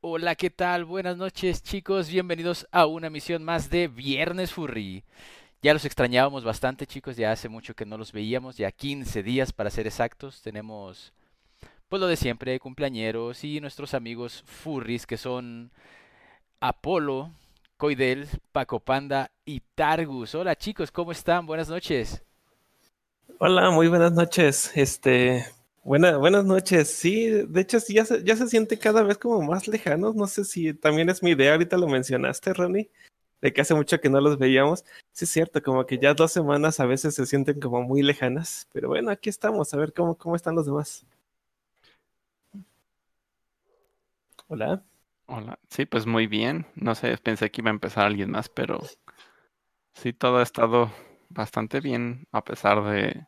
Hola, ¿qué tal? Buenas noches, chicos. Bienvenidos a una misión más de Viernes Furry. Ya los extrañábamos bastante, chicos. Ya hace mucho que no los veíamos. Ya 15 días para ser exactos. Tenemos, pues lo de siempre, cumpleañeros y nuestros amigos furries que son Apolo, Coidel, Paco Panda y Targus. Hola, chicos, ¿cómo están? Buenas noches. Hola, muy buenas noches. Este, buena, buenas noches. Sí, de hecho, sí, ya se, ya se siente cada vez como más lejanos. No sé si también es mi idea. Ahorita lo mencionaste, Ronnie, de que hace mucho que no los veíamos. Sí, es cierto, como que ya dos semanas a veces se sienten como muy lejanas. Pero bueno, aquí estamos, a ver cómo, cómo están los demás. Hola. Hola. Sí, pues muy bien. No sé, pensé que iba a empezar alguien más, pero sí, todo ha estado bastante bien, a pesar de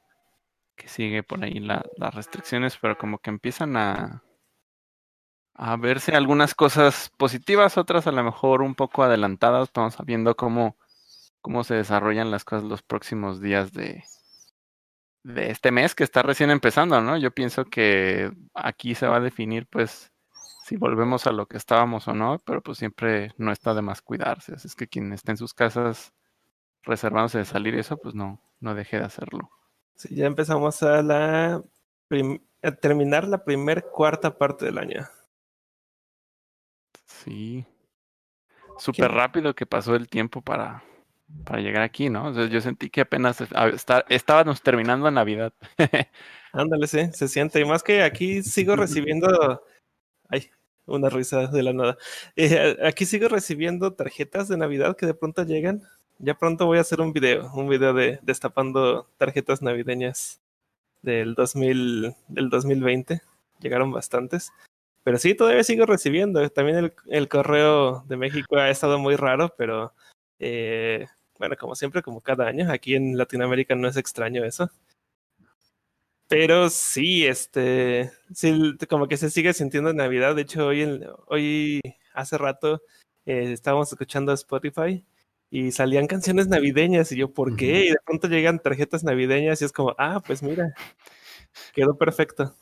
que sigue por ahí la, las restricciones, pero como que empiezan a, a verse algunas cosas positivas, otras a lo mejor un poco adelantadas. Estamos viendo cómo, cómo se desarrollan las cosas los próximos días de, de este mes que está recién empezando, ¿no? Yo pienso que aquí se va a definir, pues, si volvemos a lo que estábamos o no, pero pues siempre no está de más cuidarse. Así es que quien esté en sus casas reservándose de salir eso, pues no, no deje de hacerlo. Sí, ya empezamos a la a terminar la primer cuarta parte del año. Sí. Súper rápido que pasó el tiempo para, para llegar aquí, ¿no? O sea, yo sentí que apenas está- estábamos terminando Navidad. Ándale, sí, se siente. Y más que aquí sigo recibiendo. Ay, una risa de la nada. Eh, aquí sigo recibiendo tarjetas de Navidad que de pronto llegan. Ya pronto voy a hacer un video, un video de destapando tarjetas navideñas del 2000, del 2020. Llegaron bastantes. Pero sí, todavía sigo recibiendo. También el, el correo de México ha estado muy raro, pero eh, bueno, como siempre, como cada año, aquí en Latinoamérica no es extraño eso. Pero sí, este, sí, como que se sigue sintiendo Navidad. De hecho, hoy, hoy hace rato eh, estábamos escuchando Spotify y salían canciones navideñas y yo, ¿por qué? Y de pronto llegan tarjetas navideñas y es como, ah, pues mira, quedó perfecto.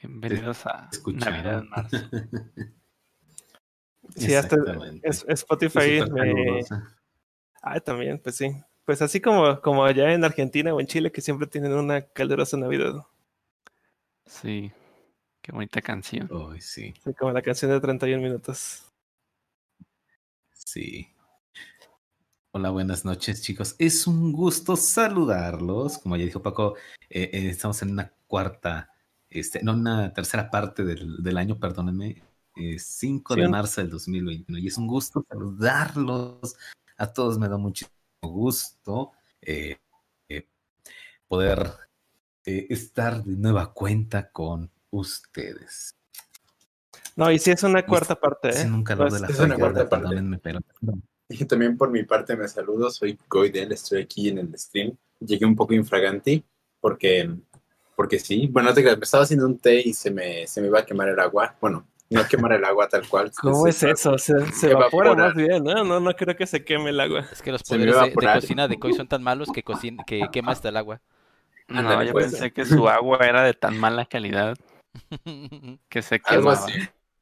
Bienvenidos a Escucharon. Navidad en marzo. Sí, hasta es- Spotify me... Ah, también, pues sí. Pues así como, como allá en Argentina o en Chile que siempre tienen una calurosa Navidad. Sí, qué bonita canción. Sí, como la canción de 31 minutos. Sí. Hola, buenas noches, chicos. Es un gusto saludarlos. Como ya dijo Paco, eh, eh, estamos en una cuarta, este, no, una tercera parte del, del año, perdónenme, eh, 5 Sí, de marzo del 2021. Y es un gusto saludarlos. A todos me da muchísimo gusto eh, poder estar de nueva cuenta con ustedes. No, y sí es una cuarta parte, Es ¿eh? un calor Pues, de la es una cuarta parte. pero Y también por mi parte me saludo, soy Goidel, estoy aquí en el stream. Llegué un poco infraganti porque, porque sí, bueno, no te me estaba haciendo un té y se me, se me iba a quemar el agua. Bueno, no quemar el agua tal cual. ¿Cómo es se- eso? Se, se evapora Evapora. más bien, ¿no? No, no creo que se queme el agua. Es que los me poderes de, cocina de Koi son tan malos que, cocina, que quema hasta el agua. No, yo pues. pensé que su agua era de tan mala calidad que se Algo quemaba. así.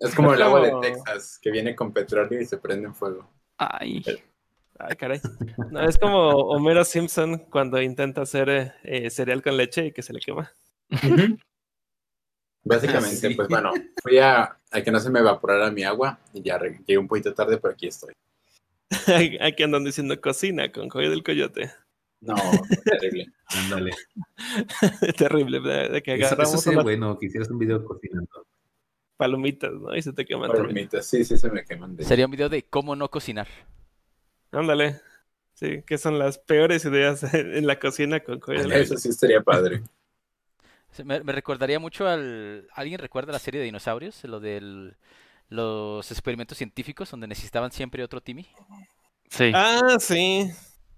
Es como el agua de Texas, que viene con petróleo y se prende en fuego. Ay, Ay, caray. No, es como Homero Simpson cuando intenta hacer eh, cereal con leche y que se le quema. Básicamente, Ah, sí. pues bueno, fui a, a que no se me evaporara mi agua y ya llegué un poquito tarde, pero aquí estoy. Aquí andan diciendo cocina con Joya del Coyote. No, terrible. ándale. Terrible, ¿verdad? De que Eso, eso agarramos sería bueno, que hicieras un video cocinando. Palomitas, ¿no? Y se te queman también. Palomitas, sí, sí se me queman. de- Sería un video de cómo no cocinar. Ándale. Sí, que son las peores ideas en la cocina con del Eso Coyote. sí estaría padre. Me, me recordaría mucho al... ¿Alguien recuerda la serie de dinosaurios? Lo de los experimentos científicos donde necesitaban siempre otro Timmy. sí. Ah, sí.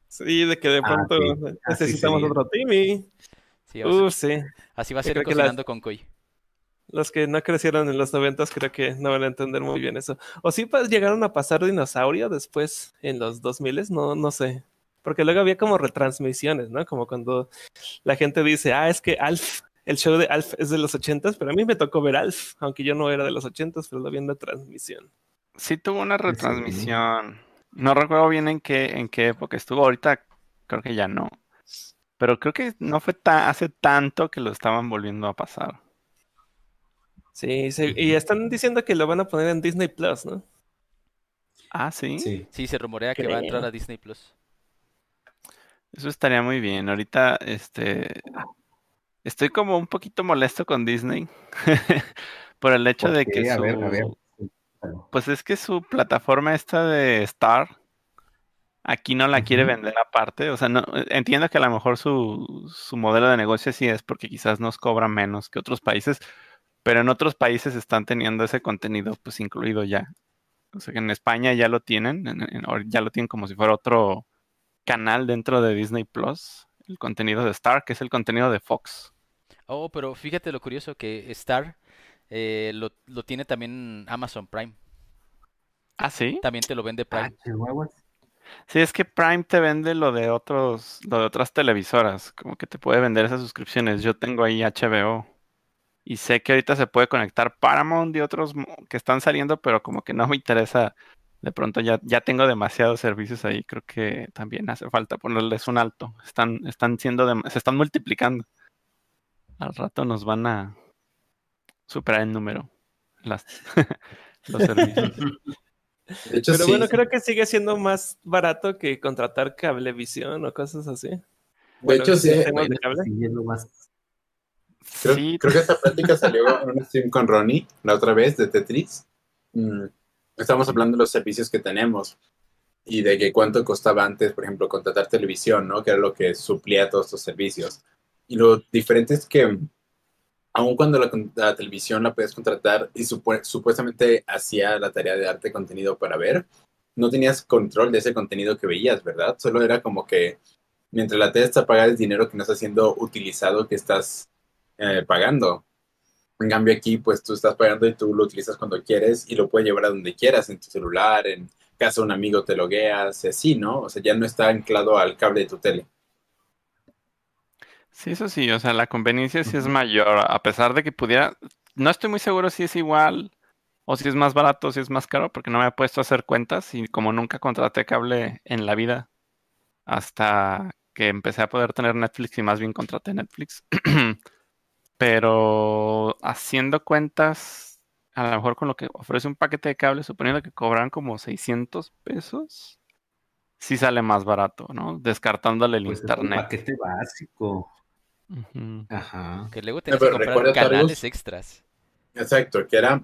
Sí, de que de Ah, pronto sí. Así necesitamos otro Timmy. Sí, o sea, Uf, sí. así va a yo ser cocinando con Koi. Los que no crecieron en los noventas creo que no van a entender muy bien eso. O sí pues, llegaron a pasar dinosaurio después en los 2000 no, no sé. Porque luego había como retransmisiones, ¿no? Como cuando la gente dice, ah, es que Alf el show de Alf es de los ochentas, pero a mí me tocó ver Alf, aunque yo no era de los ochentas, pero lo vi en la transmisión. Sí tuvo una retransmisión. No recuerdo bien en qué, en qué época estuvo. Ahorita creo que ya no. Pero creo que no fue ta- hace tanto que lo estaban volviendo a pasar. Sí, sí, y están diciendo que lo van a poner en Disney Plus, ¿no? Ah, sí. Sí. Sí, se rumorea que va a entrar a Disney Plus. Eso estaría muy bien. Ahorita, este, estoy como un poquito molesto con Disney por el hecho ¿Por de que A ver, a ver. su, pues es que su plataforma esta de Star aquí no la quiere vender aparte. O sea, no, entiendo que a lo mejor su, su modelo de negocio sí es porque quizás nos cobra menos que otros países, pero en otros países están teniendo ese contenido pues incluido ya. O sea que en España ya lo tienen, en- en- o ya lo tienen como si fuera otro canal dentro de Disney Plus, el contenido de Star, que es el contenido de Fox. Oh, pero fíjate lo curioso que Star eh, lo, lo tiene también Amazon Prime. Ah, sí. También te lo vende Ah, Prime. chihuahuas. Sí, es que Prime te vende lo de otros, lo de otras televisoras, como que te puede vender esas suscripciones. Yo tengo ahí HBO y sé que ahorita se puede conectar Paramount y otros que están saliendo, pero como que no me interesa. De pronto ya, ya tengo demasiados servicios ahí. Creo que también hace falta ponerles un alto. Están, están siendo, dem- se están multiplicando. Al rato nos van a superar en número las, los servicios. De hecho, Pero sí. bueno, creo que sigue siendo más barato que contratar cablevisión o cosas así. De Bueno, hecho, sí. sistemas bueno, de cable. Siguiendo más. Creo, Sí, creo que esta plática salió en un stream con Ronnie la otra vez de Tetris. Mm, Estamos hablando de los servicios que tenemos y de que cuánto costaba antes, por ejemplo, contratar televisión, ¿no? Que era lo que suplía todos estos servicios. Y lo diferente es que aun cuando la, la televisión la puedes contratar y supu- supuestamente hacía la tarea de darte contenido para ver, no tenías control de ese contenido que veías, ¿verdad? Solo era como que mientras la tele está pagada es dinero que no está siendo utilizado, que estás eh, pagando. En cambio aquí, pues tú estás pagando y tú lo utilizas cuando quieres y lo puedes llevar a donde quieras, en tu celular, en casa de un amigo te logueas, y así, ¿no? O sea, ya no está anclado al cable de tu tele. Sí, eso sí, o sea, la conveniencia sí es mayor, a pesar de que pudiera, no estoy muy seguro si es igual o si es más barato o si es más caro, porque no me he puesto a hacer cuentas y como nunca contraté cable en la vida hasta que empecé a poder tener Netflix y más bien contraté Netflix. Pero haciendo cuentas, a lo mejor con lo que ofrece un paquete de cable, suponiendo que cobran como 600 pesos, sí sale más barato, ¿no? Descartándole el Pues es un internet. paquete básico. Ajá. Que luego tenés pero que comprar canales extras. Exacto, que era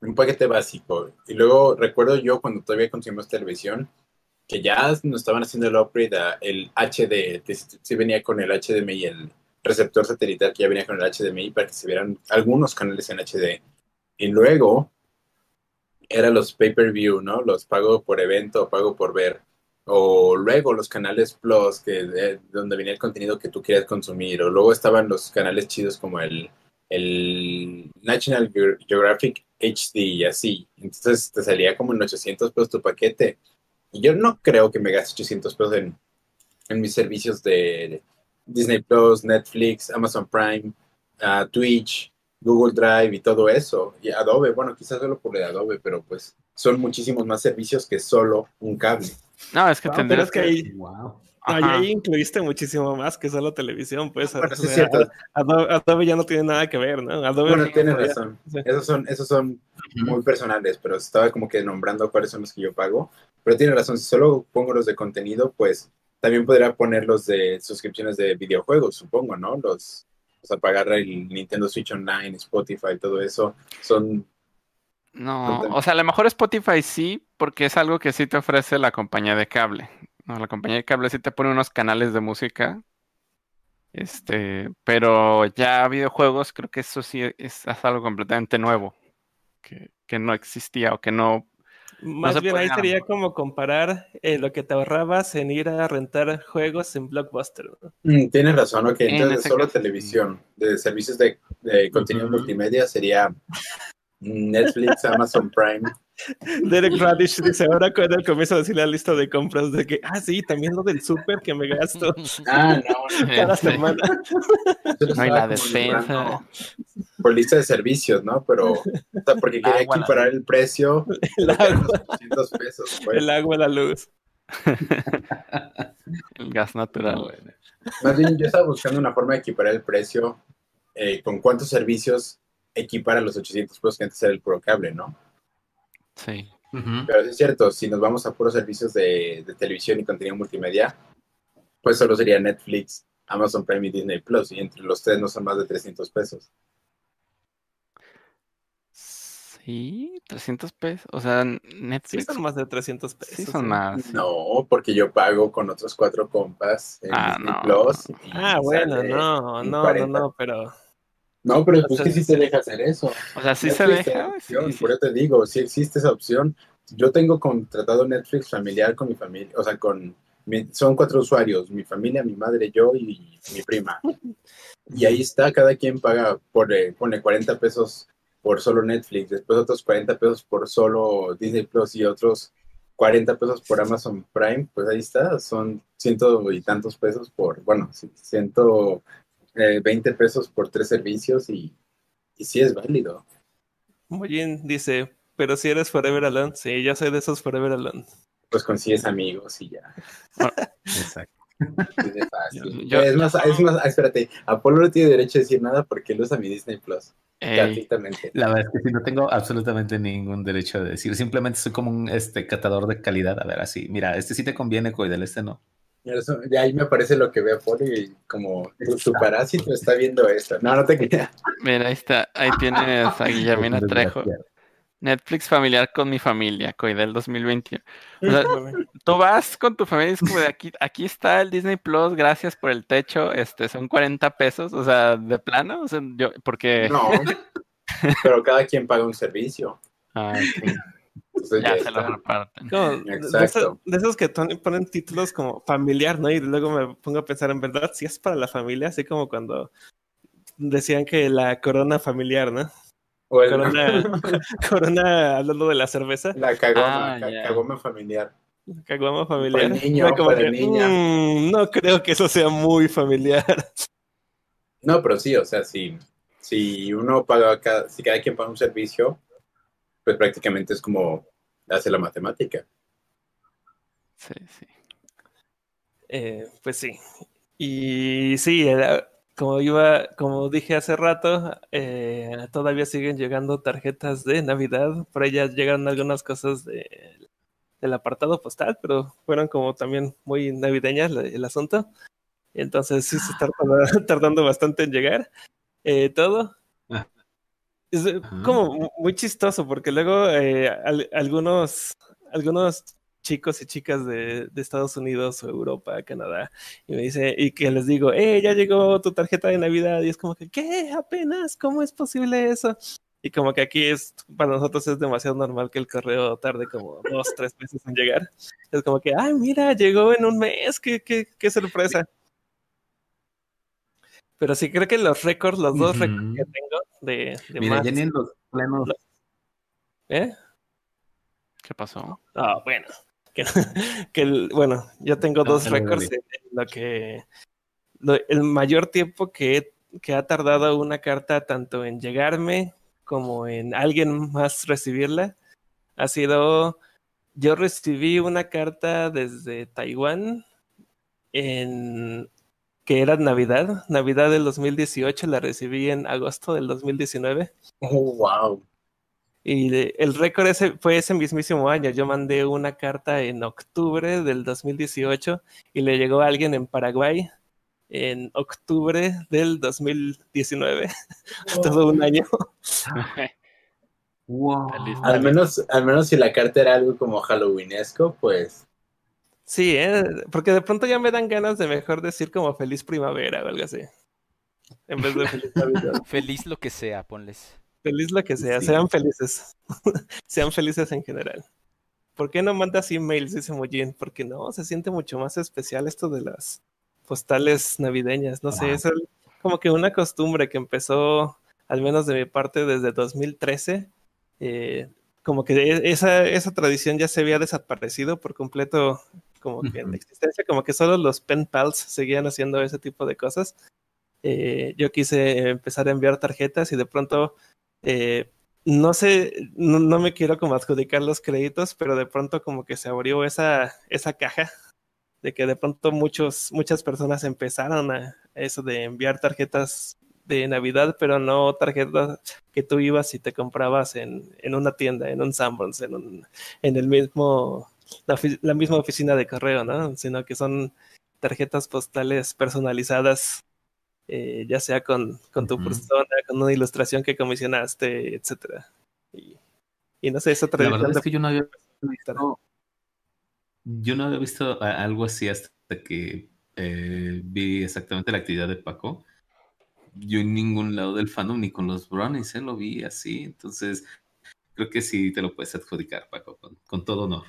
un paquete básico. Y luego recuerdo yo cuando todavía consumimos televisión, que ya nos estaban haciendo el upgrade a el HD, que sí venía con el HDMI, el receptor satelital que ya venía con el HDMI para que se vieran algunos canales en HD. Y luego eran los pay-per-view, ¿no? Los pago por evento, pago por ver. O luego los canales Plus, que de, donde venía el contenido que tú quieras consumir. O luego estaban los canales chidos como el, el National Ge- Geographic HD y así. Entonces te salía como en 800 pesos tu paquete. Y yo no creo que me gaste 800 pesos en, en mis servicios de Disney Plus, Netflix, Amazon Prime, ah, Twitch, Google Drive y todo eso. Y Adobe, bueno, quizás solo por el Adobe, pero pues son muchísimos más servicios que solo un cable. No, es que pero tendrías es que que... ahí, Wow. ahí, Ajá. ahí incluiste muchísimo más que solo televisión, pues. Bueno, o sea. Adobe, Adobe ya no tiene nada que ver, ¿no? Adobe Bueno, tienes razón. sí. Esos son, esos son muy personales, pero estaba como que nombrando cuáles son los que yo pago. Pero tiene razón, si solo pongo los de contenido, pues también podría poner los de suscripciones de videojuegos, supongo, ¿no? Los, o sea, pagar el Nintendo Switch Online, Spotify, todo eso, son... No, o sea, a lo mejor Spotify sí, porque es algo que sí te ofrece la compañía de cable. ¿no? La compañía de cable sí te pone unos canales de música. Este, pero ya videojuegos, creo que eso sí es, es algo completamente nuevo. Que, que no existía o que no. Más se bien puede ahí sería como comparar eh, lo que te ahorrabas en ir a rentar juegos en Blockbuster. ¿no? Mm, tienes razón, ok, En entonces ese solo caso, televisión, de servicios de, de contenido multimedia sería Netflix, Amazon Prime, Derek Radish dice, ahora cuando comienza a decir la lista de compras de que, ah, sí, también lo del súper que me gasto Ah, no. cada Sí. semana. No hay la despensa. Por lista de servicios, ¿no? Pero, o sea, porque quería Agua, la- equiparar el precio El de agua, los 800 pesos. pues. el agua, la luz. El gas natural. Más bien, yo estaba buscando una forma de equiparar el precio eh, con cuántos servicios equipara los 800 pesos que antes era el puro cable, ¿no? Sí. Pero sí es cierto, si nos vamos a puros servicios de, de televisión y contenido multimedia, pues solo sería Netflix, Amazon Prime y Disney Plus, y entre los tres no son más de 300 pesos. Sí, 300 pesos. O sea, Sí, Netflix. son más de 300 pesos. Sí, son ¿eh? más. sí. No, porque yo pago con otros cuatro compas en Ah, Disney no. Plus. Ah, bueno, no, en no, no, 40. No, pero pero pues que sí se deja hacer eso. O sea, sí se Netflix deja. sí, opción, sí. Por eso te digo, sí existe esa opción. Yo tengo contratado Netflix familiar con mi familia, o sea, con mi- son cuatro usuarios, mi familia, mi madre, yo y mi prima. Y ahí está, cada quien paga por, eh, pone 40 pesos por solo Netflix, después otros 40 pesos por solo Disney Plus y otros 40 pesos por Amazon Prime, pues ahí está, son ciento y tantos pesos por, bueno, ciento eh, 20 pesos por tres servicios y, y sí es válido. Mollín dice, pero si eres Forever Alone, sí, yo soy de esos Forever Alone. Pues consigues amigos y ya. Exacto. así de fácil. Yo- es más, es más, ah, espérate, Apolo no tiene derecho a decir nada porque él usa mi Disney Plus. Ey, Gratuitamente. La verdad es que sí, no tengo absolutamente ningún derecho de decir. Simplemente soy como un este, catador de calidad. A ver, así, mira, este sí te conviene, Coidel, este no. Eso, de ahí me aparece lo que ve Apolo y como tu parásito está viendo esto. No, no te creas. mira, ahí está. Ahí tienes a Guillermina Trejo. Netflix familiar con mi familia, Coidel 2021. O sea, tú vas con tu familia y es como de aquí, aquí está el Disney Plus, gracias por el techo, este, son 40 pesos, o sea, de plano, o sea, yo, porque No. Pero cada quien paga un servicio. Ah, ok, Entonces ya ya se lo reparten. Como de, esos, de esos que ponen títulos como familiar, ¿no? Y luego me pongo a pensar, en verdad, si es para la familia, así como cuando decían que la corona familiar, ¿no? O el- Corona, corona hablando de la cerveza, la cagoma, Ah, ca- ya. cagoma familiar. caguama familiar. Para el niño, como para que, el niño. "Mm, no creo que eso sea muy familiar. No, pero sí, o sea, si, si uno paga, cada, si cada quien paga un servicio, pues prácticamente es como hace la matemática. Sí, sí. Eh, pues sí. Y sí, era- como iba, como dije hace rato, eh, todavía siguen llegando tarjetas de Navidad. Por ahí ya llegaron algunas cosas de- del apartado postal, pero fueron como también muy navideñas el asunto. Entonces sí se está tardando, tardando bastante en llegar. Eh, todo. Es eh, Ajá. como mu- muy chistoso porque luego eh, al- algunos, algunos chicos y chicas de, de Estados Unidos o Europa, Canadá, y me dice, y que les digo, eh, ya llegó tu tarjeta de Navidad, y es como que, ¿qué? ¿Apenas? ¿Cómo es posible eso? Y como que aquí es, para nosotros es demasiado normal que el correo tarde como dos, tres meses en llegar. Es como que, ay, mira, llegó en un mes, qué, qué, qué sorpresa. Pero sí, creo que los récords, los dos Ujú. récords que tengo de, de Mira, más, ya ni en los plenos. ¿eh? ¿Qué pasó? Ah, bueno. Que, que el- bueno, yo tengo No, dos récords en lo que lo- el mayor tiempo que, que ha tardado una carta tanto en llegarme como en alguien más recibirla ha sido yo recibí una carta desde Taiwán en que era Navidad, Navidad del 2018, la recibí en agosto del 2019. Oh, wow. Y el récord ese fue ese mismísimo año. Yo mandé una carta en octubre del 2018 y le llegó a alguien en Paraguay en octubre del 2019. Todo un año. Wow. Al menos, al menos si la carta era algo como halloweenesco, pues Sí, ¿eh? porque de pronto ya me dan ganas de mejor decir como feliz primavera o algo así. En vez de feliz Navidad. Feliz lo que sea, ponles. Feliz lo que sea, Sí. sean felices. sean felices en general. ¿Por qué no mandas emails? Dice Mollín. Porque no, se siente mucho más especial esto de las postales navideñas. No sé, es el- como que una costumbre que empezó, al menos de mi parte, desde 2013. eh, como que e, esa, esa tradición ya se había desaparecido por completo, como que en la existencia, como que solo los pen pals seguían haciendo ese tipo de cosas. Eh, yo quise empezar a enviar tarjetas y de pronto, eh, no sé, no, no me quiero como adjudicar los créditos, pero de pronto como que se abrió esa, esa caja de que de pronto muchos, muchas personas empezaron a eso de enviar tarjetas de Navidad, pero no tarjetas que tú ibas y te comprabas en, en una tienda, en un Sanborns, en, un, en el mismo, la, la misma oficina de correo, ¿no? Sino que son tarjetas postales personalizadas, eh, ya sea con, con tu persona, con una ilustración que comisionaste, etcétera. Y, y no sé, esa La tradición verdad es que yo no había visto, yo no había visto algo así hasta que eh, vi exactamente la actividad de Paco. Yo en ningún lado del fandom, ni con los brownies, ¿eh? lo vi así. Entonces, creo que sí te lo puedes adjudicar, Paco, con, con todo honor.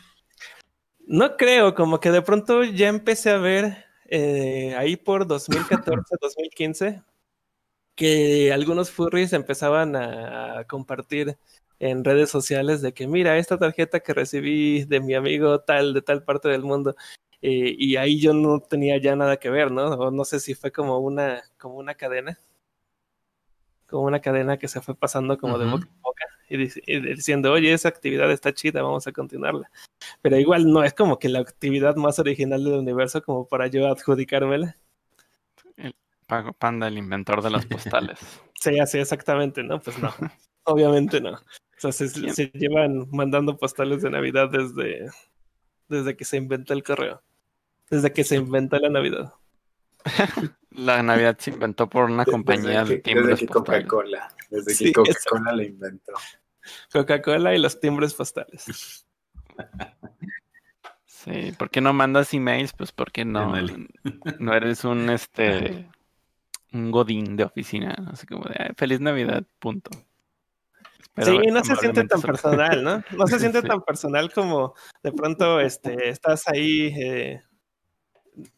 No creo, como que de pronto ya empecé a ver eh, ahí por 2014, 2015, que algunos furries empezaban a compartir en redes sociales de que mira esta tarjeta que recibí de mi amigo tal de tal parte del mundo eh, y ahí yo no tenía ya nada que ver, ¿no? O no sé si fue como una como una cadena, como una cadena que se fue pasando como de boca en boca y, dic- y diciendo oye esa actividad está chida, vamos a continuarla. Pero igual no es como que la actividad más original del universo como para yo adjudicármela. Pago Panda, el inventor de las postales. Sí, así exactamente, ¿no? Pues no, obviamente no. O sea, se, se llevan mandando postales de Navidad desde, desde que se inventó el correo. Desde que se inventó la Navidad. La Navidad se inventó por una compañía desde de que, timbres desde que postales. Coca-Cola, desde Sí, que Coca-Cola la inventó. Coca-Cola y los timbres postales. Sí, ¿por qué no mandas emails? Pues porque no, no eres un este un godín de oficina, así como de "Ay, feliz Navidad, punto. Espero sí, no se siente tan so- personal, ¿no? No se siente Sí. tan personal como de pronto este, estás ahí, eh,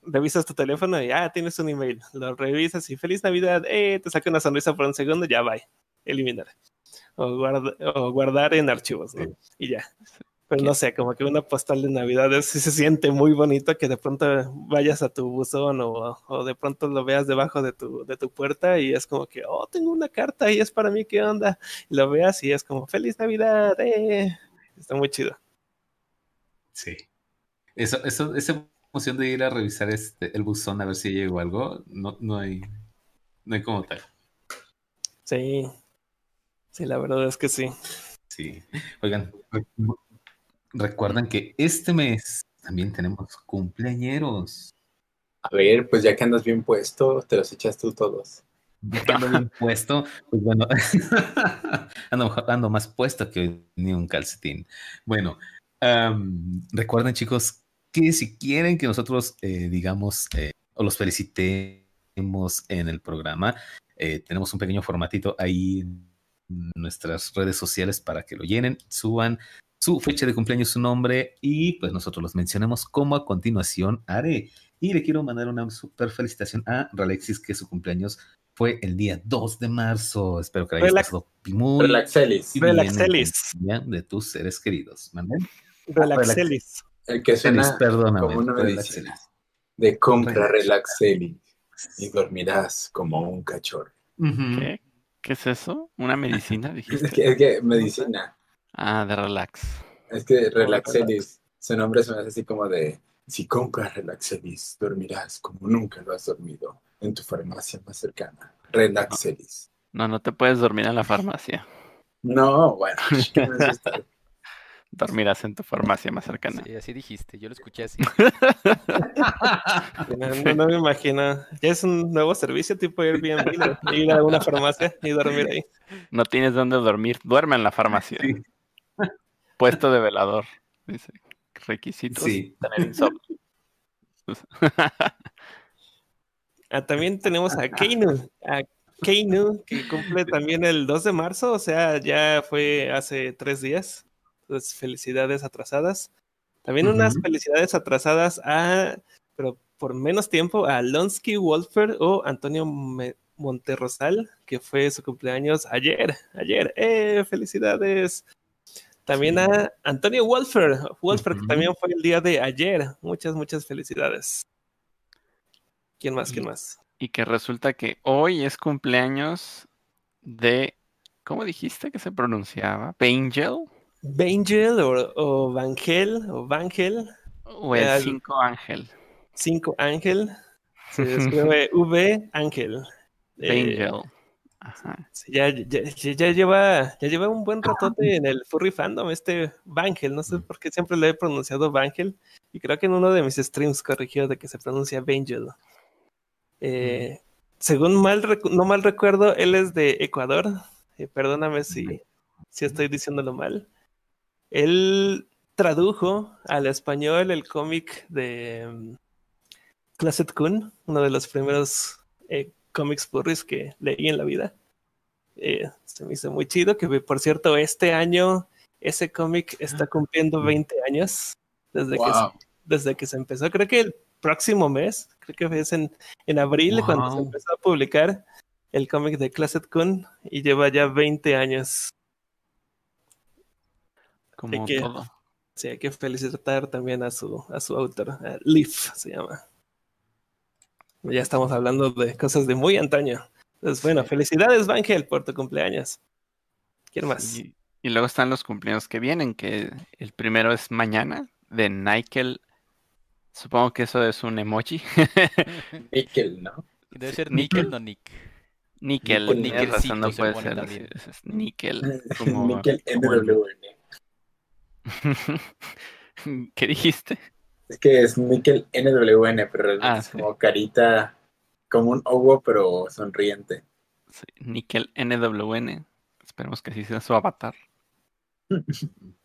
revisas tu teléfono y ah, tienes un email. Lo revisas y feliz Navidad, eh, te saca una sonrisa por un segundo, ya va, eliminar. O, guarda- o guardar en archivos, ¿no? Y ya. Pero no sé, como que una postal de Navidad es- sí se siente muy bonito que de pronto vayas a tu buzón o, o de pronto lo veas debajo de tu, de tu puerta y es como que, oh, tengo una carta y es para mí, ¿qué onda? Y lo veas y es como, feliz Navidad, eh. Está muy chido. Sí. Eso, eso, emoción de ir a revisar este, el buzón a ver si llegó algo, no, no hay, no hay como tal. Sí. Sí, la verdad es que sí. Sí. Oigan, recuerdan que este mes también tenemos cumpleañeros. A ver, pues ya que andas bien puesto, te los echas tú todos. Ya que ando bien puesto, pues bueno, ando, ando más puesto que ni un calcetín. Bueno, recuerden chicos que si quieren que nosotros eh, digamos eh, o los felicitemos en el programa, eh, tenemos un pequeño formatito ahí en nuestras redes sociales para que lo llenen, suban su fecha de cumpleaños, su nombre y pues nosotros los mencionemos como a continuación haré. Y le quiero mandar una super felicitación a Ralexis que su cumpleaños fue el día 2 de marzo. Espero que la hayas pasado muy Relaxelis, Relaxelis. de tus seres queridos. ¿Mande? Relaxelis. El que Feliz, suena perdóname. como una medicina. De compra Relax. Relaxelis y dormirás como un cachorro. ¿Qué? ¿Qué es eso? ¿Una medicina, Es dijiste? que, es que medicina. Ah, de relax. Es que Relaxelis, su nombre suena así como de si compras Relaxelis, dormirás como nunca lo has dormido en tu farmacia más cercana. Relaxelis. No, no te puedes dormir en la farmacia. No, bueno. Dormirás en tu farmacia más cercana. Sí, así dijiste, yo lo escuché así. No, me imagino. Ya es un nuevo servicio tipo Airbnb, ir a una farmacia y dormir ahí. No tienes dónde dormir. Duerme en la farmacia. Sí. Puesto de velador. Dice. Requisitos. Sí. Tener insomnio. Ah, también tenemos a Keinu, a Keinu, que cumple también el 2 de marzo, o sea, ya fue hace tres días. Felicidades atrasadas. También unas felicidades atrasadas a, pero por menos tiempo, a Lonsky Wolfer o Antonio Me- Monterrosal, que fue su cumpleaños ayer, ayer. ¡Eh! ¡Felicidades! También Sí. a Antonio Wolfer, Wolfer, que también fue el día de ayer. Muchas, muchas felicidades. ¿Quién más? ¿Quién más? Y que resulta que hoy es cumpleaños de. ¿Cómo dijiste que se pronunciaba? ¿Bangel? Vangel o, o Vangel o Vangel ¿O el Eh, 5 Ángel? 5 Ángel. Se escribe V Ángel. Eh, Bangel. Ajá. ya, ya, ya- lleva, ya lleva un buen ratote en el furry fandom, este Vangel. No sé por qué siempre lo he pronunciado Vangel. Y creo que en uno de mis streams corrigió de que se pronuncia Vangel. Eh, según mal no mal recuerdo, él es de Ecuador. Eh, perdóname si, si estoy diciéndolo mal. Él tradujo al español el cómic de mm, Closet Kun, uno de los primeros eh, cómics furries que leí en la vida. Eh, se me hizo muy chido, que por cierto, este año ese cómic está cumpliendo 20 años desde, que, se- desde que se empezó. Creo que el próximo mes, creo que es en, en abril cuando se empezó a publicar el cómic de Closet Kun y lleva ya 20 años. Como que- todo. Sí, hay que felicitar también a su, a su autor, a Leaf se llama. Ya estamos hablando de cosas de muy antaño. Entonces, bueno, felicidades, Vangel, por tu cumpleaños. ¿Quién más? Y, y luego están los cumpleaños que vienen, que el primero es mañana, de Nickel. Supongo que eso es un emoji. Nickel, ¿no? Debe ser Nickel. Nickel, no Nick. Níquel, Nickel, razón, no puede ser. níquel. Como, Nickel como el-. ¿Qué dijiste? Es que es Nickel NWN, pero realmente Ah, es sí. como carita, como un owo, pero sonriente. Sí, Níquel NWN. Esperemos que así sea su avatar.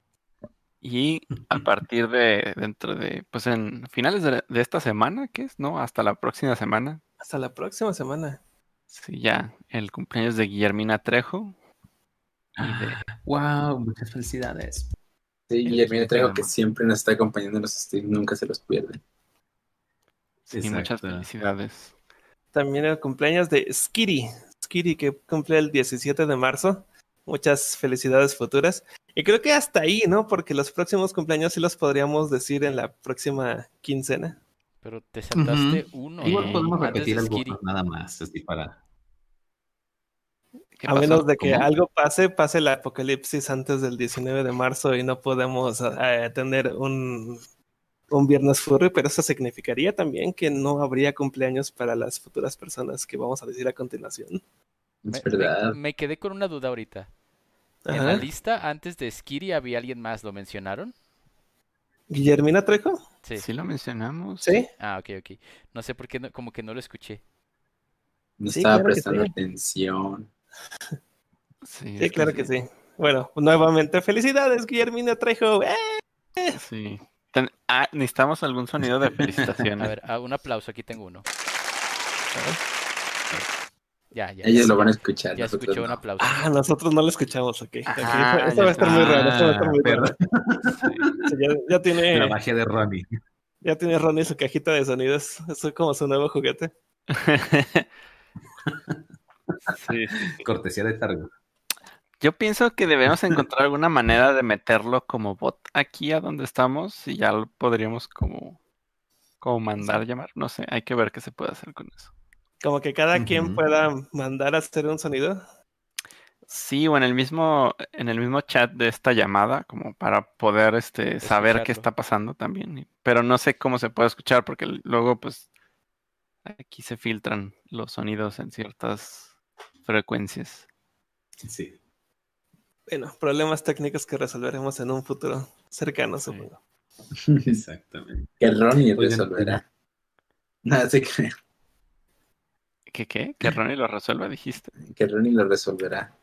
Y a partir de dentro de, pues en finales de, de esta semana, ¿qué es? ¿No? Hasta la próxima semana. Hasta la próxima semana. Sí, ya, el cumpleaños de Guillermina Trejo. Y de, Wow, muchas felicidades. Sí, El Guillermina Trejo que siempre nos está acompañando en los streams, nunca se los pierde. sí, muchas felicidades. También el cumpleaños de Skitty. Skitty que cumple el 17 de marzo. Muchas felicidades futuras. Y creo que hasta ahí, ¿no? Porque los próximos cumpleaños sí los podríamos decir en la próxima quincena. Pero te saltaste uno. Igual Eh, podemos repetir algo nada más, así para. ¿Qué A pasó? menos de que ¿Cómo? algo pase, pase el apocalipsis antes del 19 de marzo y no podemos eh, tener un, un viernes furry, pero eso significaría también que no habría cumpleaños para las futuras personas que vamos a decir a continuación. Me, Es verdad. me- me quedé con una duda ahorita. En Ajá. la lista, antes de Skiri, ¿había alguien más? ¿Lo mencionaron? ¿Guillermina Trejo? Sí. Sí lo mencionamos. Sí. Ah, ok, ok. No sé por qué, no- como que no lo escuché. No Sí, estaba claro prestando sí. atención. Sí, claro que sí. Bueno, nuevamente, felicidades, Guillermina Trejo. ¡Eh! Sí. Ten- ah, necesitamos algún sonido de felicitación. A ver, ah, un aplauso, aquí tengo uno. Ya, ya. Ellos ya, lo van a escuchar. Ya escuché un aplauso. Ah, nosotros no lo escuchamos, ok. Ah, Esto va a estar ya muy raro, esto va a estar muy raro. Sí. Sí, ya, ya tiene, La magia de Ronnie. ya tiene Ronnie su cajita de sonidos. Eso es como su nuevo juguete. Sí, sí, sí. Cortesía de Targo. Yo pienso que debemos encontrar alguna manera de meterlo como bot aquí a donde estamos y ya lo podríamos como, como mandar llamar. No sé, hay que ver qué se puede hacer con eso. Como que cada quien pueda mandar a hacer un sonido. Sí, o en el mismo, en el mismo chat de esta llamada, como para poder este, saber qué está pasando también. Pero no sé cómo se puede escuchar porque luego, pues, aquí se filtran los sonidos en ciertas frecuencias. Sí. Bueno, problemas técnicos que resolveremos en un futuro cercano, supongo. Exactamente. Que Ronnie resolverá. Nada se cree. ¿Qué qué? ¿Que Ronnie lo resuelva, dijiste? Que Ronnie lo resolverá,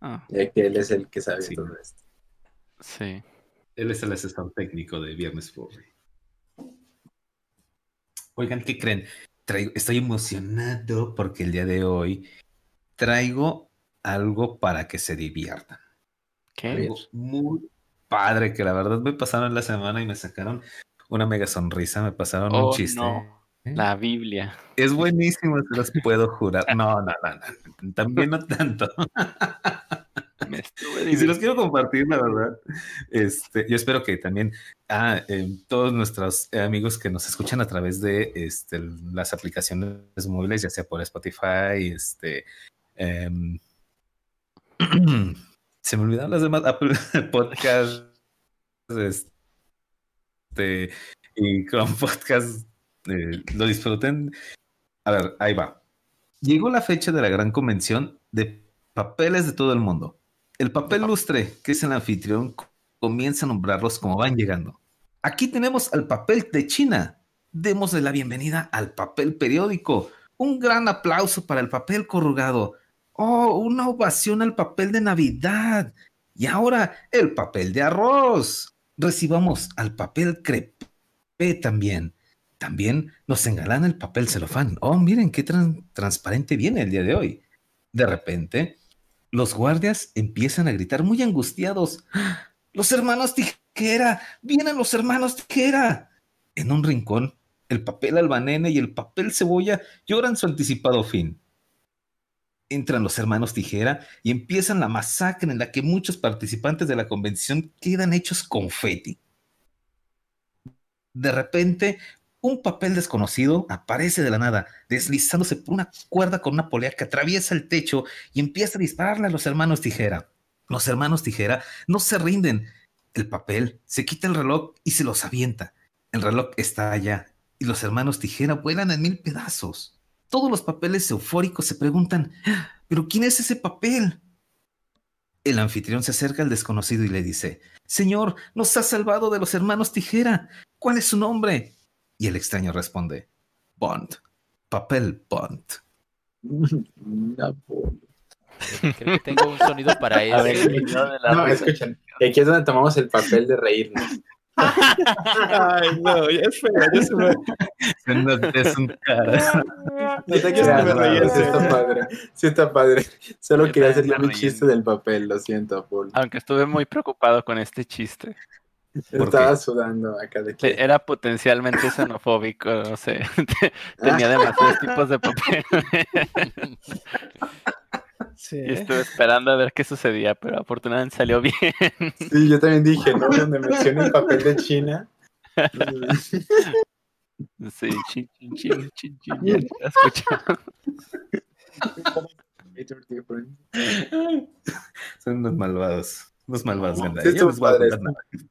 Ah, ya que él es el que sabe Sí. todo esto. sí. Él es el asesor técnico de Viernes Furry. Oigan, ¿qué creen? Traigo- estoy emocionado porque el día de hoy traigo algo para que se diviertan. ¿Qué? Algo muy padre que la verdad me pasaron la semana y me sacaron una mega sonrisa, me pasaron Oh, un chiste. no. ¿eh? La Biblia. Es buenísimo, se los puedo jurar. No, no, no, no, también no tanto. Me Y si los quiero compartir, la verdad, este, yo espero que también ah, eh, todos nuestros amigos que nos escuchan a través de este, las aplicaciones móviles, ya sea por Spotify, este, em, se me olvidaron las demás Apple Podcast, este, y Chrome Podcast, eh, lo disfruten. A ver, ahí va. Llegó la fecha de la gran convención de papeles de todo el mundo. El papel lustre, que es el anfitrión, comienza a nombrarlos como van llegando. Aquí tenemos al papel de China. Démosle la bienvenida al papel periódico. Un gran aplauso para el papel corrugado. Oh, una ovación al papel de Navidad. Y ahora el papel de arroz. Recibamos al papel crepé también. También nos engalana el papel celofán. Oh, miren qué tran- transparente viene el día de hoy. De repente, los guardias empiezan a gritar muy angustiados. ¡Los hermanos tijera! ¡Vienen los hermanos tijera! En un rincón, el papel albanene y el papel cebolla lloran su anticipado fin. Entran los hermanos tijera y empiezan la masacre en la que muchos participantes de la convención quedan hechos confeti. De repente, un papel desconocido aparece de la nada, deslizándose por una cuerda con una polea que atraviesa el techo y empieza a dispararle a los hermanos Tijera. Los hermanos Tijera no se rinden. El papel se quita el reloj y se los avienta. El reloj está allá y los hermanos Tijera vuelan en mil pedazos. Todos los papeles eufóricos se preguntan, "Ah, ¿pero quién es ese papel? El anfitrión se acerca al desconocido y le dice, Señor, nos ha salvado de los hermanos Tijera. ¿Cuál es su nombre? Y el extraño responde, Bond, papel Bond. Creo que tengo un sonido para A ver, eso. de la No, risa. escuchan. Y aquí es donde tomamos el papel de reírnos. Ay, no, ya es feo, ya se me... es un cara. Sí, se me no, en sí está padre. Sí está padre. Solo Yo quería hacer reí. chiste del papel, lo siento, Paul. Aunque estuve muy preocupado con este chiste. ¿por Estaba sudando acá de Te- que... Era potencialmente xenofóbico, no sé. Tenía demasiados tipos de papel. Sí. Y estuve esperando a ver qué sucedía, pero afortunadamente salió bien. Sí, yo también dije, ¿no? Donde menciona el papel de China. Sí, chin, chin, chin, chin, chin, ya escucho. Son unos malvados. Unos malvados. Sí, estuvo padre.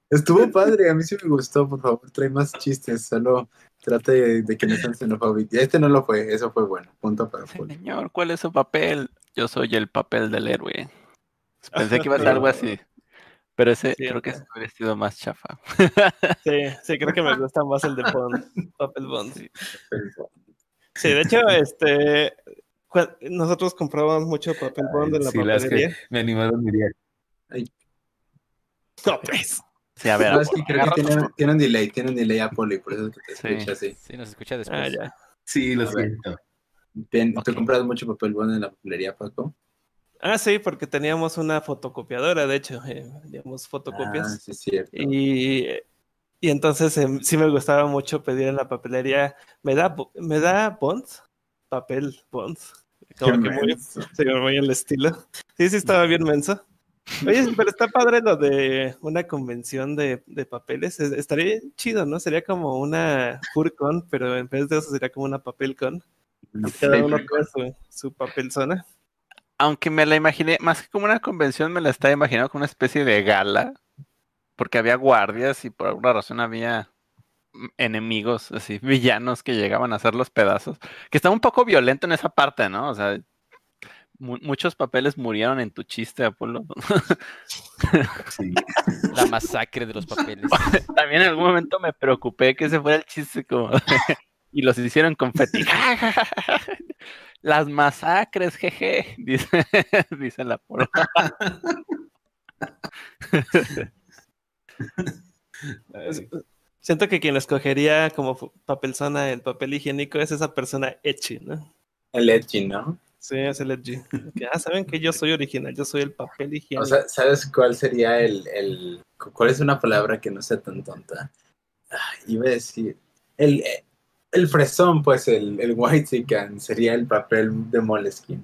Estuvo padre, a mí sí me gustó, por favor, trae más chistes, solo trate de, de que no sean xenofóbicos. Este no lo fue, eso fue bueno, punto para Paul. Señor, ¿cuál es su papel? Yo soy el papel del héroe. Pensé que iba a ser algo así. Pero ese Sí, creo que ajá. se hubiera sido más chafa. Sí, sí, creo que me gusta más el de Bond, papel Bond. Sí. Sí, de hecho, este, nosotros comprábamos mucho papel Bond en la Sí, las que papelería. me animaron diría. No, pues. Sí, a ver, No, es que creo que agarra tiene, tu- tiene un delay, tiene un delay Apolo y por eso es que te Sí. escucha así. Sí, nos escucha Ah, después. ya. Sí, lo siento. ¿Tú Ok. compras mucho papel Bond en la papelería, Paco? Ah, sí, porque teníamos una fotocopiadora, de hecho, eh, teníamos Ah, fotocopias. sí, cierto. Y, y entonces em, sí me gustaba mucho pedir en la papelería, ¿me da, me da Bond? Papel Bond. Como Qué que muy, sí, muy el estilo. Sí, sí, estaba bien menso. Oye, pero está padre lo de una convención de, de papeles. Es- Estaría chido, ¿no? Sería como una FurCon, pero en vez de eso sería como una PapelCon. Cada uno con su, su papel zona. Aunque me la imaginé, más que como una convención, me la estaba imaginando como una especie de gala. Porque había guardias y por alguna razón había enemigos, así, villanos que llegaban a hacer los pedazos. Que está un poco violento en esa parte, ¿no? O sea, mu- muchos papeles murieron en tu chiste, Apolo. Sí. La masacre de los papeles. También en algún momento me preocupé que ese fuera el chiste como... y los hicieron confeti. Las masacres, jeje, dice, dice la. Es- Siento que quien escogería como papel zona el papel higiénico es esa persona edgy, ¿no? El edgy, ¿no? Sí, es el edgy. Que, ah, saben que yo soy original, yo soy el papel higiénico. O sea, ¿sabes cuál sería el, el... ¿Cuál es una palabra que no sea tan tonta? Ay, iba a decir... El, el fresón, pues, el, el white sería el papel de Moleskine.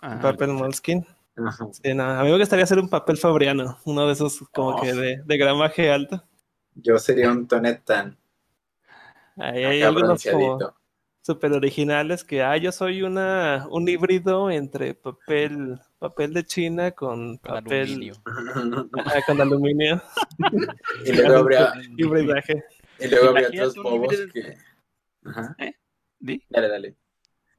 Ah, papel moleskin. Ajá. Sí, no, a mí me gustaría hacer un papel fabriano, uno de esos como que de, de gramaje alto. Yo sería un Tonetan. Ahí hay algunos como súper originales que, ah, yo soy una, un híbrido entre papel, papel de China con Con papel aluminio. con aluminio, y luego habría, hibridaje. Y luego Imagínate otros bobos híbrido- que. Ajá. Di. Dale, dale.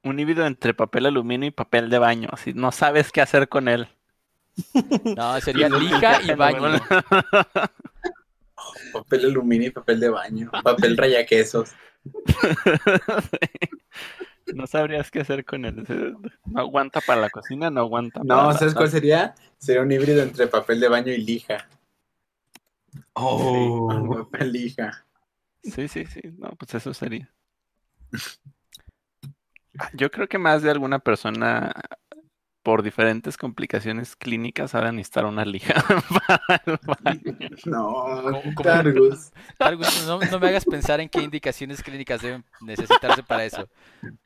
Un híbrido entre papel aluminio y papel de baño. Así no sabes qué hacer con él. No, sería lija y baño. Papel aluminio y papel de baño. Papel rayaquesos. No sabrías qué hacer con él. No aguanta para la cocina, no aguanta. para No, la ¿sabes cuál sería? Sería un híbrido entre papel de baño y lija. Oh, Papel lija. Sí, sí, sí. No, pues eso sería. Yo creo que más de alguna persona, por diferentes complicaciones clínicas, ahora necesitar una lija para el baño. No. Targus. Targus, no, no me hagas pensar en qué indicaciones clínicas deben necesitarse para eso.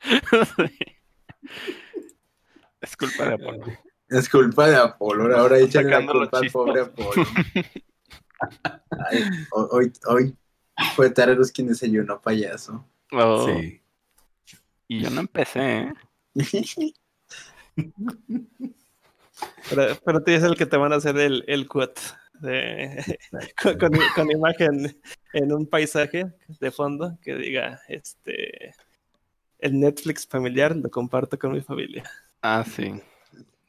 Es culpa de Apolo. Es culpa de Apolo. Ahora échale la culpa al pobre Apolo. Ay, hoy, hoy fue Targus quien desayunó payaso. Oh, sí. Y yo no empecé, ¿eh? Pero, pero tú eres el que te van a hacer el, el quote de- con, con- con imagen en un paisaje de fondo que diga este el Netflix familiar lo comparto con mi familia. Ah, sí.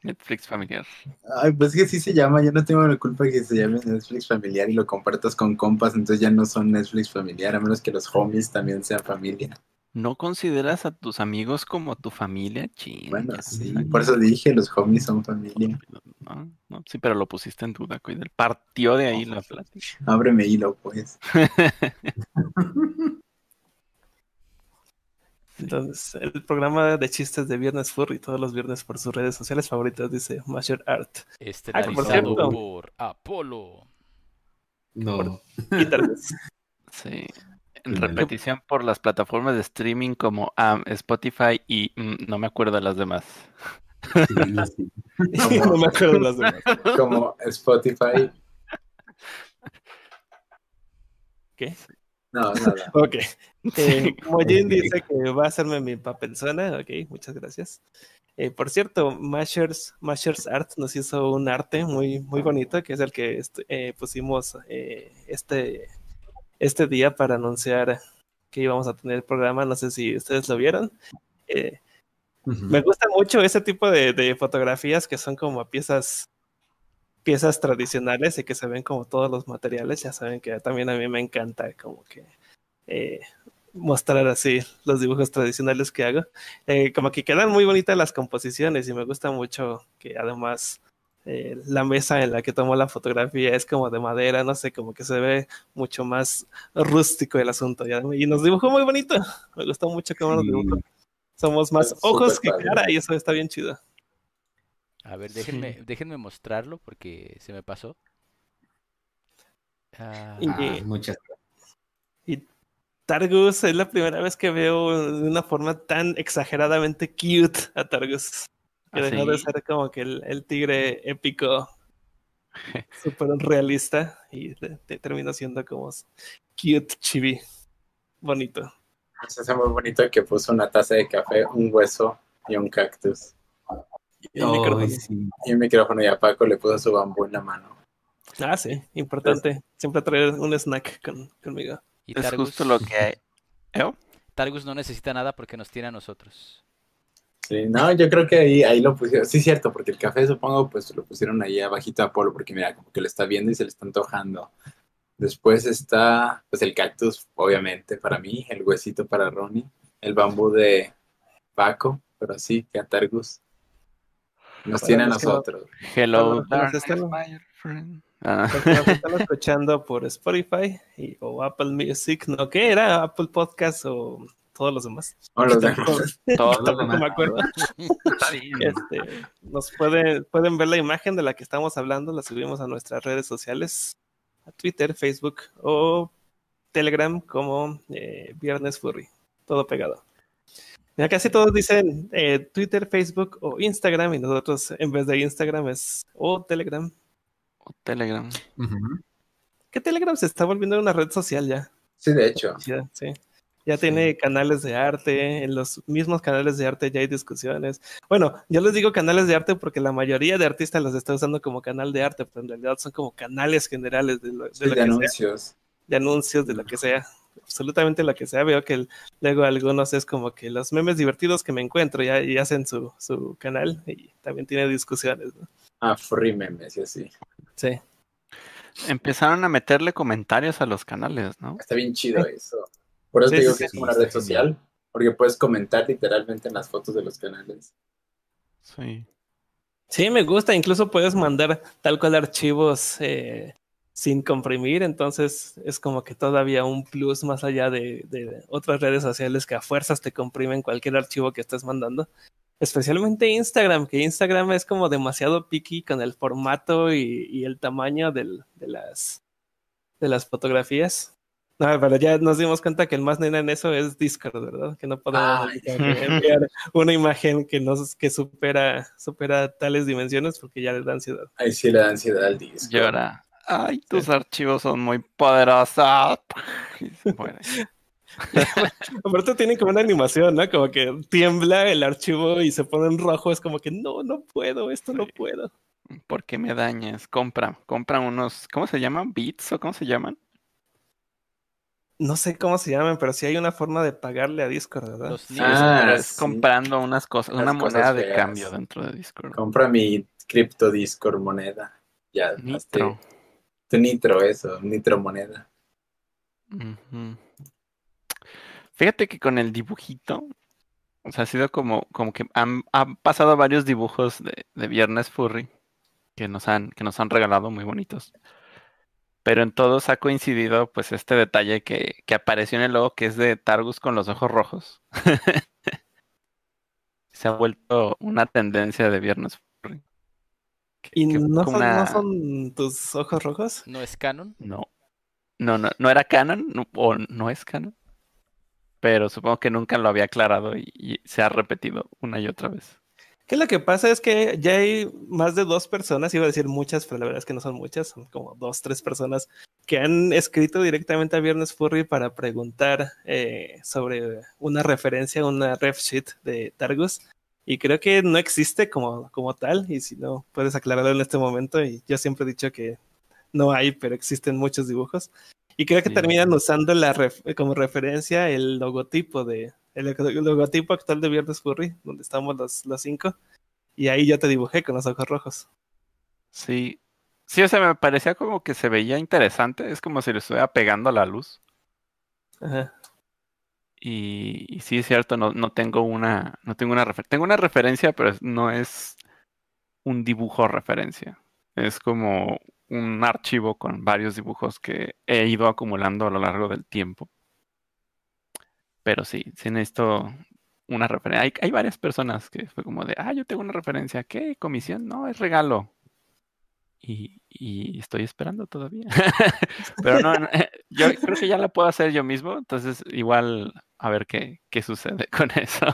Netflix familiar. Ay, pues que sí se llama. Yo no tengo la culpa que se llame Netflix familiar y lo compartas con compas. Entonces ya no son Netflix familiar, a menos que los homies también sean familia. ¿No consideras a tus amigos como tu familia? Chin, Bueno, sí. Por eso dije, los homies son familia. No, no, sí, pero lo pusiste en duda, Coidel. Partió de ahí la plática. Ábreme hilo, pues. Entonces, el programa de chistes de Viernes Furry todos los viernes por sus redes sociales favoritas dice Masher Art. Estelarizado por cierto. por Apolo. No. Y tal vez. Sí. En repetición por las plataformas de streaming como ah, Spotify y mm, no me acuerdo de las demás. Sí, sí. no me acuerdo las demás. Como Spotify. ¿Qué? No, nada. Ok. Eh, Mojin dice que va a hacerme mi papelzona. Ok, muchas gracias. Eh, por cierto, Mashers, Mashers Art nos hizo un arte muy, muy bonito, que es el que eh, pusimos eh, este, este día para anunciar que íbamos a tener el programa. No sé si ustedes lo vieron. Eh, me gusta mucho ese tipo de, de fotografías que son como piezas piezas tradicionales y que se ven como todos los materiales. Ya saben que también a mí me encanta como que eh, mostrar así los dibujos tradicionales que hago. Eh, como que quedan muy bonitas las composiciones y me gusta mucho que además eh, la mesa en la que tomó la fotografía es como de madera, no sé, como que se ve mucho más rústico el asunto. Y, nos dibujó muy bonito. Me gustó mucho cómo nos dibujó. Somos más ojos que padre. cara y eso está bien chido. A ver, déjenme, déjenme mostrarlo porque se me pasó. Ah, Y- Ah, muchas Targus es la primera vez que veo de una forma tan exageradamente cute a Targus. Que ¿Ah, dejó de ser como que el, el tigre épico, súper realista, y te- te terminó siendo como cute chibi. Bonito. Se hace muy bonito que puso una taza de café, un hueso y un cactus. Y el micrófono. Sí. Y un micrófono y a Paco le puso su bambú en la mano. Ah, sí, importante. Siempre traer un snack con- conmigo. Y Es Targus, justo lo que hay. ¿Eh? Targus no necesita nada porque nos tiene a nosotros. Sí, no, yo creo que ahí, ahí lo pusieron. Sí, cierto, porque el café supongo pues lo pusieron ahí abajito a Polo, porque mira, como que lo está viendo y se le está antojando. Después está pues el cactus, obviamente, para mí, el huesito para Ronnie, el bambú de Paco, pero sí, que a Targus. Nos tiene a nosotros. Hello, están- my friend. Ah, nos están escuchando por Spotify y, o Apple Music, ¿no? ¿Qué era? ¿Apple Podcast o todos los demás? O los demás. todos los demás. me acuerdo. Está bien. Este, nos pueden, pueden ver la imagen de la que estamos hablando, la subimos a nuestras redes sociales, a Twitter, Facebook o Telegram como eh, Viernes Furry, todo pegado. Ya casi todos dicen eh, Twitter, Facebook o Instagram y nosotros en vez de Instagram es o Telegram. O Telegram. Ujú. Que Telegram se está volviendo una red social ya. Sí, de hecho. Ya, sí. Ya tiene canales de arte, en los mismos canales de arte ya hay discusiones. Bueno, yo les digo canales de arte porque la mayoría de artistas los está usando como canal de arte, pero en realidad son como canales generales de lo, de Sí, lo de que sea, anuncios. de anuncios, de lo que sea. Absolutamente lo que sea. Veo que el- luego algunos es como que los memes divertidos que me encuentro ya, y hacen su, su canal y también tiene discusiones. ¿no? Ah, free memes y así. Sí. Empezaron a meterle comentarios a los canales, ¿no? Está bien chido eso. Por eso Sí, te digo sí, que es sí, como una red social, porque puedes comentar literalmente en las fotos de los canales. Sí. Sí, me gusta. Incluso puedes mandar tal cual archivos eh, sin comprimir. Entonces es como que todavía un plus más allá de, de otras redes sociales que a fuerzas te comprimen cualquier archivo que estés mandando. Especialmente Instagram, que Instagram es como demasiado picky con el formato y, y el tamaño del- de, las, de las fotografías. No, pero ya nos dimos cuenta que el más nena en eso es Discord, ¿verdad? Que no podemos enviar una imagen que nos que supera supera tales dimensiones porque ya le da ansiedad. Ahí sí le da ansiedad al disco. Llora. Ay, tus archivos son muy poderosos. Y se muere. Aparte tienen como una animación, ¿no? Como que tiembla el archivo y se pone en rojo. Es como que no, no puedo, esto no puedo. ¿Por qué me dañas? Compra, compra unos, ¿cómo se llaman? ¿Bits o cómo se llaman? No sé cómo se llaman, pero sí hay una forma de pagarle a Discord, ¿verdad? Los. Ah, pero es sí. comprando unas cosas, Las una cosas moneda de cambio dentro de Discord. Compra mi cripto Discord moneda. Ya, Nitro. Tu nitro, eso, nitro moneda. Fíjate que con el dibujito, o sea, ha sido como, como que han, pasado varios dibujos de, de Viernes Furry que nos han, que nos han regalado muy bonitos. Pero en todos ha coincidido pues este detalle que, que apareció en el logo que es de Targus con los ojos rojos. Se ha vuelto una tendencia de Viernes ¿Y no son, no son tus ojos rojos? ¿No es canon? no. No, no, no era canon, no- o no es canon. Pero supongo que nunca lo había aclarado y, y se ha repetido una y otra vez. Que lo que pasa es que ya hay más de dos personas, iba a decir muchas, pero la verdad es que no son muchas, son como dos, tres personas que han escrito directamente a Viernes Furry para preguntar eh, sobre una referencia, una ref sheet de Targus. Y creo que no existe como, como tal, y si no, puedes aclararlo en este momento. Y yo siempre he dicho que no hay, pero existen muchos dibujos. Y creo que Sí. terminan usando la ref- como referencia el logotipo de el, el logotipo actual de Viernes Furry, donde estamos los, los cinco. Y ahí yo te dibujé con los ojos rojos. Sí. Sí, o sea, me parecía como que se veía interesante. Es como si le estuviera pegando la luz. Ajá. Y, sí es cierto, no, no tengo una, no tengo una referencia. Tengo una referencia, pero no es un dibujo referencia. Es como un archivo con varios dibujos que he ido acumulando a lo largo del tiempo. Pero sí, sí necesito una referencia. Hay, hay varias personas que fue como de, ah, yo tengo una referencia. ¿Qué? ¿Comisión? No, es regalo. Y, y estoy esperando todavía. Pero no, yo creo que ya la puedo hacer yo mismo. Entonces, igual a ver qué, qué sucede con eso.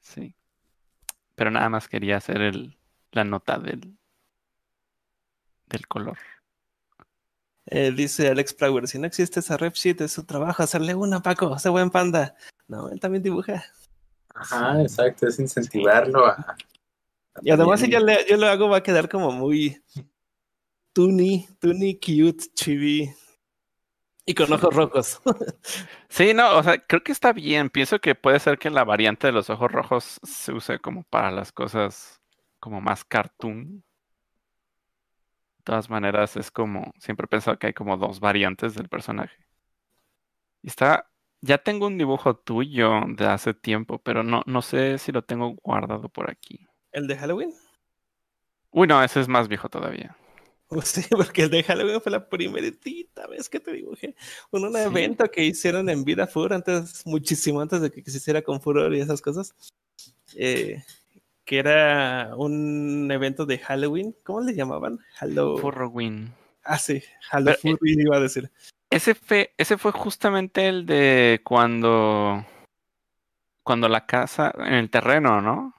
Sí. Pero nada más quería hacer el, la nota del, del color. Eh, dice Alex Flower, si no existe esa ref sheet, es su trabajo hacerle una, Paco, ese buen panda. No, él también dibuja. Ajá, exacto, es incentivarlo a. Y además si yo, le- yo lo hago va a quedar como muy tuni, tuni, cute, chibi. Y con ojos rojos. Sí, no, o sea, creo que está bien. Pienso que puede ser que la variante de los ojos rojos se use como para las cosas como más cartoon. De todas maneras, es como, siempre he pensado que hay como dos variantes del personaje. Y está, ya tengo un dibujo tuyo de hace tiempo, pero no, no sé si lo tengo guardado por aquí. ¿El de Halloween? Uy, no, ese es más viejo todavía. Sí, porque el de Halloween fue la primeritita vez que te dibujé. En un Sí. evento que hicieron en Vida Fur, antes, muchísimo antes de que se hiciera con Furor y esas cosas. eh, que era un evento de Halloween. ¿Cómo le llamaban? Hallow... Furrowin. Ah, sí, Hallow Pero, eh, iba a decir. Ese fue, ese fue justamente el de cuando cuando la casa, en el terreno, ¿no?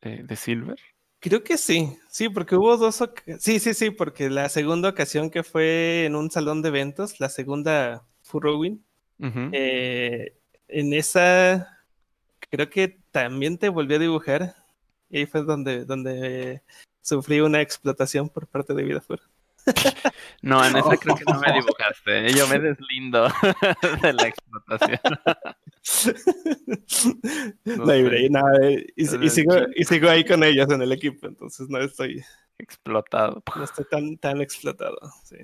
De, de Silver. Creo que sí, sí, porque hubo dos, sí, sí, sí, porque la segunda ocasión que fue en un salón de eventos, la segunda Furrowin, eh, en esa creo que también te volví a dibujar y ahí fue donde, donde sufrí una explotación por parte de Vidafur. No, en esa creo que no me dibujaste. Yo me deslindo de la explotación. No No, y, sé. y nada, eh, y, sigo, y sigo ahí con ellos en el equipo, entonces no estoy, Explotado. no estoy tan, tan explotado. sí.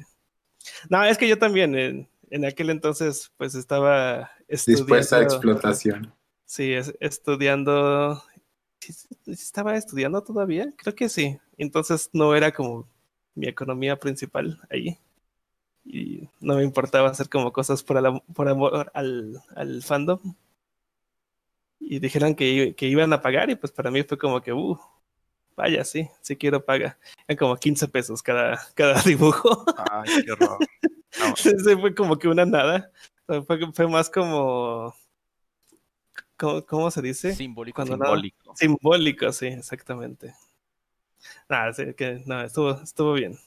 No, es que yo también en, en aquel entonces pues estaba Dispuesta a estudiando- explotación. Sí, es- estudiando. ¿sí- sí ¿Estaba estudiando todavía? Creo que sí. Entonces no era como mi economía principal ahí. Y no me importaba hacer como cosas por, amor al, al fandom. Y dijeron que, i- que iban a pagar y pues para mí fue como que, uh, vaya, sí, sí quiero pagar. Eran como 15 pesos cada, cada dibujo. Ay, qué horror. No, fue como que una nada. O sea, Fue, fue más como... ¿Cómo, cómo se dice? Simbólico. Cuando simbólico. Simbólico, sí, exactamente. Nada, sí, que no, estuvo, estuvo bien.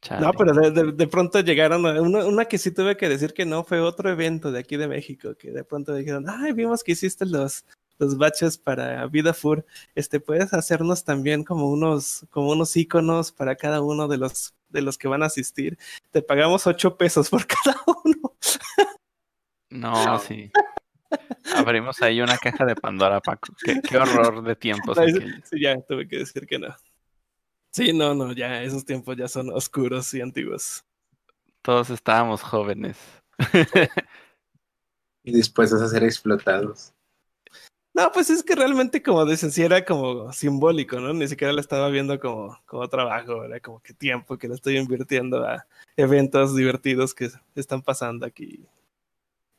Chale. No, pero de, de- de pronto llegaron, a- una, una que sí tuve que decir que no fue otro evento de aquí de México, que de pronto dijeron, ay, vimos que hiciste los, los baches para Vida Fur, este, puedes hacernos también como unos, como unos iconos para cada uno de los, de los que van a asistir. Te pagamos ocho pesos por cada uno. No, sí. Abrimos ahí una caja de Pandora, Paco. Qué, qué horror de tiempos sí, ya tuve que decir que no. Sí, no, no, ya esos tiempos ya son oscuros y antiguos. Todos estábamos jóvenes. Y dispuestos a ser explotados. No, pues es que realmente, como dicen, sí era como simbólico, ¿no? Ni siquiera lo estaba viendo como, como trabajo, era como que tiempo que lo estoy invirtiendo a eventos divertidos que están pasando aquí.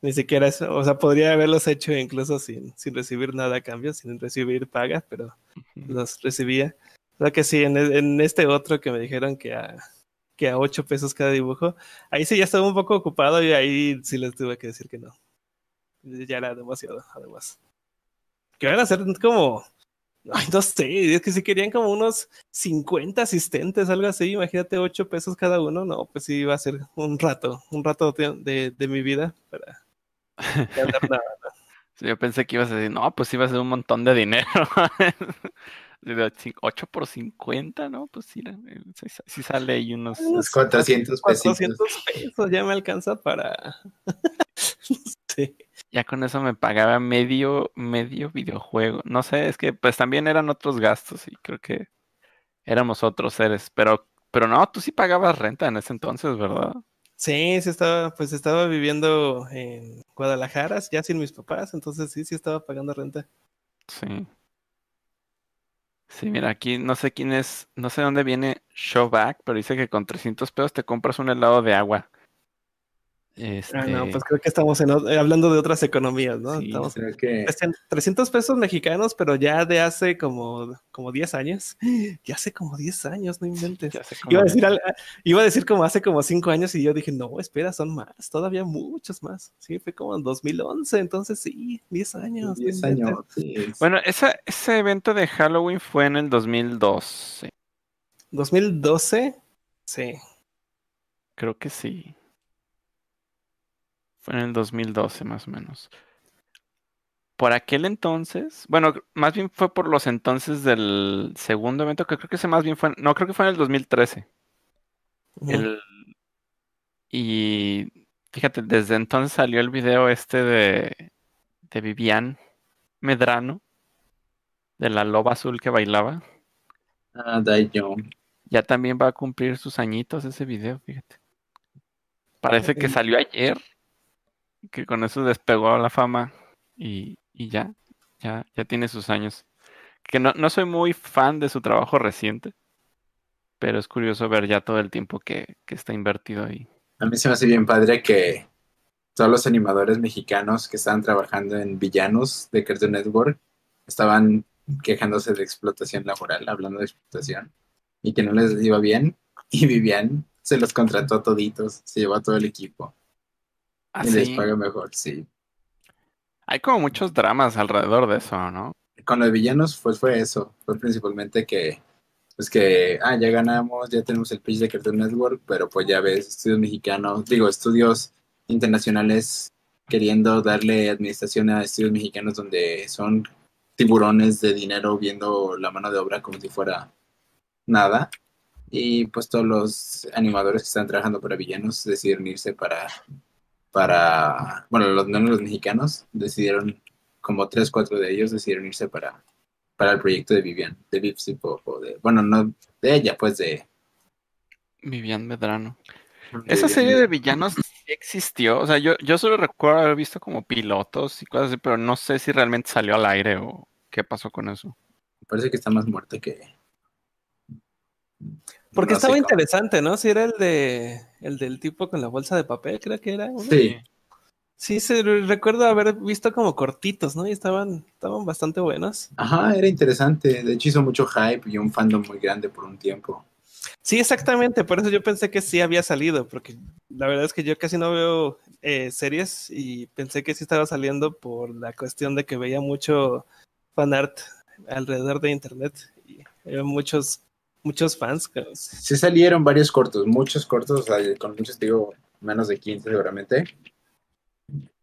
Ni siquiera eso, o sea, podría haberlos hecho incluso sin, sin recibir nada a cambio, sin recibir paga, pero los recibía. Lo que sí, en, en este otro que me dijeron que a, que a 8 pesos cada dibujo, ahí sí ya estaba un poco ocupado y ahí sí les tuve que decir que no. Ya era demasiado, además. Que van a ser como, ay, no sé, es que si querían como unos 50 asistentes, algo así, imagínate 8 pesos cada uno, no, pues sí iba a ser un rato, un rato de, de, de mi vida para Yo pensé que ibas a decir, no, pues iba a ser un montón de dinero. 8 por 50, ¿no? Pues sí, eh, sí, sí sale ahí unos... Unos 400 pesitos. 400 pesos ya me alcanza para. sí. Ya con eso me pagaba medio, medio videojuego. No sé, es que pues también eran otros gastos y creo que éramos otros seres. Pero, pero no, tú sí pagabas renta en ese entonces, ¿verdad? Sí, sí estaba, pues estaba viviendo en Guadalajara, ya sin mis papás, entonces sí, sí estaba pagando renta. Sí. Sí, mira, aquí no sé quién es, no sé dónde viene Showback, pero dice que con 300 pesos te compras un helado de agua. Este, Ah, no, pues creo que estamos en eh, hablando de otras economías, ¿no? Sí, Estamos Creo que 300 pesos mexicanos, pero ya de hace como, como 10 años. Ya hace como 10 años, no inventes. Iba a, decir, al- iba a decir como hace como 5 años y yo dije, no, espera, son más, todavía muchos más. Sí, fue como en 2011, entonces sí, 10 años. no 10 inventes. años. sí, es- Bueno, esa- ese evento de Halloween fue en el 2012. 2012, sí. Creo que sí. Fue en el 2012 más o menos. Por aquel entonces, bueno, más bien fue por los entonces del segundo evento, que creo que ese más bien fue, no, creo que fue en el 2013. Ujú. El, y fíjate, desde entonces salió el video este de, de Vivian Medrano, de la loba azul que bailaba. Ah, Young. Ya también va a cumplir sus añitos ese video, fíjate. Parece que salió ayer, que con eso despegó la fama y, y ya, ya, ya tiene sus años. Que no, no soy muy fan de su trabajo reciente, pero es curioso ver ya todo el tiempo que, que está invertido ahí. A mí se me hace bien padre que todos los animadores mexicanos que estaban trabajando en villanos de Cartoon Network estaban quejándose de explotación laboral, hablando de explotación, y que no les iba bien. Y Vivian se los contrató a toditos, se llevó a todo el equipo y les Así, paga mejor, sí. Hay como muchos dramas alrededor de eso, ¿no? Con los villanos, pues fue eso. Fue principalmente que, pues que, ah, ya ganamos, ya tenemos el pitch de Cartoon Network, pero pues ya ves, estudios mexicanos, digo, estudios internacionales queriendo darle administración a estudios mexicanos donde son tiburones de dinero viendo la mano de obra como si fuera nada. Y pues todos los animadores que están trabajando para villanos decidieron irse para, para bueno, los, los mexicanos, decidieron, como tres, cuatro de ellos decidieron irse para, para el proyecto de Vivian, de Vipsy, o de, bueno, no de ella, pues de... Vivian Medrano. Esa serie de villanos existió. O sea, yo, yo solo recuerdo haber visto como pilotos y cosas así, pero no sé si realmente salió al aire o qué pasó con eso. Parece que está más muerta que... Porque estaba interesante, ¿no? Si era el de el del tipo con la bolsa de papel, creo que era. Sí, Sí, se, recuerdo haber visto como cortitos, ¿no? Y estaban, estaban bastante buenos. ajá, era interesante. De hecho hizo mucho hype y un fandom muy grande por un tiempo. Sí, exactamente. Por eso yo pensé que sí había salido, porque la verdad es que yo casi no veo eh, series y pensé que sí estaba saliendo por la cuestión de que veía mucho fanart alrededor de internet y muchos, muchos fans. Sí salieron varios cortos, muchos cortos, con muchos digo menos de 15 seguramente.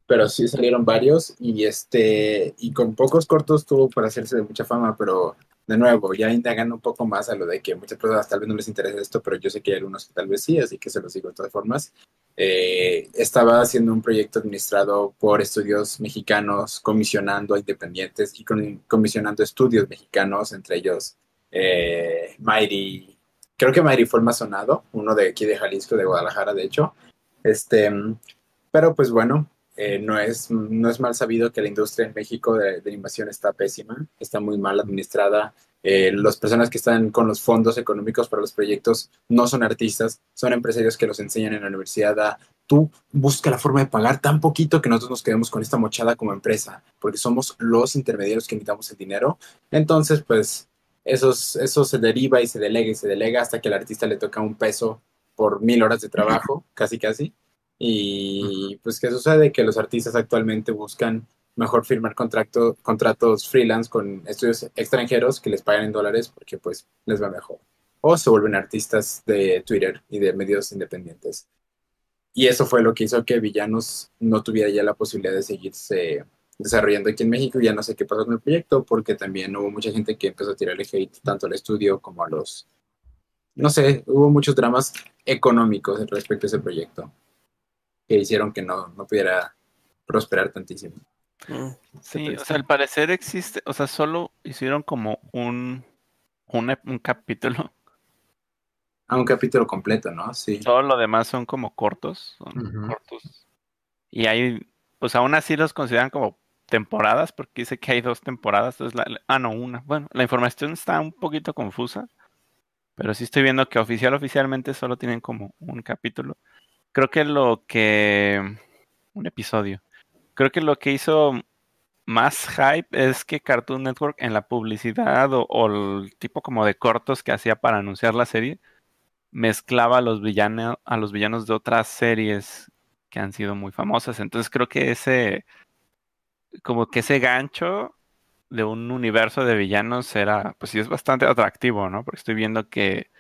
Pero sí salieron varios y este y con pocos cortos tuvo para hacerse de mucha fama, pero de nuevo, ya indagando un poco más a lo de que muchas personas tal vez no les interesa esto, pero yo sé que hay algunos que tal vez sí, así que se los digo de todas formas. Eh, estaba haciendo un proyecto administrado por estudios mexicanos, comisionando a independientes y con- comisionando estudios mexicanos, entre ellos eh, creo que Mighty fue el más sonado, uno de aquí de Jalisco, de Guadalajara, de hecho. Este, pero pues bueno, eh, no, es, no es mal sabido que la industria en México de, de animación está pésima, está muy mal administrada. Eh, las personas que están con los fondos económicos para los proyectos no son artistas, son empresarios que los enseñan en la universidad a tú busca la forma de pagar tan poquito que nosotros nos quedemos con esta mochada como empresa, porque somos los intermediarios que necesitamos el dinero. Entonces, pues eso, eso se deriva y se delega y se delega hasta que al artista le toca un peso por mil horas de trabajo, casi casi. Y pues qué sucede que los artistas actualmente buscan mejor firmar contrato, contratos freelance con estudios extranjeros que les pagan en dólares porque pues les va mejor. O se vuelven artistas de Twitter y de medios independientes. Y eso fue lo que hizo que Villanos no tuviera ya la posibilidad de seguirse desarrollando aquí en México. Ya no sé qué pasó con el proyecto porque también hubo mucha gente que empezó a tirarle hate tanto al estudio como a los... No sé, hubo muchos dramas económicos respecto a ese proyecto que hicieron que no, no pudiera prosperar tantísimo. Mm, Sí, o sea, al parecer existe, o sea, solo hicieron como un, un, capítulo. Ah, un capítulo completo, ¿no? Sí. Todo lo demás son como cortos, son Ujú. cortos. Y hay, pues aún así los consideran como temporadas, porque dice que hay dos temporadas. Entonces la- ah, no, una. Bueno, la información está un poquito confusa, pero sí estoy viendo que oficial, oficialmente solo tienen como un capítulo. Creo que lo que, un episodio. Creo que lo que hizo más hype es que Cartoon Network en la publicidad o, el tipo como de cortos que hacía para anunciar la serie mezclaba a los villanos a los villanos de otras series que han sido muy famosas. Entonces creo que ese como que ese gancho de un universo de villanos era pues sí es bastante atractivo, ¿no? Porque estoy viendo que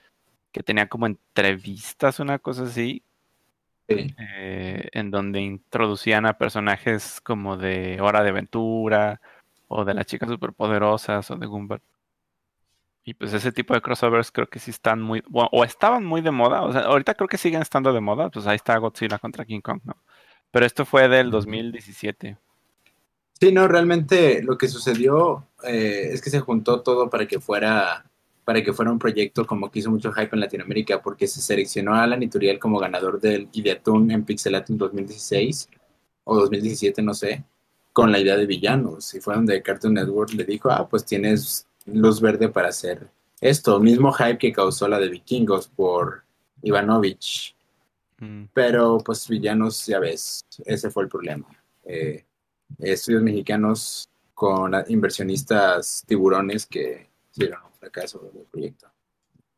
que tenía como entrevistas, una cosa así, Sí. eh, en donde introducían a personajes como de Hora de Aventura o de las chicas superpoderosas o de Gumball. Y pues ese tipo de crossovers creo que sí están muy, bueno, o estaban muy de moda, o sea, ahorita creo que siguen estando de moda, pues ahí está Godzilla contra King Kong, ¿no? Pero esto fue del 2017. Sí, no, realmente lo que sucedió eh, es que se juntó todo para que fuera para que fuera un proyecto como que hizo mucho hype en Latinoamérica, porque se seleccionó a Alan Ituriel como ganador del Ideatún en Pixelatum 2016 o 2017, no sé, con la idea de villanos. Y fue donde Cartoon Network le dijo, ah, pues tienes luz verde para hacer esto. Mismo hype que causó la de Vikingos por Ivanovich. Mm, Pero pues villanos, ya ves, ese fue el problema. Eh, estudios mexicanos con inversionistas tiburones que hicieron un fracaso del proyecto.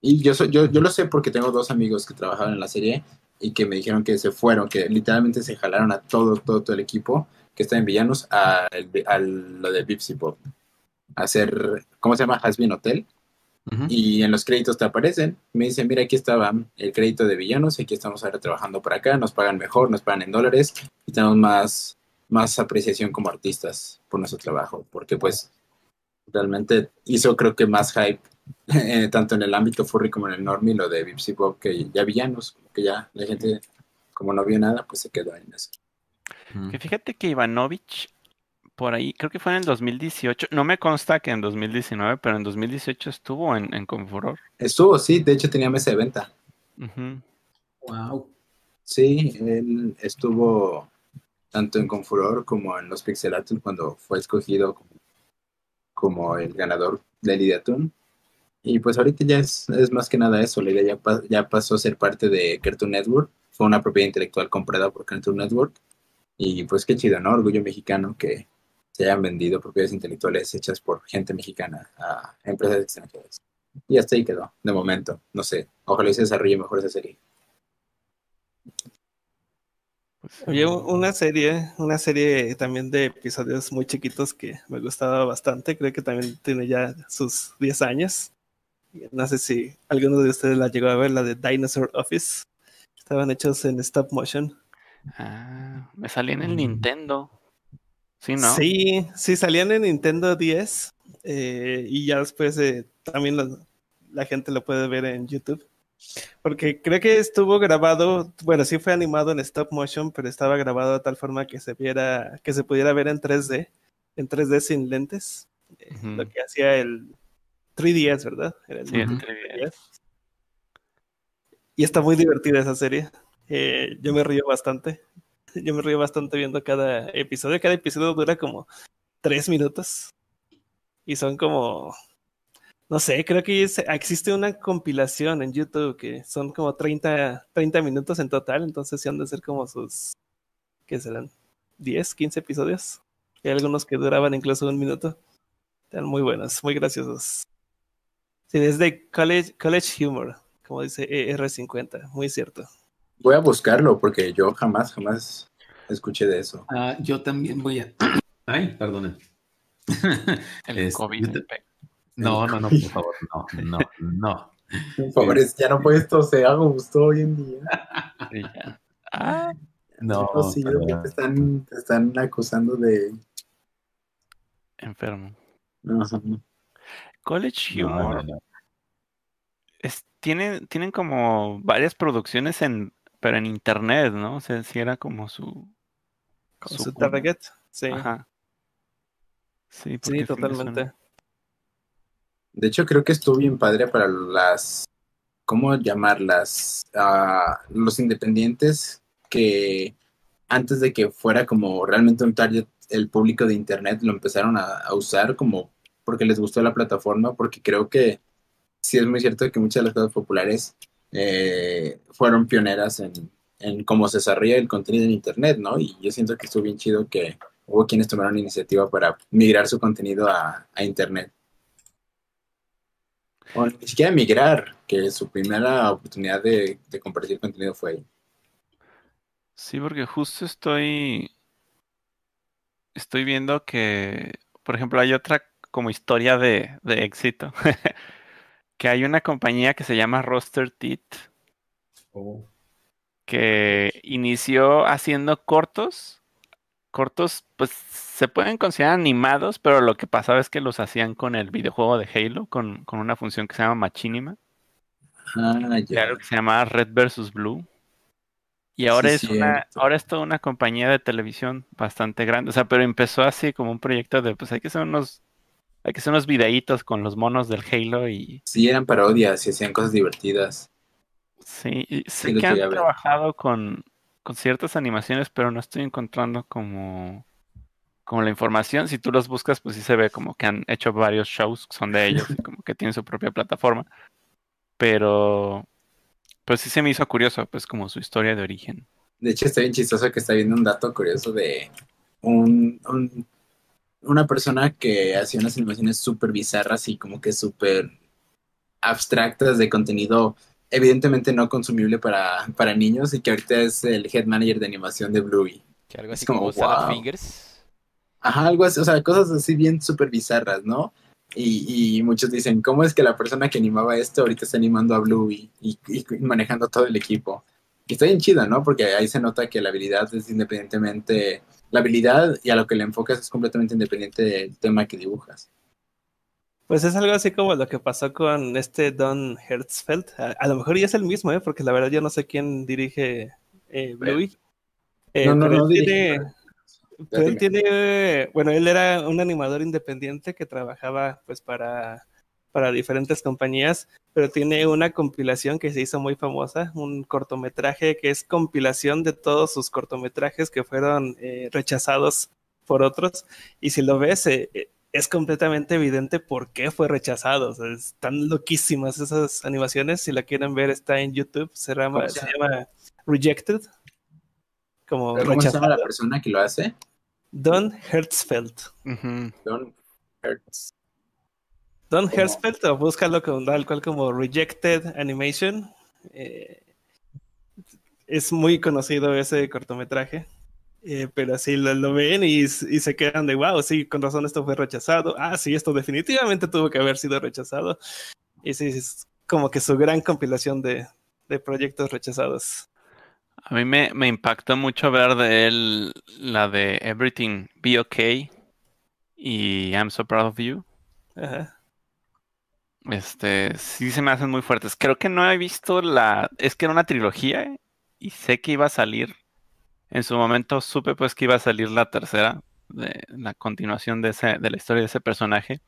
Y yo, soy, yo, yo lo sé porque tengo dos amigos que trabajaban en la serie y que me dijeron que se fueron, que literalmente se jalaron a todo, todo, todo el equipo, que está en Villanos, a, a lo de Bipsy Pop. A hacer, ¿cómo se llama? Hasbin Hotel. Y en los créditos te aparecen. Me dicen, mira, aquí estaba el crédito de Villanos, y aquí estamos ahora trabajando por acá, nos pagan mejor, nos pagan en dólares y tenemos más, más apreciación como artistas por nuestro trabajo. Porque pues realmente hizo creo que más hype, eh, tanto en el ámbito furry como en el normie, lo de Bipsy Pop, que ya Villanos, que ya la gente, como no vio nada, pues se quedó en eso. Que fíjate que Ivanovich, por ahí, creo que fue en el 2018, no me consta que en 2019, pero en 2018 estuvo en, en Confuror. Estuvo, sí, de hecho tenía mesa de venta. Wow. Sí, él estuvo tanto en Confuror como en los Pixelatul cuando fue escogido como, el ganador del Ideatun. Y pues ahorita ya es, es más que nada eso, la idea ya, pa- ya pasó a ser parte de Cartoon Network, fue una propiedad intelectual comprada por Cartoon Network. Y pues qué chido, ¿no? Orgullo mexicano que se hayan vendido propiedades intelectuales hechas por gente mexicana a empresas extranjeras. Y hasta ahí quedó, de momento, no sé, ojalá se desarrolle mejor esa serie. Pues, Había sí. una serie, una serie también de episodios muy chiquitos que me gustaba bastante. Creo que también tiene ya sus 10 años. No sé si alguno de ustedes la llegó a ver, la de Dinosaur Office. Estaban hechos en stop motion. Ah, me salí en el Mm. Nintendo. Sí, ¿no? Sí, sí, salían en Nintendo 10 eh, y ya después eh, también lo- la gente lo puede ver en YouTube. Porque creo que estuvo grabado, bueno, sí fue animado en stop motion, pero estaba grabado de tal forma que se viera, que se pudiera ver en 3D, en 3D sin lentes. eh, Ujú. Lo que hacía el 3DS, ¿verdad? Era el Sí, el Nintendo 3DS. Y está muy divertida esa serie. Eh, yo me río bastante. Yo me río bastante viendo cada episodio. Cada episodio dura como tres minutos. Y son como. No sé, creo que es- existe una compilación en YouTube que son como 30, 30 minutos en total. Entonces sí han de ser como sus. ¿Qué serán? ¿10, 15 episodios? Y hay algunos que duraban incluso un minuto. Están muy buenos, muy graciosos. Sí, es de College, college Humor, como dice E ER50, muy cierto. Voy a buscarlo porque yo jamás, jamás escuché de eso. Ah, yo también voy a. Ay, perdonen. El Este, COVID. te-. No, no, no, por favor, no, no, no. Por favor, es- ya no puedes toser, a gusto hoy en día. Sí, ya. Ah, No, sí, creo que pero- te están, te están acusando de... enfermo. Ajá. College no, Humor. no, no. es- tienen, tienen como varias producciones en, pero en internet, ¿no? O sea, si era como su, Con su su target, sí, Ajá. Sí, sí, totalmente. suena. De hecho, creo que estuvo bien padre para las... ¿Cómo llamarlas? Ah, los independientes que antes de que fuera como realmente un target, el público de internet lo empezaron a, usar como porque les gustó la plataforma, porque creo que sí es muy cierto que muchas de las cosas populares eh, fueron pioneras en, en cómo se desarrolla el contenido en internet, ¿no? Y yo siento que estuvo bien chido que hubo quienes tomaron iniciativa para migrar su contenido a, a internet. O ni siquiera migrar, que su primera oportunidad de, de compartir contenido fue ahí. Sí, porque justo estoy, estoy viendo que, por ejemplo, hay otra como historia de, de éxito, que hay una compañía que se llama Roster Teeth, Oh. que inició haciendo cortos, cortos, pues se pueden considerar animados, pero lo que pasaba es que los hacían con el videojuego de Halo, con, con una función que se llama Machinima. Ah, ya. Claro que se llamaba Red vs. Blue. Y ahora Sí, es una, ahora es toda una compañía de televisión bastante grande. O sea, pero empezó así como un proyecto de pues hay que hacer unos, hay que hacer unos videitos con los monos del Halo y Sí, eran parodias y hacían cosas divertidas. sí, y sé que han trabajado con, con ciertas animaciones, pero no estoy encontrando como, como la información. Si tú los buscas, pues sí se ve como que han hecho varios shows son de ellos y como que tienen su propia plataforma. Pero pues sí se me hizo curioso, pues como su historia de origen. De hecho, está bien chistoso que está viendo un dato curioso de un, un- una persona que hacía unas animaciones súper bizarras y como que súper abstractas de contenido evidentemente no consumible para, para niños y que ahorita es el head manager de animación de Bluey. Que algo así Es como, como wow. Fingers. Ajá, algo así, o sea, cosas así bien súper bizarras, ¿no? Y, y muchos dicen, ¿cómo es que la persona que animaba esto ahorita está animando a Blue y, y- y manejando todo el equipo? Y está bien chido, ¿no? Porque ahí se nota que la habilidad es independientemente, la habilidad y a lo que le enfocas es completamente independiente del tema que dibujas. Pues es algo así como lo que pasó con este Don Hertzfeld. A, a lo mejor ya es el mismo, ¿eh? porque la verdad yo no sé quién dirige eh, Bluey. Eh, No, no, pero no él dirige, tiene, pero él tiene, bueno, él era un animador independiente que trabajaba pues para, para diferentes compañías, pero tiene una compilación que se hizo muy famosa, un cortometraje que es compilación de todos sus cortometrajes que fueron eh, rechazados por otros. Y si lo ves, eh, eh, es completamente evidente por qué fue rechazado. O sea, están loquísimas esas animaciones. Si la quieren ver, está en YouTube. Se llama, ¿Cómo se se llama Rejected. Como ¿Pero ¿Cómo se llama la persona que lo hace? Don Hertzfeld. Don Hertz. Don ¿Cómo? Hertzfeld, o búscalo con tal cual como Rejected Animation. Eh, es muy conocido ese cortometraje. Eh, pero sí lo, lo ven y, y se quedan de wow, sí, con razón esto fue rechazado. Ah, sí, esto definitivamente tuvo que haber sido rechazado. Y sí, es como que su gran compilación de, de proyectos rechazados. A mí me, me impactó mucho ver de él la de Everything Be Okay y I'm So Proud of You. Ajá. Este, sí se me hacen muy fuertes. Creo que no he visto la... Es que era una trilogía y sé que iba a salir. En su momento supe pues que iba a salir la tercera, de la continuación de, ese, de la historia de ese personaje.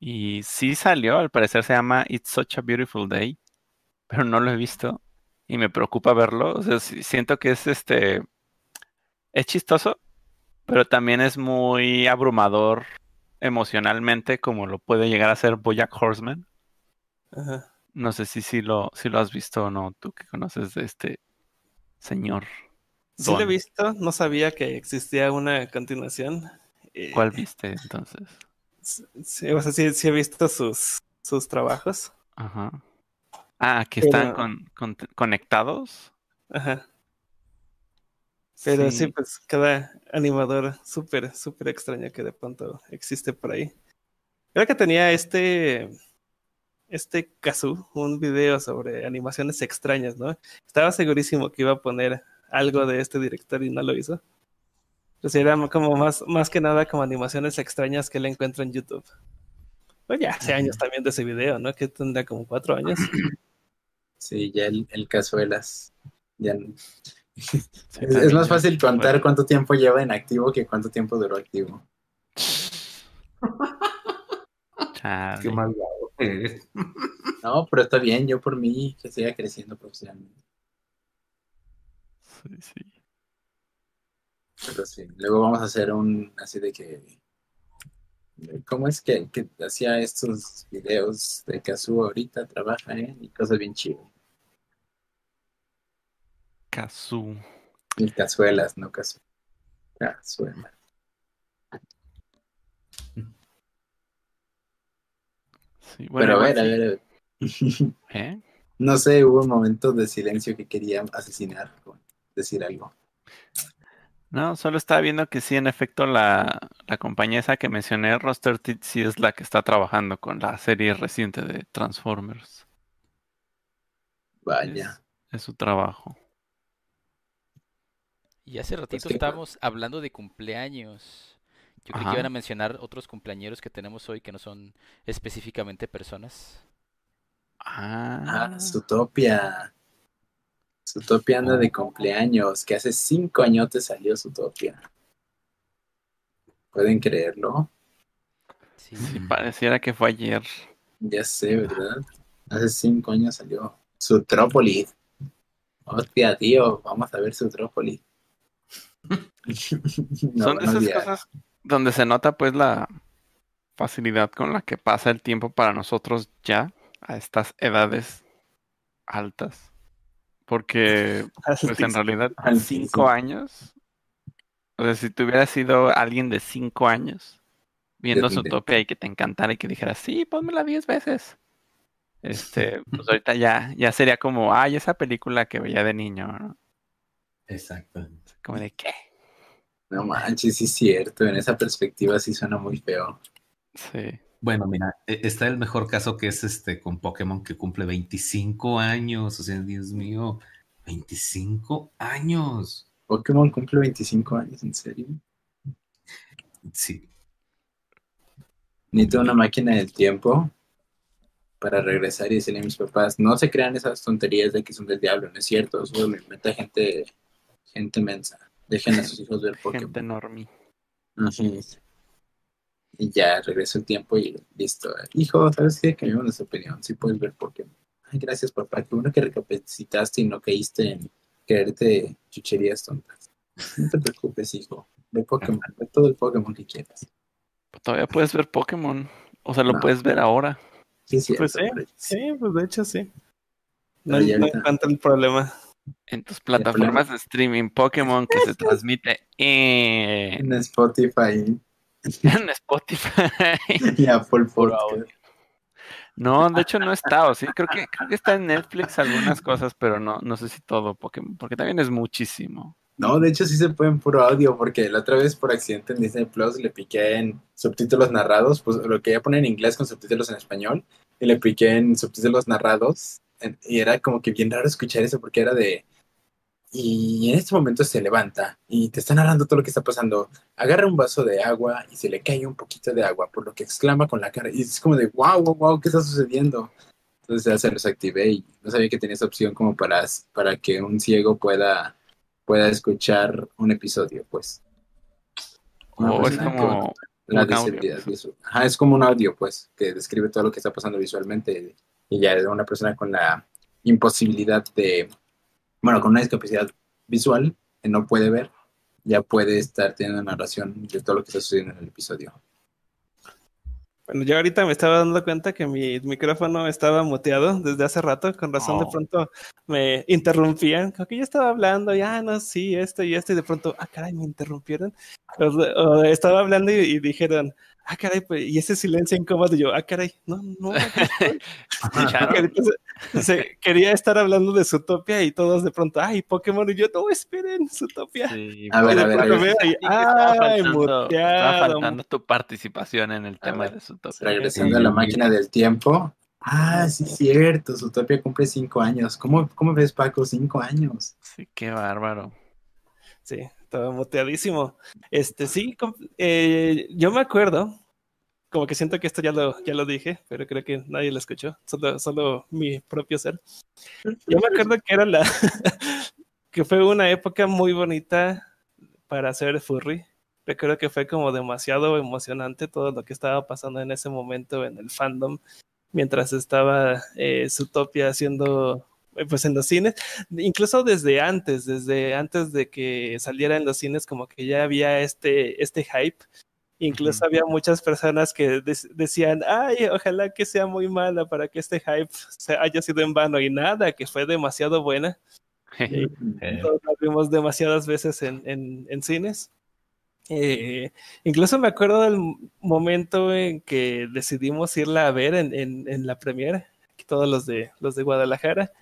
Y sí salió, al parecer se llama It's Such a Beautiful Day, pero no lo he visto y me preocupa verlo. O sea, siento que es este... Es chistoso, pero también es muy abrumador emocionalmente como lo puede llegar a ser Bojack Horseman. Ajá. No sé si, si, lo, si lo has visto o no, tú que conoces de este señor. Sí lo he visto, no sabía que existía una continuación. Eh, ¿Cuál viste entonces? Sí, o sea, sí, sí he visto sus, sus trabajos. Ajá. Ah, que están Pero- con, con- conectados. Ajá. Pero sí, pues cada animador súper, súper extraño que de pronto existe por ahí. Creo que tenía este, este Kazu, un video sobre animaciones extrañas, ¿no? Estaba segurísimo que iba a poner algo de este director y no lo hizo. Pues era como más, más que nada como animaciones extrañas que él encuentra en YouTube. Pues ya hace años también de ese video, ¿no? Que tendrá como cuatro años. Sí, ya el, el cazuelas. Ya, es, más fácil contar cuánto tiempo lleva en activo que cuánto tiempo duró activo. Chale. Qué malvado eres. No, pero está bien, yo por mí que siga creciendo profesionalmente. Sí, sí. Pero sí, luego vamos a hacer un así de que. ¿Cómo es que, que hacía estos videos de Kazuo ahorita? Trabaja, ¿eh? Y cosas bien chidas. Kazoo. Y cazuelas, no cazuelas. Cazuelas. Sí, bueno, Pero a ver, a ver, a ver. ¿Eh? No sé, hubo un momento de silencio que quería asesinar, o decir algo. No, solo estaba viendo que sí, en efecto, la, la compañía esa que mencioné, Roster Teeth, sí es la que está trabajando con la serie reciente de Transformers. Vaya. Es su trabajo. Y hace ratito que- estábamos hablando de cumpleaños. Yo creo que iban a mencionar otros cumpleaños que tenemos hoy que no son específicamente personas. Ah, Ah, Zootopia. Zootopia anda de cumpleaños, que hace cinco añotes salió Zootopia. ¿Pueden creerlo? Sí. sí, pareciera que fue ayer. Ya sé, ¿verdad? Hace cinco años salió Zootrópolis. Hostia, tío, vamos a ver Zootrópolis. No, Son esas días. cosas donde se nota pues la facilidad con la que pasa el tiempo para nosotros ya a estas edades altas. Porque pues en realidad Altísimo. cinco años, o sea, si tú hubieras sido alguien de cinco años viendo Definitivamente. Zootopia y que te encantara y que dijeras, sí, pónmela diez veces. Este, pues ahorita ya, ya sería como, ay, esa película que veía de niño, ¿no? Exacto. Como de qué. No manches, sí es cierto. En esa perspectiva sí suena muy feo. Sí. Bueno, mira, e- está el mejor caso que es este con Pokémon que cumple 25 años. O sea, Dios mío, 25 años. Pokémon cumple 25 años, ¿en serio? Sí. Necesito una máquina del tiempo para regresar y decirle a mis papás, no se crean esas tonterías de que son del diablo, no es cierto, eso lo inventa gente, gente mensa. Dejen a sus hijos ver Pokémon. Gente enorme. Ujú. Y ya regreso el tiempo y listo. Hijo, ¿sabes qué? Cambiamos nuestra opinión. Sí puedes ver Pokémon. Ay, gracias, papá. Qué bueno que recapacitaste y no caíste en creerte chucherías tontas. No te preocupes, hijo. Ve Pokémon. Ve todo el Pokémon que quieras. Todavía puedes ver Pokémon. O sea, lo No. puedes ver ahora. Sí, es Pues cierto, sí, sí, pues de hecho sí. No, ya no ahorita- encuentro el problema. En tus plataformas de streaming Pokémon que se transmite en, En Spotify en Spotify. y Apple Podcast. audio. No, de hecho no está, o sí, creo que, creo que está en Netflix algunas cosas, pero no, no sé si todo Pokémon, porque también es muchísimo. No, de hecho sí se puede en puro audio, porque la otra vez por accidente en Disney Plus le piqué en subtítulos narrados, pues lo quería poner en inglés con subtítulos en español, y le piqué en subtítulos narrados, en- y era como que bien raro escuchar eso, porque era de... Y en este momento se levanta y te está narrando todo lo que está pasando. Agarra un vaso de agua y se le cae un poquito de agua, por lo que exclama con la cara. Y es como de, wow, wow, wow, ¿qué está sucediendo? Entonces ya se los activé y no sabía que tenía esa opción como para, para que un ciego pueda, pueda escuchar un episodio, pues. Una O es como la audio, visual. Ajá, es como un audio, pues, que describe todo lo que está pasando visualmente. Y ya de una persona con la imposibilidad de, bueno, con una discapacidad visual que no puede ver, ya puede estar teniendo narración de todo lo que está sucediendo en el episodio. Bueno, yo ahorita me estaba dando cuenta que mi micrófono estaba muteado desde hace rato, con razón de Oh. pronto me interrumpían, como que yo estaba hablando, ya no, sí, esto y esto, y de pronto, ah, caray, me interrumpieron. O, o estaba hablando y, y dijeron, ah, caray, pues, y ese silencio incómodo, y yo, ah, caray, no, no, aquí estoy". Porque ahorita se- se- quería estar hablando de Zootopia y todos de pronto, ay, Pokémon, y yo, no, esperen, Zootopia. Sí, A ver, a de ver, a ver. y, ay, faltando, estaba faltando tu participación en el tema ver, de su top. Regresando a la máquina del tiempo. Ah, sí, cierto. Zootopia cumple cinco años. ¿Cómo, cómo ves, Paco? Cinco años. Sí, qué bárbaro. Sí, estaba muteadísimo. Este, sí, eh, yo me acuerdo, como que siento que esto ya lo, ya lo dije, pero creo que nadie lo escuchó, solo, solo mi propio ser. Yo me acuerdo que era la, que fue una época muy bonita para hacer furry. Recuerdo que fue como demasiado emocionante todo lo que estaba pasando en ese momento en el fandom, mientras estaba eh, Zootopia haciendo, pues en los cines incluso desde antes, desde antes de que saliera en los cines, como que ya había este, este hype. Incluso había muchas personas que dec- decían, ay, ojalá que sea muy mala para que este hype se haya sido en vano y nada, que fue demasiado buena. Eh, la vimos demasiadas veces en, en, en cines. Eh, incluso me acuerdo del momento en que decidimos irla a ver en, en, en la premiere, todos los de, los de Guadalajara.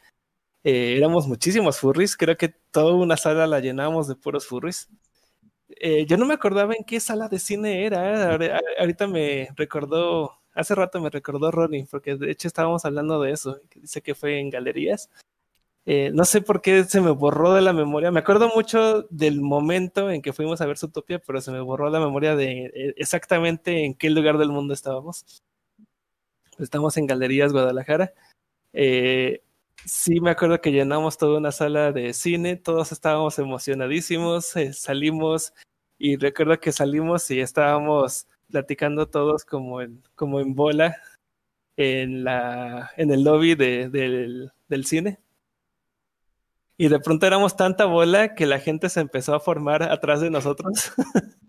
Eh, éramos muchísimos furries, creo que toda una sala la llenamos de puros furries. Eh, yo no me acordaba en qué sala de cine era, ahora- ahorita me recordó, hace rato me recordó Ronnie, porque de hecho estábamos hablando de eso, dice que fue en galerías. Eh, no sé por qué se me borró de la memoria. Me acuerdo mucho del momento en que fuimos a ver Zootopia, pero se me borró la memoria de eh, exactamente en qué lugar del mundo estábamos. Estamos en Galerías Guadalajara. Eh, sí, me acuerdo que llenamos toda una sala de cine, todos estábamos emocionadísimos, eh, salimos y recuerdo que salimos y estábamos platicando todos como en, bola en, el lobby de- del, del cine. Y de pronto éramos tanta bola que la gente se empezó a formar atrás de nosotros.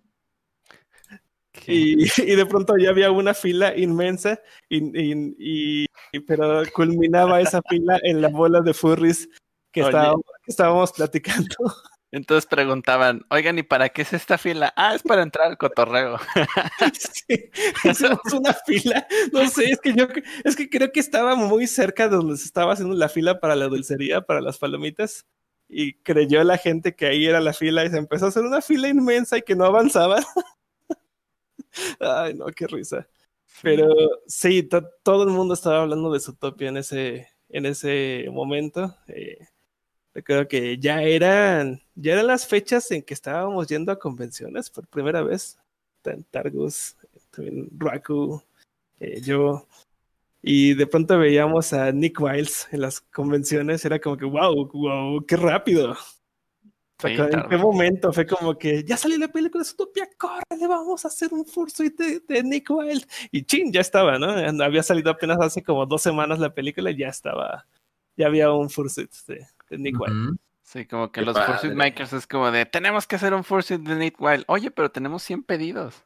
y, y de pronto ya había una fila inmensa, y, pero culminaba esa fila en la bola de furries que, Oye. estábamos, que estábamos platicando. Entonces preguntaban, oigan, ¿y para qué es esta fila? Ah, es para entrar al cotorreo. Sí, hicimos una fila. No sé, es que yo es que creo que estaba muy cerca de donde se estaba haciendo la fila para la dulcería, para las palomitas. y creyó la gente que ahí era la fila y se empezó a hacer una fila inmensa y que no avanzaba. Ay, no, qué risa. Pero sí, to- todo el mundo estaba hablando de Zootopia en ese, en ese momento. Eh, recuerdo que ya eran, ya eran las fechas en que estábamos yendo a convenciones por primera vez. Tan- Targus, también Raku, eh, yo. Y de pronto veíamos a Nick Wiles en las convenciones. Era como que, wow, wow, qué rápido. Sí, ¿En qué momento? Fue como que ya salió la película de Zootopia, córrele, vamos a hacer un fursuit de, de Nick Wilde. Y chin, ya estaba, ¿no? Había salido apenas hace como dos semanas la película y ya estaba, ya había un fursuit de, de Nick Wilde. Sí, como que Qué los padre. Fursuit Makers es como de, tenemos que hacer un Fursuit de Nick Wild. Oye, pero tenemos 100 pedidos.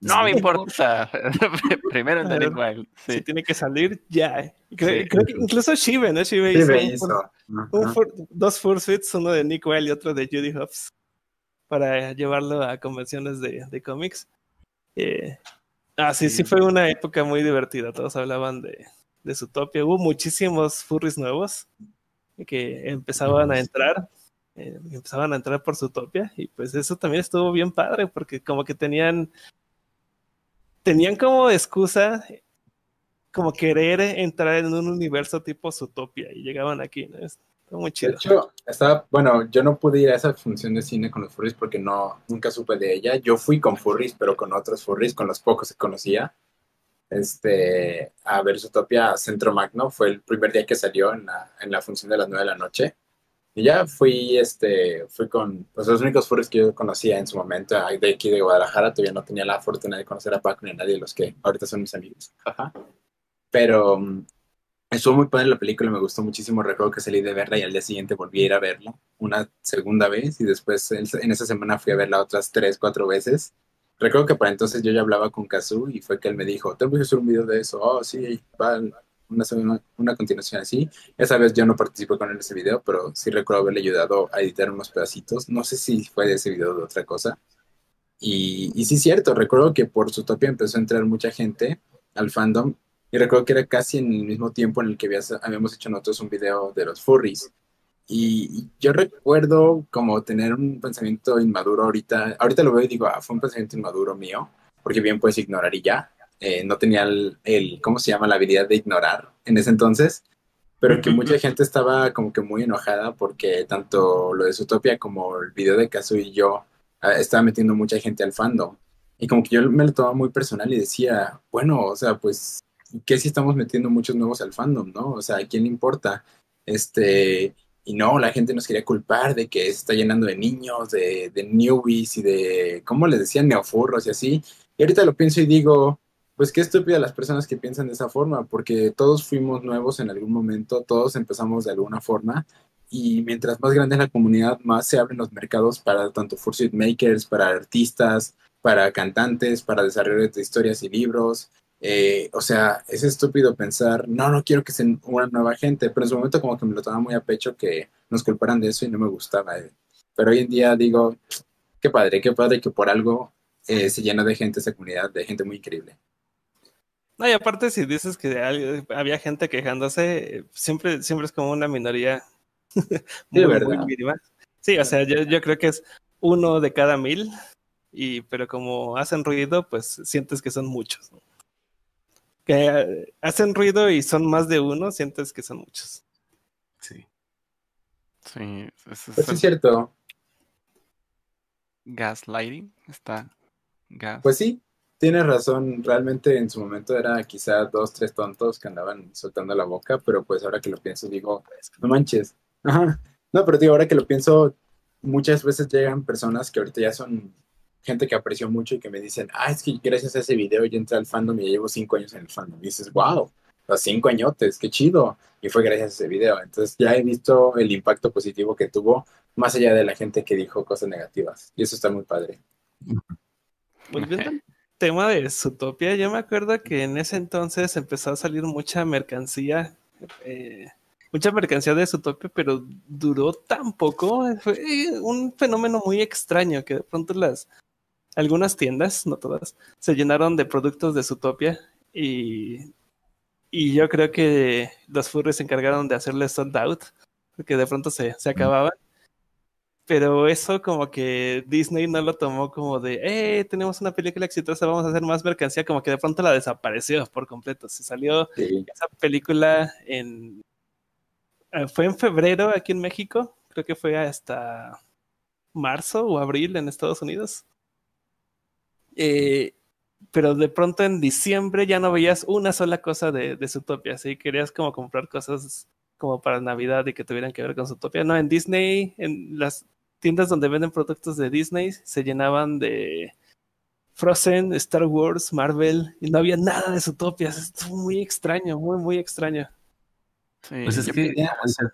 No me importa. Primero el de Nick Wild. Si Sí. tiene que salir, ya. Creo, Sí. creo que incluso Shive, ¿no? Shive hizo un hizo. un fur- dos fursuits, uno de Nick Wilde y otro de Judy Hopps, para llevarlo a convenciones de, de cómics. Eh, ah, sí, sí, Sí. fue una época muy divertida. Todos hablaban de, de Zootopia. Hubo muchísimos furries nuevos que empezaban a entrar. eh, empezaban a entrar por Zootopia. Y pues eso también estuvo bien padre, porque como que tenían. Tenían como excusa como querer entrar en un universo tipo Zootopia y llegaban aquí, ¿no? Está muy De chido. hecho, estaba, bueno, yo no pude ir a esa función de cine con los furries porque no, nunca supe de ella. Yo fui con furries, pero con otros furries, con los pocos que conocía. Este, a ver Zootopia Centro Magno, fue el primer día que salió en la, en la función de las 9 de la noche. Y ya fui, este, fui con pues, los únicos furries que yo conocía en su momento, de aquí de Guadalajara. Todavía no tenía la fortuna de conocer a Paco ni a nadie de los que ahorita son mis amigos. Ajá. Pero mm, Estuvo muy padre la película, me gustó muchísimo. Recuerdo que salí de verla y al día siguiente volví a ir a verla una segunda vez y después en en esa semana fui a verla otras tres, cuatro veces. Recuerdo que para entonces yo ya hablaba con Kazu y fue que él me dijo, tengo que hacer un video de eso. Oh, sí, va una, una continuación así. Esa vez yo no participé con él en ese video, pero sí recuerdo haberle ayudado a editar unos pedacitos. No sé si fue de ese video o de otra cosa. Y, y sí, cierto, recuerdo que por Zootopia empezó a entrar mucha gente al fandom y recuerdo que era casi en el mismo tiempo en el que había- habíamos hecho nosotros un video de los furries. Y yo recuerdo como tener un pensamiento inmaduro ahorita. Ahorita lo veo y digo, ah, fue un pensamiento inmaduro mío, porque bien puedes ignorar y ya. Eh, no tenía el, el, ¿cómo se llama? La habilidad de ignorar en ese entonces. Pero que mucha gente estaba como que muy enojada porque tanto lo de Zootopia como el video de Kazu y yo ah, estaba metiendo mucha gente al fandom. Y como que yo me lo tomaba muy personal y decía, bueno, o sea, pues que si estamos metiendo muchos nuevos al fandom, ¿no? O sea, ¿a quién le importa? Este, y no, la gente nos quería culpar de que se está llenando de niños, de, de newbies y de, ¿cómo les decían? Neofurros y así. Y ahorita lo pienso y digo, pues qué estúpida las personas que piensan de esa forma, porque todos fuimos nuevos en algún momento, todos empezamos de alguna forma. Y mientras más grande es la comunidad, más se abren los mercados para tanto fursuit makers, para artistas, para cantantes, para desarrollo de historias y libros. Eh, o sea, es estúpido pensar, no, no quiero que sea una nueva gente, pero en su momento como que me lo tomaba muy a pecho que nos culparan de eso y no me gustaba. eh. Pero hoy en día digo, qué padre, qué padre que por algo eh, se llena de gente esa comunidad, de gente muy increíble. No, y aparte si dices que hay- había gente quejándose, siempre, siempre es como una minoría muy, muy ¿verdad? mínima. Sí, o sea, yo, yo creo que es uno de cada mil, y, pero como hacen ruido, pues sientes que son muchos. ¿no? Que eh, hacen ruido y son más de uno, sientes que son muchos. Sí. Sí, ese es Pues sí el es cierto, gaslighting. Está gas. pues sí, tienes razón, realmente en su momento era quizá dos, tres tontos que andaban soltando la boca, pero pues ahora que lo pienso digo, no manches. Ajá. No, pero digo, ahora que lo pienso, muchas veces llegan personas que ahorita ya son gente que aprecio mucho y que me dicen, ah, es que gracias a ese video yo entré al fandom y ya llevo cinco años en el fandom. Y dices, wow, los cinco añotes, qué chido. Y fue gracias a ese video. Entonces ya he visto el impacto positivo que tuvo, más allá de la gente que dijo cosas negativas. Y eso está muy padre. Al tema de Zootopia, yo me acuerdo que en ese entonces empezó a salir mucha mercancía, eh, mucha mercancía de Zootopia, pero duró tan poco, fue un fenómeno muy extraño que de pronto las algunas tiendas, no todas, se llenaron de productos de Zootopia y, y yo creo que los furries se encargaron de hacerle sold out, porque de pronto se, se acababan. Pero eso como que Disney no lo tomó como de, eh, tenemos una película exitosa, vamos a hacer más mercancía, como que de pronto la desapareció por completo. Se salió Sí. esa película en... eh, Fue en febrero aquí en México, creo que fue hasta marzo o abril en Estados Unidos. Eh, pero de pronto en diciembre ya no veías una sola cosa de, de Zootopia, así querías como comprar cosas como para Navidad y que tuvieran que ver con Zootopia. No, en Disney, en las tiendas donde venden productos de Disney, se llenaban de Frozen, Star Wars, Marvel, y no había nada de Zootopia. Estuvo muy extraño, muy, muy extraño. Sí, Pues es que ya, o sea,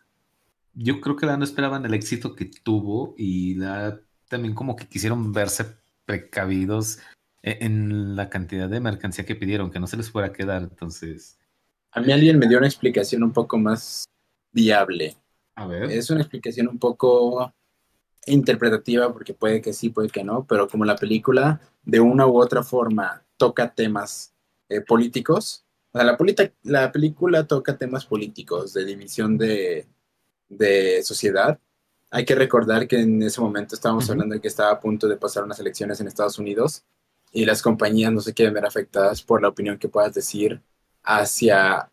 yo creo que la no esperaban el éxito que tuvo y la, también como que quisieron verse precavidos e- en la cantidad de mercancía que pidieron, que no se les fuera a quedar. Entonces, A mí alguien me dio una explicación un poco más viable. a ver. Es una explicación un poco interpretativa porque puede que sí, puede que no, pero como la película de una u otra forma toca temas eh, políticos, o sea, la, la película toca temas políticos de división de, de sociedad. Hay que recordar que en ese momento estábamos hablando de que estaba a punto de pasar unas elecciones en Estados Unidos y las compañías no se quieren ver afectadas por la opinión que puedas decir hacia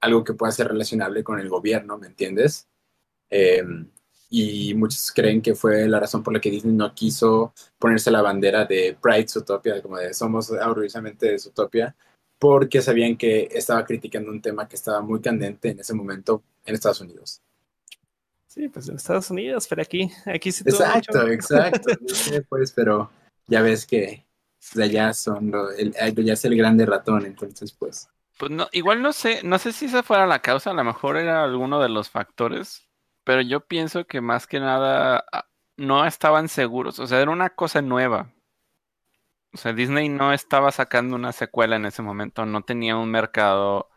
algo que pueda ser relacionable con el gobierno, ¿me entiendes? Eh, y muchos creen que fue la razón por la que Disney no quiso ponerse la bandera de Pride Zootopia, como de somos orgullosamente de Zootopia, porque sabían que estaba criticando un tema que estaba muy candente en ese momento en Estados Unidos. Sí, pues en Estados Unidos, pero aquí, aquí sí Exacto, mucho- exacto. No sé, pues, pero ya ves que de allá son lo- el, ya es el grande ratón, entonces pues. Pues no, igual no sé, no sé si esa fuera la causa, a lo mejor era alguno de los factores, pero yo pienso que más que nada ah, no estaban seguros, o sea, era una cosa nueva. O sea, Disney no estaba sacando una secuela en ese momento, no tenía un mercado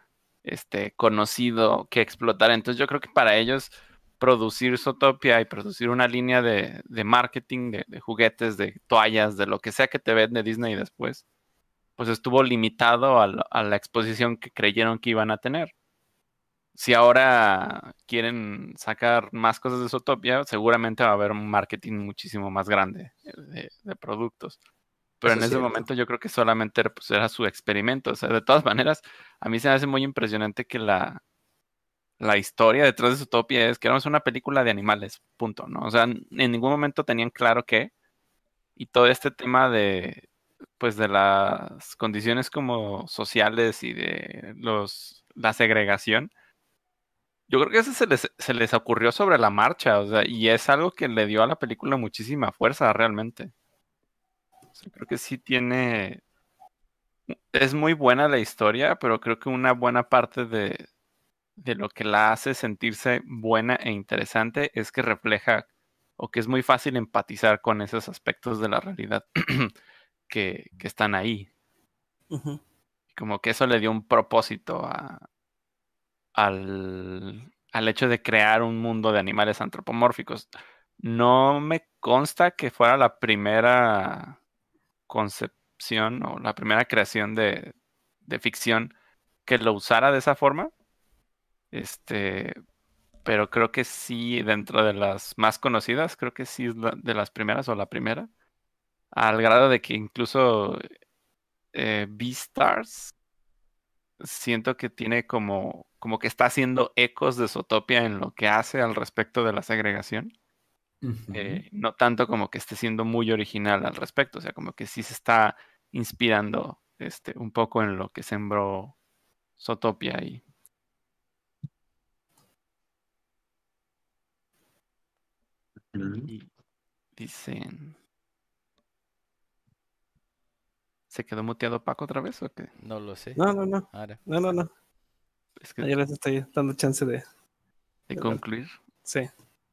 este conocido que explotar. Entonces yo creo que para ellos producir Zootopia y producir una línea de, de marketing, de, juguetes, de toallas, de lo que sea que te vende Disney después, pues estuvo limitado a la exposición que creyeron que iban a tener. Si ahora quieren sacar más cosas de Zootopia, seguramente va a haber un marketing muchísimo más grande de, de productos. Pero Eso en es ese cierto. momento yo creo que solamente era, pues, era su experimento. O sea, de todas maneras, a mí se me hace muy impresionante que la, la historia detrás de Zootopia es que éramos una película de animales, punto, ¿no? O sea, en ningún momento tenían claro qué. Y todo este tema de, pues, de las condiciones como sociales y de los, la segregación, yo creo que eso se les, se les ocurrió sobre la marcha, o sea, y es algo que le dio a la película muchísima fuerza realmente. O sea, creo que sí tiene... Es muy buena la historia, pero creo que una buena parte de, de lo que la hace sentirse buena e interesante es que refleja o que es muy fácil empatizar con esos aspectos de la realidad que, que están ahí. Como que eso le dio un propósito a, al, al hecho de crear un mundo de animales antropomórficos. No me consta que fuera la primera concepción o la primera creación de, de ficción que lo usara de esa forma. Este, pero creo que sí, dentro de las más conocidas, creo que sí es de las primeras o la primera. Al grado de que incluso eh, Beastars siento que tiene como, como que está haciendo ecos de Zootopia en lo que hace al respecto de la segregación. Eh, no tanto como que esté siendo muy original al respecto, o sea, como que sí se está inspirando este, un poco en lo que sembró Zootopia y Y dicen. ¿Se quedó muteado Paco otra vez o qué? No lo sé. No, no, no, Ahora. no, no, no. Es que Yo les estoy dando chance de. de concluir. Sí.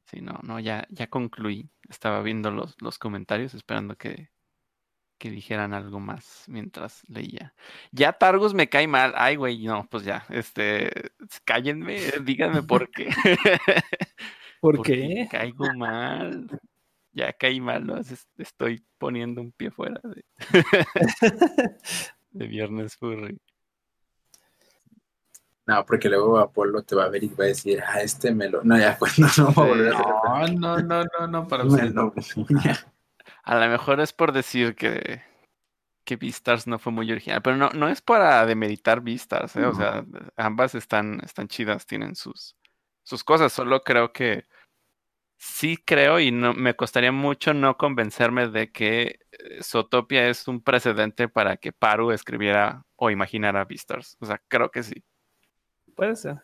Sí, no, no, ya, ya concluí. Estaba viendo los, los comentarios, esperando que, que dijeran algo más mientras leía. Ya Targus me cae mal. Ay, güey, no, pues ya, este, cállenme, díganme por qué. ¿Por qué? caigo mal. Ya caí mal, ¿no? Es- Estoy poniendo un pie fuera de, de Viernes Furry. No, porque luego Apolo te va a ver y va a decir, ah, este me lo. No, ya pues no, no va a volver a hacer No, no, no, no, no, para Me lo- A lo mejor es por decir que, que Beastars no fue muy original, pero no, no es para demeritar Beastars, ¿eh? O sea, ambas están, están chidas, tienen sus, sus cosas. Solo creo que sí creo y no me costaría mucho no convencerme de que eh, Zootopia es un precedente para que Paru escribiera o imaginara Beastars. O sea, creo que sí. Puede ser.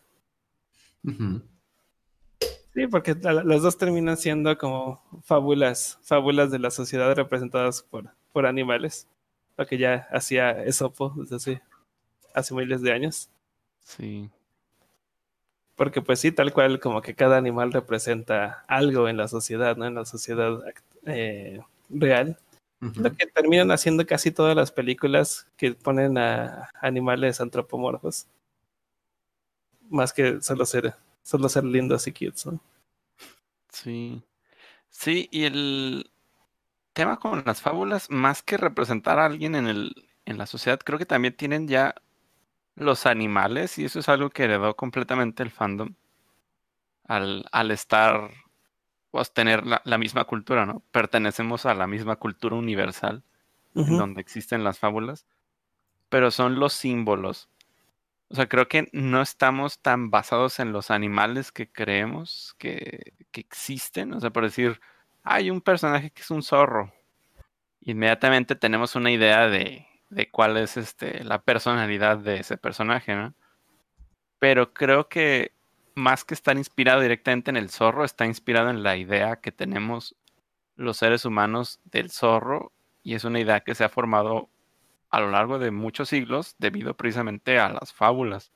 Sí, porque la- las dos terminan siendo como fábulas, fábulas de la sociedad representadas por, por animales. Lo que ya hacía Esopo desde hace, hace miles de años. Sí. Porque pues sí, tal cual como que cada animal representa algo en la sociedad, ¿no? En la sociedad eh, real. Lo que terminan haciendo casi todas las películas que ponen a animales antropomorfos. Más que solo ser, solo ser lindos y cutes, ¿no? Sí. Sí, y el tema con las fábulas, más que representar a alguien en el, en la sociedad, creo que también tienen ya los animales, y eso es algo que heredó completamente el fandom al, al estar, pues tener la, la misma cultura, ¿no? Pertenecemos a la misma cultura universal en donde existen las fábulas, pero son los símbolos. O sea, creo que no estamos tan basados en los animales que creemos que, que existen. O sea, por decir, hay un personaje que es un zorro. Inmediatamente tenemos una idea de, de cuál es este, la personalidad de ese personaje, ¿no? Pero creo que más que estar inspirado directamente en el zorro, está inspirado en la idea que tenemos los seres humanos del zorro y es una idea que se ha formado a lo largo de muchos siglos debido precisamente a las fábulas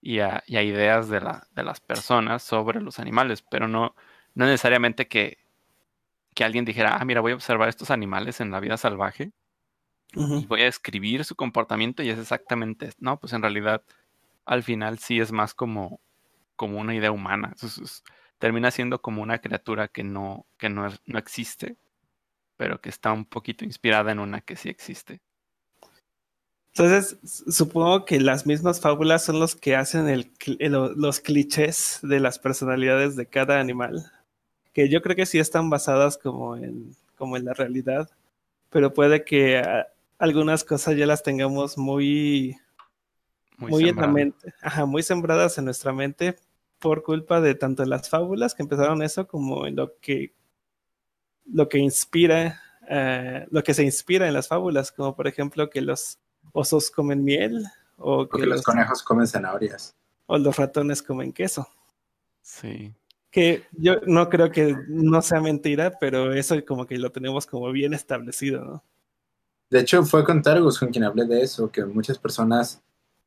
y a, y a ideas de, la- de las personas sobre los animales, pero no, no necesariamente que, que alguien dijera, ah, mira, voy a observar estos animales en la vida salvaje y voy a describir su comportamiento y es exactamente, esto". no, pues en realidad al final sí es más como, como una idea humana, Es- es- termina siendo como una criatura que no, que no, no existe, pero que está un poquito inspirada en una que sí existe. Entonces, supongo que las mismas fábulas son los que hacen el, cl- el- los clichés de las personalidades de cada animal. Que yo creo que sí están basadas como en, como en la realidad, pero puede que algunas cosas ya las tengamos muy, Muy, muy en la mente, ajá, muy sembradas en nuestra mente por culpa de tanto las fábulas que empezaron eso como en lo que lo que inspira eh, lo que se inspira en las fábulas, como por ejemplo que los osos comen miel o que los los, conejos comen zanahorias. o los ratones comen queso. Sí. Que yo no creo que no sea mentira, pero eso como que lo tenemos como bien establecido, ¿no? De hecho, fue con Targus con quien hablé de eso, que muchas personas,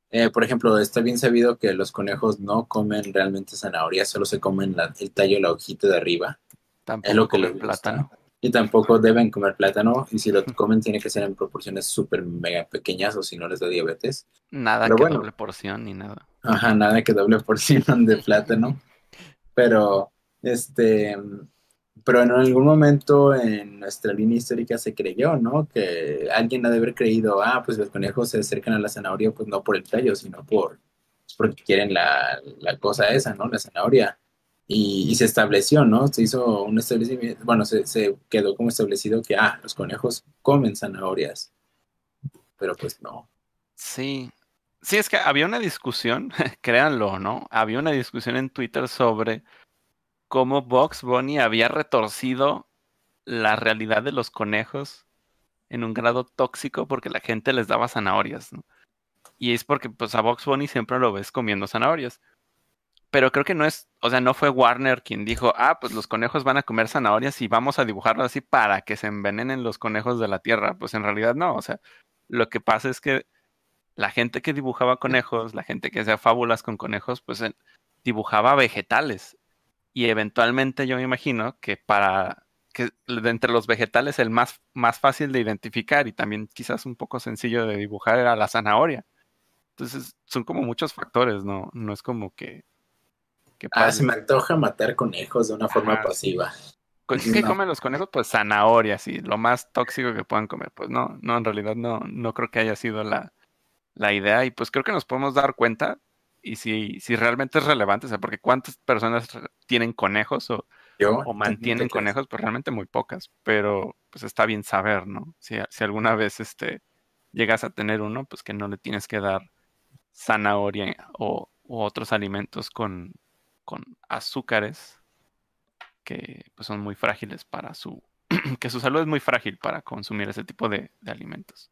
eh, por ejemplo, está bien sabido que los conejos no comen realmente zanahorias, solo se comen la- el tallo, la hojita de arriba, Tampoco es lo que comen les gusta. plátano. Y tampoco deben comer plátano, y si lo comen tiene que ser en proporciones súper mega pequeñas o si no les da diabetes. Nada Pero que bueno. doble porción ni nada. Ajá, nada que doble porción de plátano. Pero, este, pero en algún momento en nuestra línea histórica se creyó, ¿no? Que alguien ha de haber creído, ah, pues los conejos se acercan a la zanahoria, pues no por el tallo, sino por, pues porque quieren la, la cosa esa, ¿no? La zanahoria. Y, y se estableció, ¿no? Se hizo un establecimiento, bueno, se, quedó como establecido que, ah, los conejos comen zanahorias. Pero pues no. Sí. Sí, es que había una discusión, créanlo no, había una discusión en Twitter sobre cómo Box Bunny había retorcido la realidad de los conejos en un grado tóxico porque la gente les daba zanahorias, ¿no? Y es porque pues a Box Bunny siempre lo ves comiendo zanahorias. Pero creo que no es, o sea, no fue Warner quien dijo, ah, pues los conejos van a comer zanahorias y vamos a dibujarlo así para que se envenenen los conejos de la tierra. Pues en realidad no, o sea, lo que pasa es que la gente que dibujaba conejos, la gente que hacía fábulas con conejos, pues dibujaba vegetales. Y eventualmente yo me imagino que para que de entre los vegetales el más, más fácil de identificar y también quizás un poco sencillo de dibujar era la zanahoria. Entonces son como muchos factores, ¿no? No es como que... Ah, se me antoja matar conejos de una forma pasiva. ¿Qué No. comen los conejos? Pues zanahorias y lo más tóxico que puedan comer. Pues no, no, en realidad no, no creo que haya sido la, la idea. Y pues creo que nos podemos dar cuenta y si, si realmente es relevante, o sea, porque cuántas personas tienen conejos o, Yo, o mantienen conejos, pues realmente muy pocas, pero pues está bien saber, ¿no? Si, si alguna vez este, llegas a tener uno, pues que no le tienes que dar zanahoria o u otros alimentos con, con azúcares que pues, son muy frágiles para su, que su salud es muy frágil para consumir ese tipo de, de alimentos.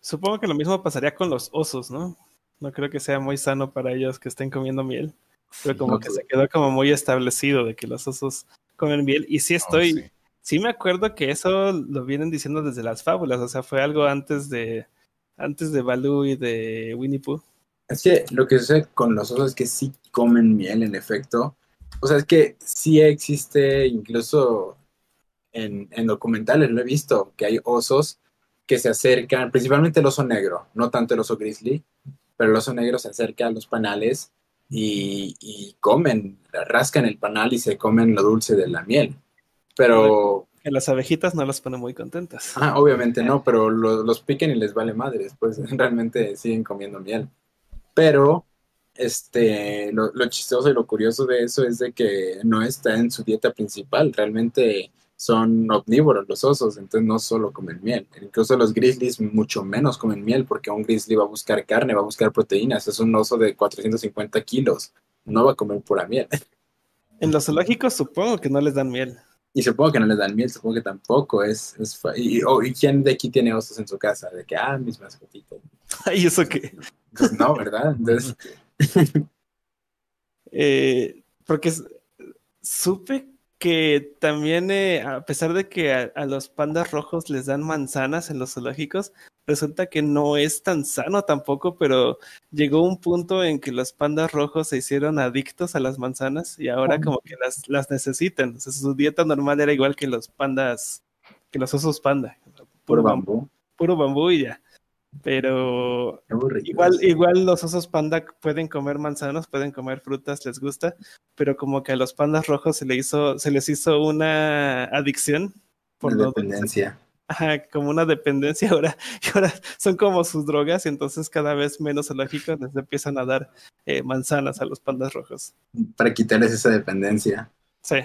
Supongo que lo mismo pasaría con los osos, ¿no? No creo que sea muy sano para ellos que estén comiendo miel. Pero Sí. como que se quedó como muy establecido de que los osos comen miel. Y sí estoy, Oh, sí. sí me acuerdo que eso lo vienen diciendo desde las fábulas. O sea, fue algo antes de, antes de Baloo y de Winnie Pooh. Es que lo que sucede con los osos es que sí comen miel, en efecto. O sea, es que sí existe, incluso en, en documentales lo he visto, que hay osos que se acercan, principalmente el oso negro, no tanto el oso grizzly, pero el oso negro se acerca a los panales y, y comen, rascan el panal y se comen lo dulce de la miel. Pero, Que las abejitas no las ponen muy contentas. ah, obviamente no, pero lo- los piquen y les vale madre, pues realmente siguen comiendo miel. Pero este, lo, lo chistoso y lo curioso de eso es de que no está en su dieta principal, realmente son omnívoros los osos, entonces no solo comen miel, incluso los grizzlies mucho menos comen miel porque un grizzly va a buscar carne, va a buscar proteínas, es un oso de 450 kilos, no va a comer pura miel. En los zoológicos supongo que no les dan miel. Y supongo que no les dan miel, supongo que tampoco es... es y, oh, ¿y quién de aquí tiene osos en su casa? De que, ah, mis mascotitas. Ay, eso que. Pues no, ¿verdad? Entonces, Eh, porque supe que también, eh, a pesar de que a, a los pandas rojos les dan manzanas en los zoológicos, resulta que no es tan sano tampoco, pero llegó un punto en que los pandas rojos se hicieron adictos a las manzanas y ahora como que las, las necesitan. O sea, su dieta normal era igual que los pandas, que los osos panda. puro bambú. Puro bambú y ya. Pero. Igual, igual los osos panda pueden comer manzanas, pueden comer frutas, les gusta, pero como que a los pandas rojos se, le hizo, se les hizo una adicción por Una dependencia. Ajá, como una dependencia ahora, y ahora son como sus drogas y entonces cada vez menos zoológicos les empiezan a dar eh, manzanas a los pandas rojos. Para quitarles esa dependencia. Sí.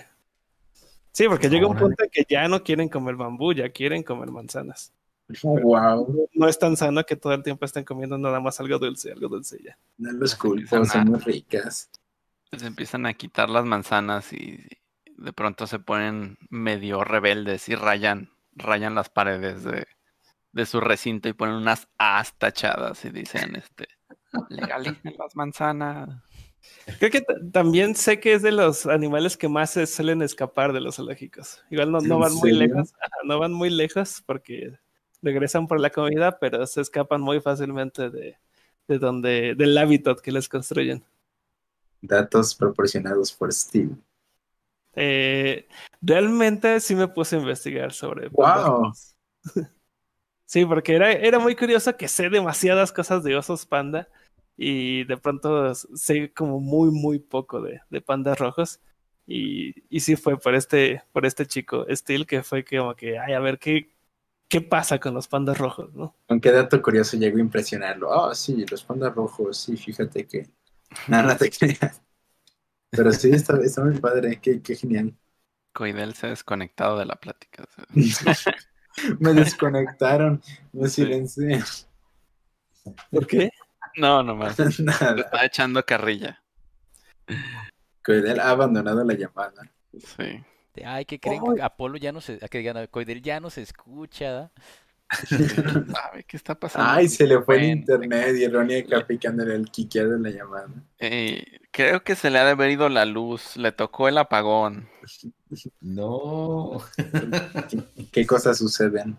Sí, porque llega un punto en que ya no quieren comer bambú, ya quieren comer manzanas. Wow. No es tan sano que todo el tiempo estén comiendo nada más algo dulce, algo dulce ya. No los culpo, son muy ricas. Les empiezan a quitar las manzanas y de pronto se ponen medio rebeldes y rayan, rayan las paredes de, de su recinto y ponen unas A's tachadas y dicen, este, legalicen las manzanas. Creo que también sé que es de los animales que más se suelen escapar de los zoológicos. Igual no, no ¿En van muy lejos, no van muy lejos porque regresan por la comida, pero se escapan muy fácilmente de, de donde, del hábitat que les construyen. Datos proporcionados por Steve. Eh, realmente sí me puse a investigar sobre Wow. Sí, porque era, era muy curioso que sé demasiadas cosas de osos panda y de pronto sé como muy, muy poco de, de pandas rojos. Y, y sí fue por este, por este chico, Steel, que fue como que, ay, a ver qué, qué pasa con los pandas rojos, ¿no? ¿Con qué dato curioso llegó a impresionarlo? Ah, sí, los pandas rojos, sí, fíjate que. No, no te creas. Pero sí, está, está muy padre, qué, qué genial. Coidel se ha desconectado de la plática. me desconectaron, me silencié. ¿Por qué? No, nomás. Nada. está echando carrilla. Coidel ha abandonado la llamada. Sí. De, Ay, que creen que Apolo ya no se, que digan, Coidel ya no se escucha. ¿Sabe qué está pasando? Ay, se le fue el internet y Ronnie acá picándole el quiquear de la llamada. eh, creo que se le ha de haber ido la luz. Le tocó el apagón. No. ¿Qué, qué cosas suceden?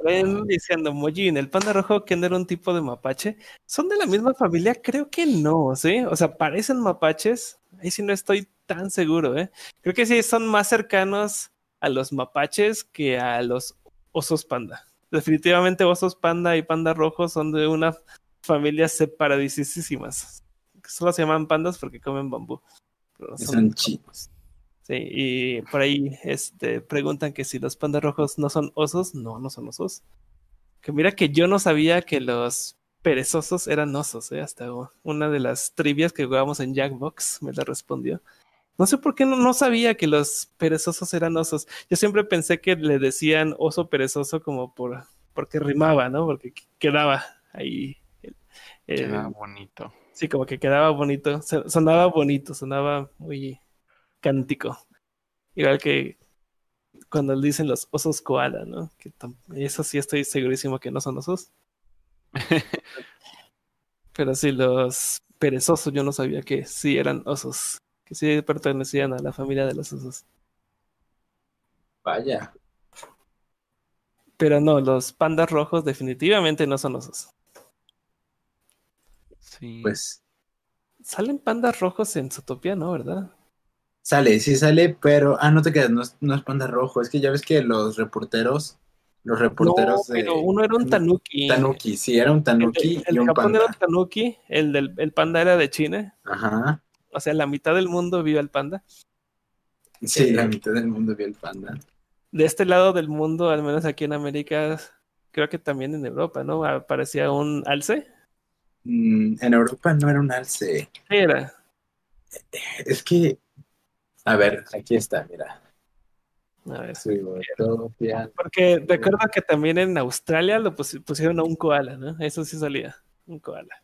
Ven diciendo, Mojin, el panda rojo que no era un tipo de mapache, ¿son de la misma familia? Creo que no, ¿sí? O sea, parecen mapaches, ahí sí no estoy tan seguro, ¿eh? Creo que sí son más cercanos a los mapaches que a los osos panda. Definitivamente osos panda y panda rojo son de una familia separadísimas. Solo se llaman pandas porque comen bambú. Pero son- Son chinos. Sí, y por ahí este, preguntan que si los pandas rojos no son osos. No, no son osos. Que mira que yo no sabía que los perezosos eran osos, ¿eh? Hasta una de las trivias que jugábamos en Jackbox me la respondió. No sé por qué no, no sabía que los perezosos eran osos. Yo siempre pensé que le decían oso perezoso como por porque rimaba, ¿no? Porque quedaba ahí. el- el- Queda bonito. Sí, como que quedaba bonito. so- Sonaba bonito, sonaba muy cántico. Igual que cuando dicen los osos koala, ¿no? Que eso sí estoy segurísimo que no son osos. Pero sí, los perezosos yo no sabía que sí eran osos. Que sí pertenecían a la familia de los osos. Vaya. Pero no, los pandas rojos definitivamente no son osos. Sí. Pues Salen pandas rojos en Zootopia, ¿no? ¿Verdad? sale, sí sale, pero. Ah, no te quedas, no es, no es panda rojo. Es que ya ves que los reporteros. Los reporteros no, de. pero uno era un tanuki. Tanuki, sí, era un El, tanuki de- el y un Japón era un panda. tanuki, el, del, el panda era de China. Ajá. O sea, la mitad del mundo vive el panda. Sí, Eh, la mitad del mundo vio el panda. De este lado del mundo, al menos aquí en América, creo que también en Europa, ¿no? Aparecía un alce. Mm, en Europa no era un alce. ¿Qué era? Es que. A ver, aquí está, mira. A ver. Porque recuerdo que también en Australia lo pusi- pusieron a un koala, ¿no? Eso sí salía, un koala.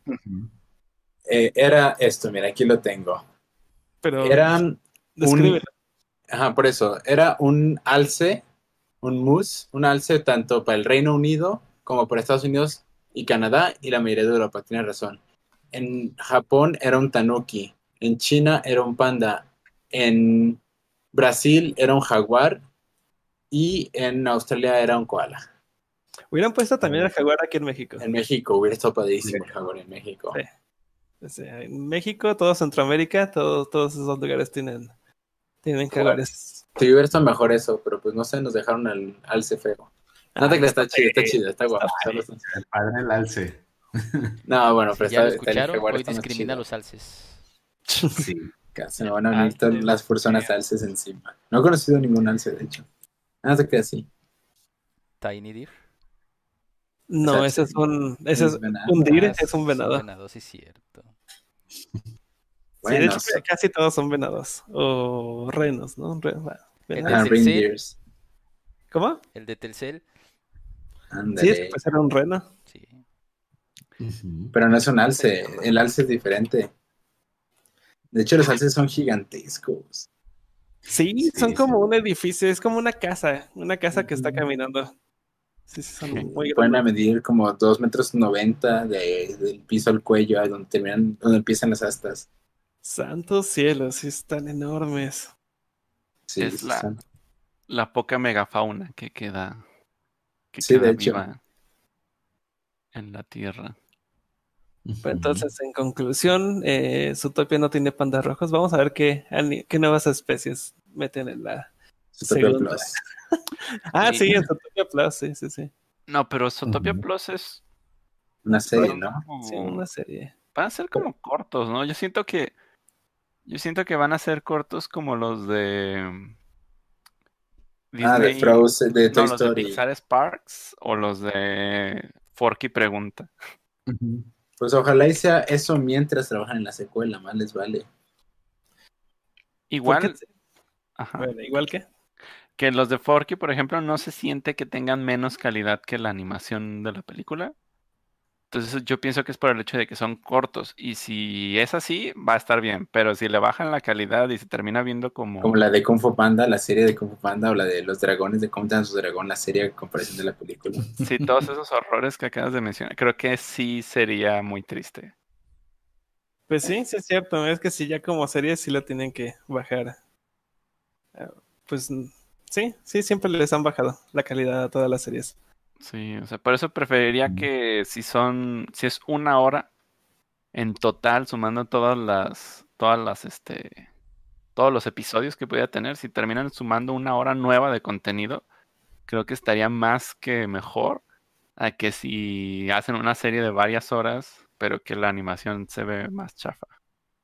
Eh, era esto, mira, aquí lo tengo. Pero Era un, ajá, por eso, era un alce, un moose, un alce tanto para el Reino Unido como para Estados Unidos y Canadá y la mayoría de Europa, tienes razón. En Japón era un tanuki, en China era un panda, en Brasil era un jaguar y en Australia era un koala. Hubieran puesto también el jaguar aquí en México. En México hubiera estado padrísimo el jaguar en México. Sí. O sea, en México, todo Centroamérica, todo- todos esos lugares tienen, tienen jaguares. Sí, hubiera estado mejor eso, pero pues no sé, nos dejaron al alce feo. No te creas, está chido, está chido, está guapo. El padre del alce. No, bueno, Si pero ya lo está, está el escucharon, hoy está más discrimina a los alces. Sí. Se me van a venir todas las personas alces encima. No he conocido ningún alce, de hecho. No te creas así. Tiny Deer. No, ese es un, ese es venado. un deer, Ah, es un venado. venado, sí, cierto. Sí, de hecho, sí. casi todos son venados. O renos, ¿no? Re- bueno, venado. Ah, Ese- ese- reindeers. Ah, ¿Cómo? El de Telcel, Sí, Ándale. ese pues era un reno. sí. Pero no es un alce, el alce es diferente. De hecho, los alces son gigantescos. Sí, Sí, son sí. como un edificio, es como una casa, una casa que está caminando. Sí, sí, son muy Pueden a medir como 2 metros 90 de, del piso al cuello, a donde terminan, donde empiezan las astas. Santos cielos, sí están enormes. Sí, Es la- son. La poca megafauna que queda. Que Sí, de queda hecho. viva en la Tierra. Pero entonces, en conclusión, eh, Zootopia no tiene pandas rojos. Vamos a ver qué, qué nuevas especies meten en la... Zootopia segunda. Plus. Ah, Sí. sí, en Zootopia Plus, sí, sí, sí. No, pero Zootopia. Plus es. Una serie, ¿no? como- Sí, una serie. Van a ser como cortos, ¿no? Yo siento que. Yo siento que van a ser cortos como los de. Ah, de Disney- Frozen, de no, Toy los de Story. Pixar Sparks o los de Forky Pregunta. Pues ojalá y sea eso mientras trabajan en la secuela, más les vale. ¿Por Igual, ajá, Bueno, igual que... que los de Forky, por ejemplo, no se siente que tengan menos calidad que la animación de la película. Entonces yo pienso que es por el hecho de que son cortos. Y si es así, va a estar bien. Pero si le bajan la calidad y se termina viendo como... Como la de Kung Fu Panda, la serie de Kung Fu Panda, o la de los dragones de cómo te dan su dragón, la serie a comparación de la película. Sí, todos esos horrores que acabas de mencionar, creo que sí sería muy triste. Pues sí, sí es cierto. Es que si ya como serie sí lo tienen que bajar. Ah, Pues sí, sí, siempre les han bajado la calidad a todas las series. Sí, o sea, por eso preferiría que si son, si es una hora en total, sumando todas las, todas las, este, todos los episodios que pudiera tener, si terminan sumando una hora nueva de contenido, creo que estaría más que mejor a que si hacen una serie de varias horas, pero que la animación se ve más chafa.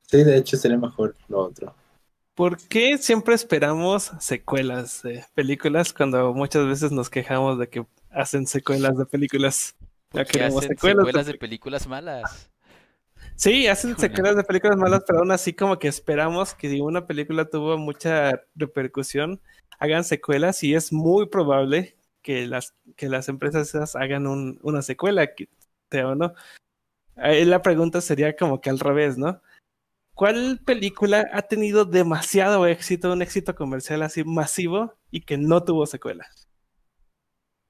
Sí, de hecho sería mejor lo otro. ¿Por qué siempre esperamos secuelas de películas cuando muchas veces nos quejamos de que hacen secuelas de películas? Ya queremos hacen secuelas secuelas de de películas malas. Sí, hacen secuelas de películas malas, pero aún así como que esperamos que si una película tuvo mucha repercusión, hagan secuelas y es muy probable que las, que las empresas esas hagan un- una secuela, que- ¿te o no? Ahí la pregunta sería como que al revés, ¿no? ¿Cuál película ha tenido demasiado éxito, un éxito comercial así masivo y que no tuvo secuela?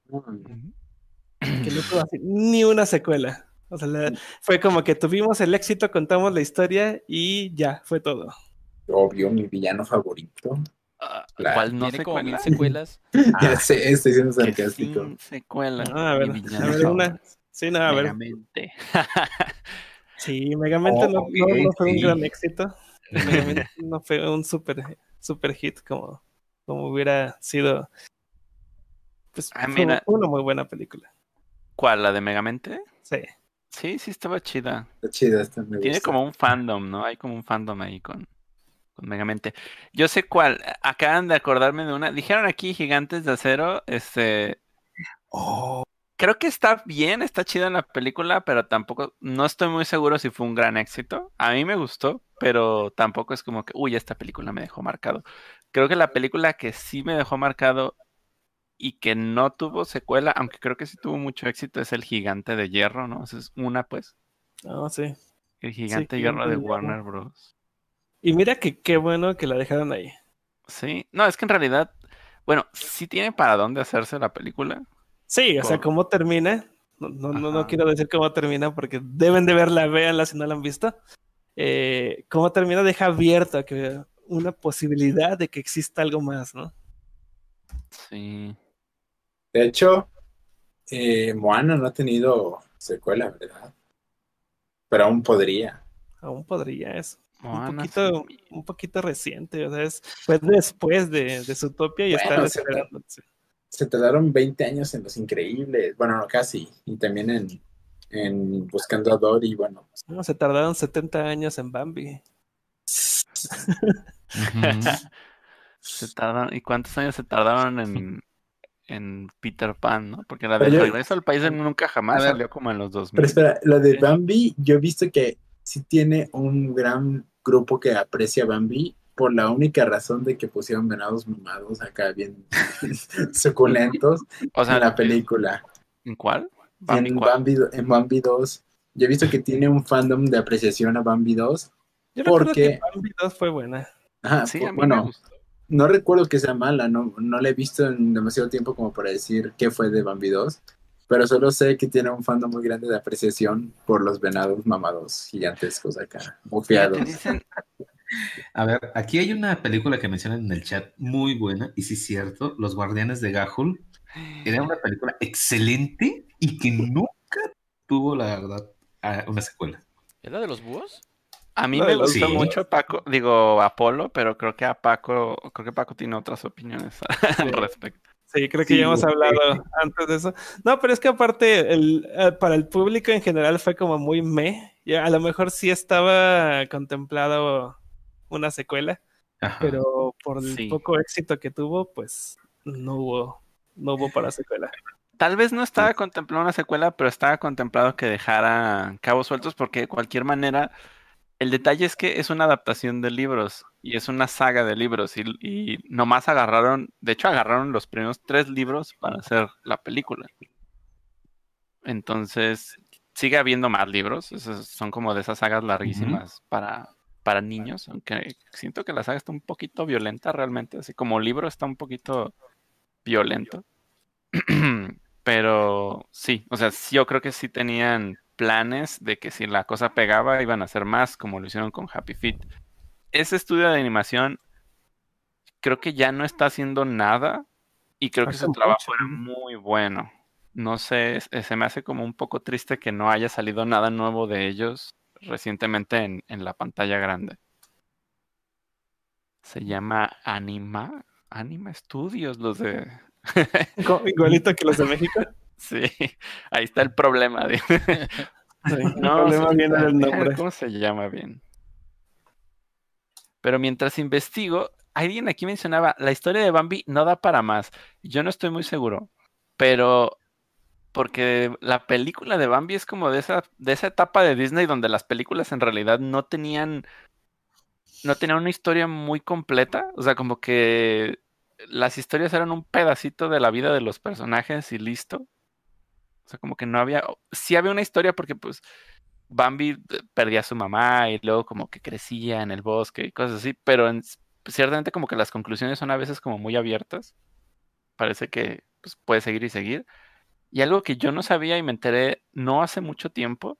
Que no tuvo así ni una secuela. O sea, la- fue como que tuvimos el éxito, contamos la historia y ya, fue todo. Obvio, mi villano favorito. Ah. ¿Cuál no Tiene como mil secuela? secuelas. Ya sé, estoy siendo Que sarcástico. sin secuela. Ah, a ver, mi a ver, una. Sí, no, a ver. Megamente. Sí, Megamente no, Ok, no- no fue un gran éxito. Megamente no fue un super, super hit como, como hubiera sido. Pues Ah, fue mira. una muy buena película. ¿Cuál? ¿La de Megamente? Sí. Sí, sí estaba chida. Está chida esta, me Tiene gusta. como un fandom, ¿no? Hay como un fandom ahí con, con Megamente. Yo sé cuál. Acaban de acordarme de una. Dijeron aquí Gigantes de Acero. Este. Oh, Creo que está bien, está chida en la película, pero tampoco. No estoy muy seguro si fue un gran éxito. A mí me gustó, pero tampoco es como que, uy, esta película me dejó marcado. Creo que la película que sí me dejó marcado y que no tuvo secuela, aunque creo que sí tuvo mucho éxito, es El Gigante de Hierro, ¿no? Esa es una, pues. no, sí. El Gigante de Hierro de. Warner Bros. Y mira que qué bueno que la dejaron ahí. Sí, no, es que en realidad, bueno, sí tiene para dónde hacerse la película. Sí, o sea, cómo termina. No, no, no, quiero decir cómo termina porque deben de verla, véanla si no la han visto. Eh, cómo termina deja abierto a que una posibilidad de que exista algo más, ¿no? Sí. De hecho, eh, Moana no ha tenido secuela, ¿verdad? Pero aún podría. Aún podría eso. Un Moana, poquito, sí. un poquito reciente, o sea, es, fue después de, de Zootopia y Bueno, se- esperando. Se tardaron 20 años en Los Increíbles. Bueno, no, casi. Y también en, en Buscando a Dory. Bueno, No, se tardaron 70 años en Bambi. Se tardan, ¿y cuántos años se tardaron en, en Peter Pan, no? Porque la Pero de yo- Regreso al País Nunca Jamás ver. salió como en los 2000. Pero espera, lo de. Bambi, yo he visto que sí tiene un gran grupo que aprecia Bambi por la única razón de que pusieron venados mamados acá bien suculentos O sea, en la película. ¿en cuál? Bambi, en, ¿cuál? Bambi, en Bambi 2. Yo he visto que tiene un fandom de apreciación a Bambi 2. Yo recuerdo Porque- que Bambi 2 fue buena. Ajá, Sí, pu- a mí me bueno, gustó. no recuerdo que sea mala, no, no la he visto en demasiado tiempo como para decir qué fue de Bambi 2, pero solo sé que tiene un fandom muy grande de apreciación por los venados mamados gigantescos acá, Mira, bufiados. te dicen, A ver, aquí hay una película que mencionan en el chat muy buena, y sí es cierto, Los Guardianes de Gahul. Era una película excelente y que nunca tuvo, la verdad, a- una secuela. ¿Es la de los búhos? a mí No, me gusta Sí. mucho Paco, digo Apolo, pero creo que a Paco, creo que Paco tiene otras opiniones al respecto. Sí, creo que Sí, ya hemos sí. hablado antes de eso. No, pero es que aparte, el, eh, para el público en general fue como muy meh. Y a lo mejor sí estaba contemplado una secuela, Ajá. pero por el Sí. poco éxito que tuvo, pues no hubo, no hubo para secuela. Tal vez no estaba contemplado una secuela, pero estaba contemplado que dejara cabos sueltos porque de cualquier manera el detalle es que es una adaptación de libros y es una saga de libros y, y nomás agarraron, de hecho agarraron los primeros tres libros para hacer la película. Entonces sigue habiendo más libros, esos son como de esas sagas larguísimas para, para niños, aunque siento que la saga está un poquito violenta realmente, así como libro está un poquito violento. Pero sí, o sea, yo creo que sí tenían planes de que si la cosa pegaba iban a hacer más, como lo hicieron con Happy Feet. Ese estudio de animación creo que ya no está haciendo nada y creo que su trabajo era muy bueno. No sé, es- se me hace como un poco triste que no haya salido nada nuevo de ellos recientemente en, en la pantalla grande. Se llama Anima, Anima Studios, los de... Igualito que los de México. Sí, ahí está el problema. de- Sí, el No, problema viene del nombre. ¿Cómo se llama bien? Pero mientras investigo, alguien aquí mencionaba, la historia de Bambi no da para más. Yo no estoy muy seguro, pero porque la película de Bambi es como de esa, de esa etapa de Disney donde las películas en realidad no tenían, no tenían una historia muy completa, o sea, como que las historias eran un pedacito de la vida de los personajes y listo. O sea, como que no había, sí había una historia porque pues Bambi eh, perdía a su mamá y luego como que crecía en el bosque y cosas así, pero en- ciertamente como que las conclusiones son a veces como muy abiertas. Parece que pues, puede seguir y seguir. Y algo que yo no sabía y me enteré no hace mucho tiempo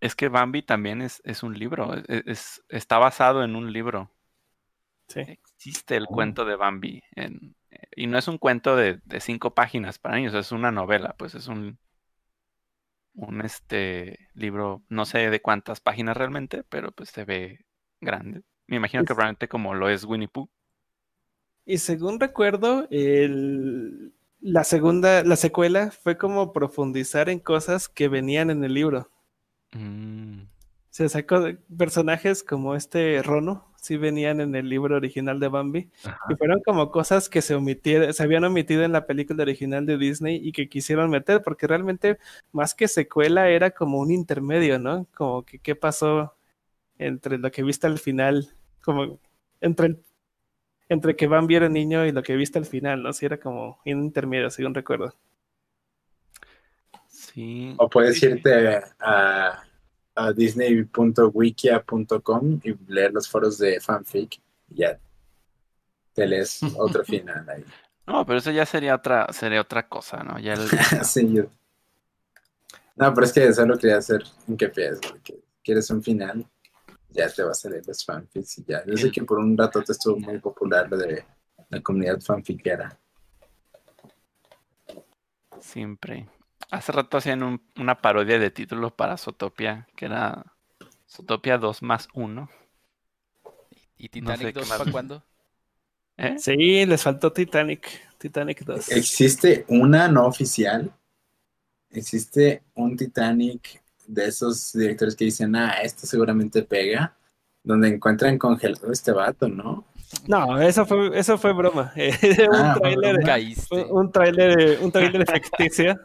es que Bambi también es, es un libro, es- es- está basado en un libro. Sí. Existe el Oh. cuento de Bambi en- y no es un cuento de, de cinco páginas para niños, es una novela, pues es un, un este libro, no sé de cuántas páginas realmente, pero pues se ve grande. Me imagino que probablemente como lo es Winnie Pooh. Y según recuerdo, el- la segunda, la secuela fue como profundizar en cosas que venían en el libro. Mm, Se sacó de personajes como este Rono, sí venían en el libro original de Bambi, Ajá. y fueron como cosas que se omitieron, se habían omitido en la película original de Disney y que quisieron meter, porque realmente más que secuela era como un intermedio, ¿no? Como que qué pasó entre lo que viste al final, como entre el- entre que Bambi era niño y lo que viste al final, ¿no? Sí, era como un intermedio, según recuerdo. sí. O puedes irte a, a disney.wikia.com y leer los foros de fanfic y ya te lees otro final ahí. No, pero eso ya sería otra, sería otra cosa, ¿no? Ya el- Sí, yo- No, pero es que solo quería hacer hincapié, es porque quieres un final, ya te vas a leer los fanfics y ya. Yo sé que por un rato te estuvo muy popular lo de la comunidad fanfiquera. siempre. Hace rato hacían un- una parodia de título para Zootopia, que era Zootopia 2 más 1. ¿Y Titanic sé qué 2 más. para cuándo? ¿Eh? Sí, les faltó Titanic, Titanic 2. Existe una no oficial, existe un Titanic de esos directores que dicen, ah, esto seguramente pega, donde encuentran congelado este vato, ¿no? No, eso fue, eso fue broma. Ah, un tráiler, un tráiler, un tráiler ficticio.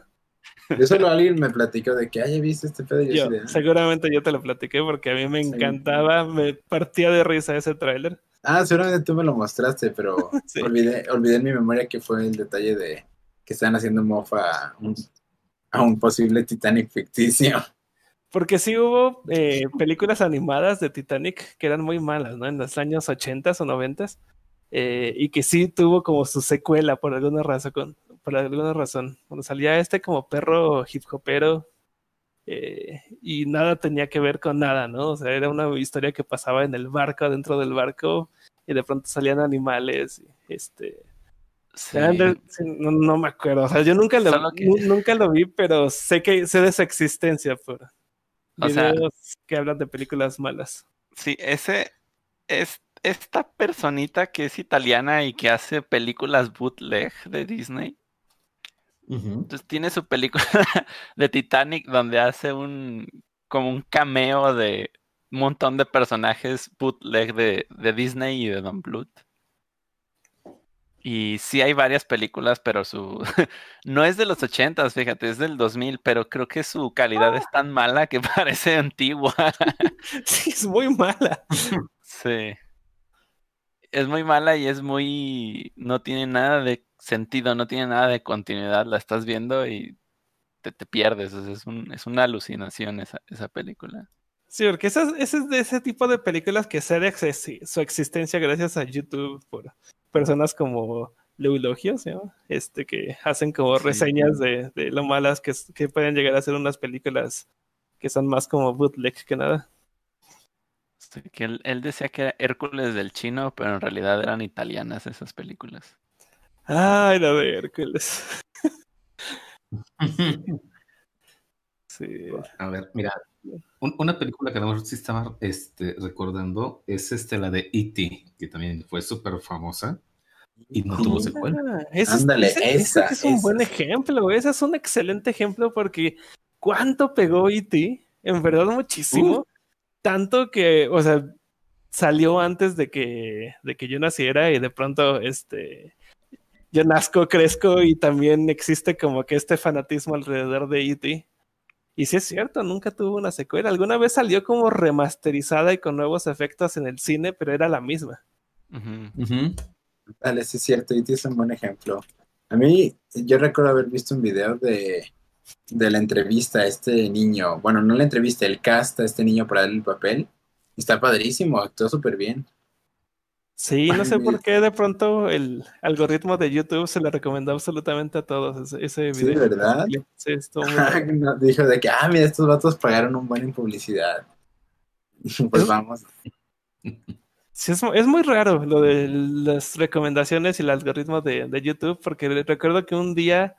Yo solo alguien me platicó de que, ay, ¿viste este pedo? Y yo Yo, así de, "Ah". seguramente yo te lo platiqué porque a mí me encantaba, me partía de risa ese tráiler. Ah, seguramente tú me lo mostraste, pero Sí. olvidé, olvidé en mi memoria que fue el detalle de que están haciendo mofa a un, a un posible Titanic ficticio. Porque sí hubo eh, películas animadas de Titanic que eran muy malas, ¿no? En los años 80 o 90 y que sí tuvo como su secuela por alguna razón. Por alguna razón. Cuando salía este como perro hip hopero eh, y nada tenía que ver con nada, ¿no? O sea, era una historia que pasaba en el barco, dentro del barco, y de pronto salían animales. este, Sí. no, no me acuerdo. O sea, yo nunca lo, que- nu- nunca lo vi, pero sé que sé de su existencia por O sea- videos que hablan de películas malas. Sí, ese es esta personita que es italiana y que hace películas bootleg de Disney. Entonces tiene su película de Titanic donde hace un como un cameo de un montón de personajes bootleg de, de Disney y de Don Bluth. Y sí hay varias películas, pero su no es de los ochentas, fíjate, es del 2000, pero creo que su calidad es tan mala que parece antigua. Sí, es muy mala. Sí. Es muy mala y es muy... No tiene nada de sentido, no tiene nada de continuidad. La estás viendo y te, te pierdes. o sea, es, un- es una alucinación esa, esa película. Sí, porque ese es, de ese tipo de películas que sé de su existencia gracias a YouTube por personas como Leulogio, ¿se llama? Este, que hacen como Sí. reseñas de, de lo malas que, que pueden llegar a ser unas películas que son más como bootleg que nada. Sí, que él, él decía que era Hércules del chino, pero en realidad eran italianas esas películas. Ay, la de Hércules. Sí. A ver, mira, una película que a lo mejor sí estaba este, recordando es este, la de E.T., que también fue súper famosa y no tuvo secuela. Ándale, ese- ese esa, es un esa. buen ejemplo, ese es un excelente ejemplo porque ¿cuánto pegó E.T.? En verdad muchísimo. Tanto que, o sea, salió antes de que, de que yo naciera y de pronto, este, yo nazco, crezco y también existe como que este fanatismo alrededor de E.T. Y sí es cierto, nunca tuvo una secuela. Alguna vez salió como remasterizada y con nuevos efectos en el cine, pero era la misma. Dale, sí es cierto, y es un buen ejemplo. A mí, yo recuerdo haber visto un video de, de la entrevista a este niño. Bueno, no la entrevista, el cast a este niño para darle el papel. Está padrísimo, actuó súper bien. Sí, no sé por qué de pronto el algoritmo de YouTube se le recomendó absolutamente a todos ese, ese Sí, video. ¿verdad? Sí, estuvo muy No, Dijo de que, ah, mira, estos vatos pagaron un buen en publicidad. Pues vamos. Sí, es, es muy raro lo de las recomendaciones y el algoritmo de, de YouTube, porque recuerdo que un día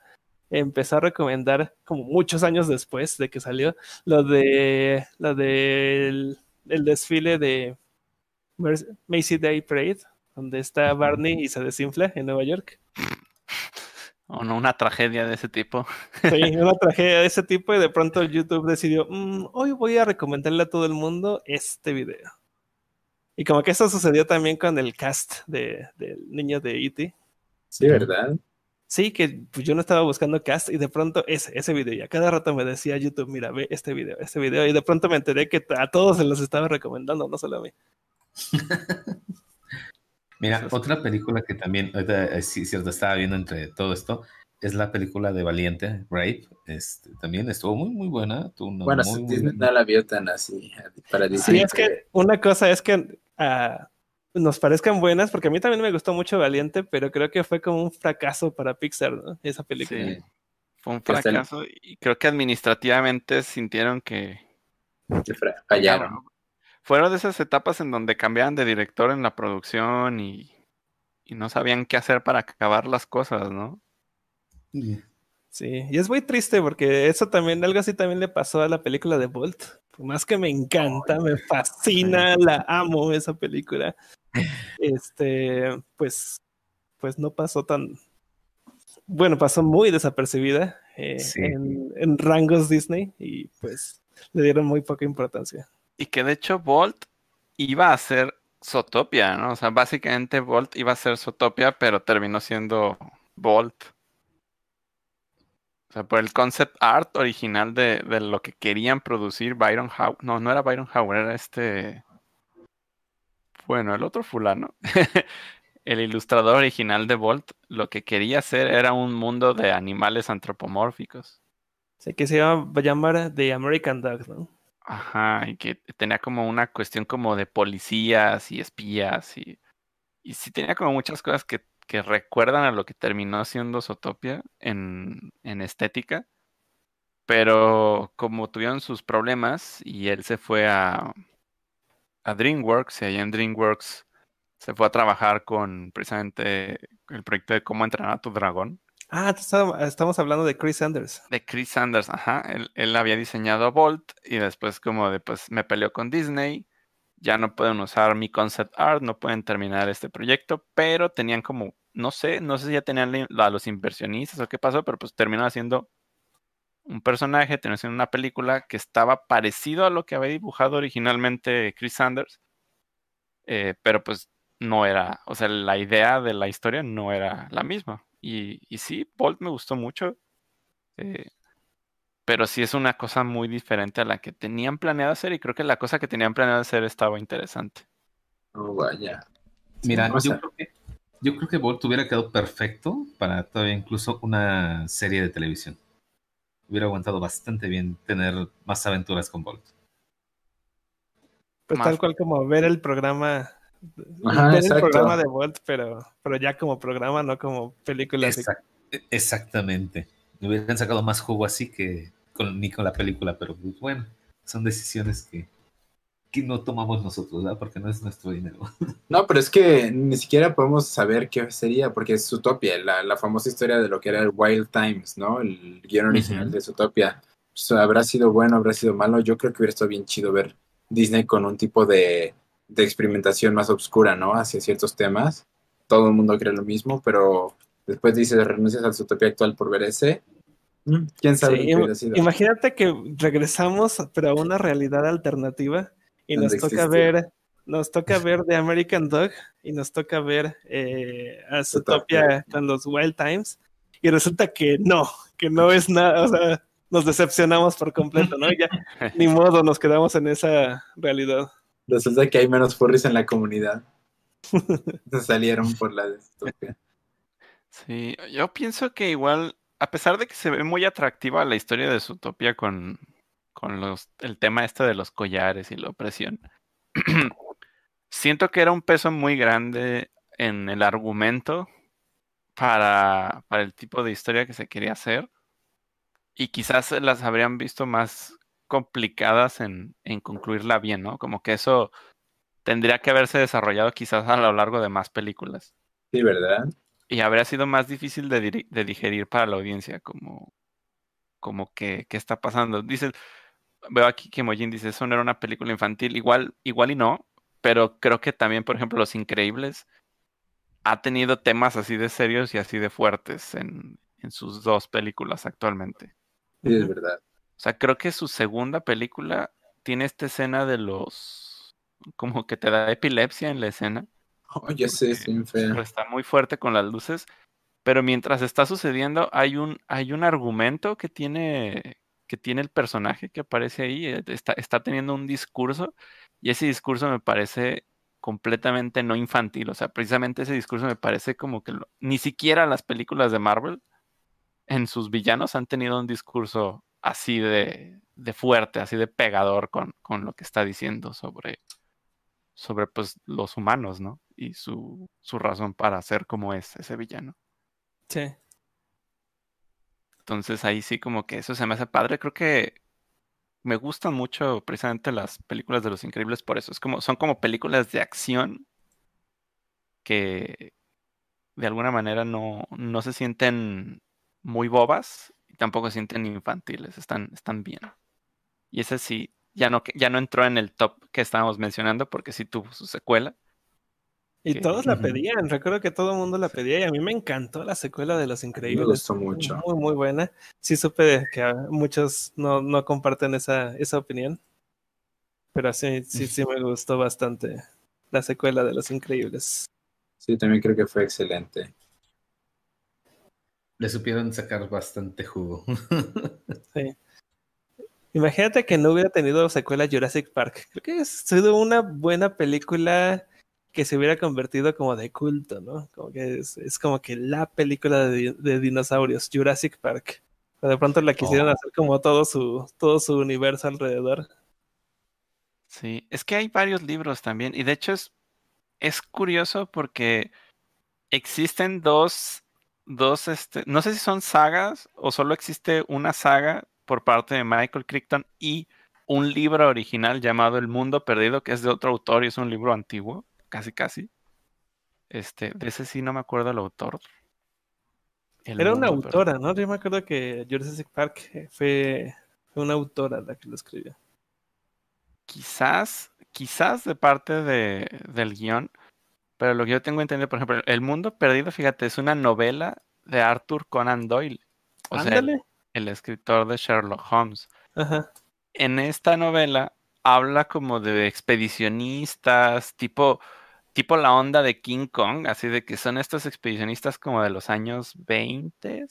empezó a recomendar, como muchos años después de que salió, lo de lo del el desfile de Macy Day Parade, donde está Barney y se desinfla en Nueva York. O no, una tragedia de ese tipo. Sí, una tragedia de ese tipo y de pronto YouTube decidió, "Mm, hoy voy a recomendarle a todo el mundo este video. Y como que eso sucedió también con el cast de, del niño de E.T. Sí, ¿verdad? Sí, que pues, yo no estaba buscando cast y de pronto ese, ese video. Y a cada rato me decía YouTube, mira, ve este video, este video. Y de pronto me enteré que a todos se los estaba recomendando, no solo a mí. Mira, otra película que también, ahorita, eh, sí, cierto, estaba viendo entre todo esto, es la película de Valiente, Rape. Este, también estuvo muy, muy buena. tuvo una Bueno, muy, muy no la vio tan así. Para Sí, es que una cosa es que ah, nos parezcan buenas, porque a mí también me gustó mucho Valiente, pero creo que fue como un fracaso para Pixar, ¿no? Esa película. Sí. Fue un fracaso y creo que administrativamente sintieron que que fallaron. Fueron de esas etapas en donde cambiaban de director en la producción y, y no sabían qué hacer para acabar las cosas, ¿no? Sí, y es muy triste porque eso también, algo así también le pasó a la película de Bolt. Por más que me encanta, me fascina, la amo esa película. Este, pues, pues no pasó tan, bueno, pasó muy desapercibida eh, Sí. en, en rangos Disney y pues le dieron muy poca importancia. Y que de hecho Bolt iba a ser Zootopia, ¿no? O sea, básicamente Bolt iba a ser Zootopia, pero terminó siendo Bolt. O sea, por el concept art original de, de lo que querían producir Byron Howard. No, no era Byron Howard, era este. Bueno, el otro fulano. el ilustrador original de Bolt, lo que quería hacer era un mundo de animales antropomórficos. Sé que se va a llamar The American Dog, ¿no? Ajá, y que tenía como una cuestión como de policías y espías y, y sí tenía como muchas cosas que, que recuerdan a lo que terminó siendo Zootopia en, en estética, pero como tuvieron sus problemas y él se fue a, a DreamWorks y allá en DreamWorks se fue a trabajar con precisamente el proyecto de cómo entrenar a tu dragón. Ah, estamos hablando de Chris Sanders. De Chris Sanders, ajá. Él, había diseñado Bolt y después como de pues me peleó con Disney. Ya no pueden usar mi concept art, no pueden terminar este proyecto, pero tenían como, no sé, no sé si ya tenían a los inversionistas o qué pasó, pero pues terminó haciendo un personaje, terminó haciendo una película que estaba parecido a lo que había dibujado originalmente Chris Sanders, eh, pero pues no era, o sea, la idea de la historia no era la misma. Y, y sí, Bolt me gustó mucho. eh, pero sí es una cosa muy diferente a la que tenían planeado hacer y creo que la cosa que tenían planeado hacer estaba interesante. Oh, vaya. Mira, yo creo que, yo creo que Bolt hubiera quedado perfecto para todavía incluso una serie de televisión. Hubiera aguantado bastante bien tener más aventuras con Bolt. Pues Más- tal cual como ver el programa, Ajá, el programa de Bolt, pero, pero ya como programa, no como película. así. Exactamente. Me hubieran sacado más jugo así que con, ni con la película, pero pues, bueno, son decisiones que, que no tomamos nosotros, ¿verdad? Porque no es nuestro dinero. No, pero es que ni siquiera podemos saber qué sería, porque es Zootopia, la, la famosa historia de lo que era el Wild Times, ¿no? El guion original de Zootopia. Pues, habrá sido bueno, habrá sido malo. Yo creo que hubiera estado bien chido ver Disney con un tipo de, de experimentación más oscura, ¿no? Hacia ciertos temas. Todo el mundo cree lo mismo, pero después dices, renuncias al Zootopia actual por ver ese. Mm, ¿Quién sabe Sí, im- sido? imagínate que regresamos, pero a una realidad alternativa y nos toca ver nos toca ver The American Dog y nos toca ver eh, a Zootopia con los Wild Times. Y resulta que no, que no es nada, o sea, nos decepcionamos por completo, ¿no? Ya ni modo, nos quedamos en esa realidad. Resulta que hay menos furries en la comunidad. Se salieron por la distopia. Sí, yo pienso que igual, a pesar de que se ve muy atractiva la historia de Zootopia con, con los, el tema este de los collares y la opresión, siento que era un peso muy grande en el argumento para, para el tipo de historia que se quería hacer. Y quizás las habrían visto más complicadas en, en concluirla bien, ¿no? Como que eso tendría que haberse desarrollado quizás a lo largo de más películas. Sí, ¿verdad? Y habría sido más difícil de, digerir para la audiencia, como, como que, ¿qué está pasando? Dices, veo aquí que Mojin dice, eso no era una película infantil, igual, igual y no, pero creo que también, por ejemplo, Los Increíbles ha tenido temas así de serios y así de fuertes en, en sus dos películas actualmente. Sí, es verdad. O sea, creo que su segunda película tiene esta escena de los... como que te da epilepsia en la escena. Oh, ya sé, es pero está muy fuerte con las luces. Pero mientras está sucediendo, hay un, hay un argumento que tiene, que tiene el personaje que aparece ahí. eh, Está, está teniendo un discurso. Y ese discurso me parece completamente no infantil. O sea, precisamente ese discurso me parece como que lo- ni siquiera las películas de Marvel en sus villanos han tenido un discurso así de, de fuerte, así de pegador con, con lo que está diciendo sobre, sobre pues los humanos, ¿no? Y su, su razón para ser como es ese villano. Sí. Entonces ahí sí como que eso se me hace padre. Creo que me gustan mucho precisamente las películas de Los Increíbles por eso. Es como, son como películas de acción que de alguna manera no, no se sienten muy bobas tampoco se sienten infantiles. Están, están bien. Y ese sí, ya no, ya no entró en el top que estábamos mencionando porque sí tuvo su secuela. Y que- todos la pedían, recuerdo que todo el mundo la pedía y a mí me encantó la secuela de Los Increíbles. gustó mucho. Muy, muy buena. Sí supe que muchos no, no comparten esa, esa opinión, pero sí, sí, sí me gustó bastante la secuela de Los Increíbles. Sí, también creo que fue excelente. Le supieron sacar bastante jugo. Sí. Imagínate que no hubiera tenido secuela Jurassic Park. Creo que ha sido una buena película que se hubiera convertido como de culto, ¿no? Como que es, es como que la película de, di- de dinosaurios, Jurassic Park. Pero de pronto la quisieron Oh. hacer como todo su, todo su universo alrededor. Sí, es que hay varios libros también. Y de hecho es, es curioso porque existen dos, dos, este, no sé si son sagas o solo existe una saga por parte de Michael Crichton y un libro original llamado El Mundo Perdido, que es de otro autor y es un libro antiguo, casi casi. Este, de ese sí no me acuerdo el autor. El Era una Perdido. autora, ¿no? Yo me acuerdo que Jurassic Park fue, fue una autora la que lo escribió. Quizás, quizás de parte de, del guion, pero lo que yo tengo entendido, por ejemplo, El Mundo Perdido, fíjate, es una novela de Arthur Conan Doyle, o sea, el, escritor de Sherlock Holmes. Ajá. En esta novela habla como de expedicionistas, tipo, tipo la onda de King Kong, así de que son estos expedicionistas como de los años 20.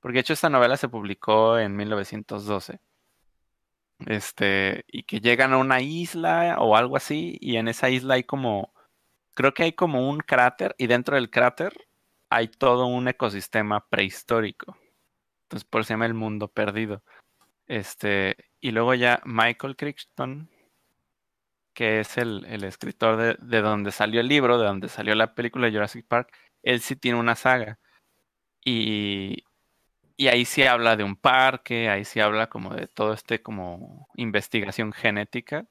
Porque de hecho esta novela se publicó en 1912 este, y que llegan a una isla o algo así, y en esa isla hay como, creo que hay como un cráter, y dentro del cráter hay todo un ecosistema prehistórico. Entonces, por eso se llama el mundo perdido. Este, y luego ya Michael Crichton, que es el, el escritor de, de donde salió el libro, de donde salió la película de Jurassic Park, él sí tiene una saga. Y, y ahí sí habla de un parque, ahí sí habla como de todo este como investigación genética.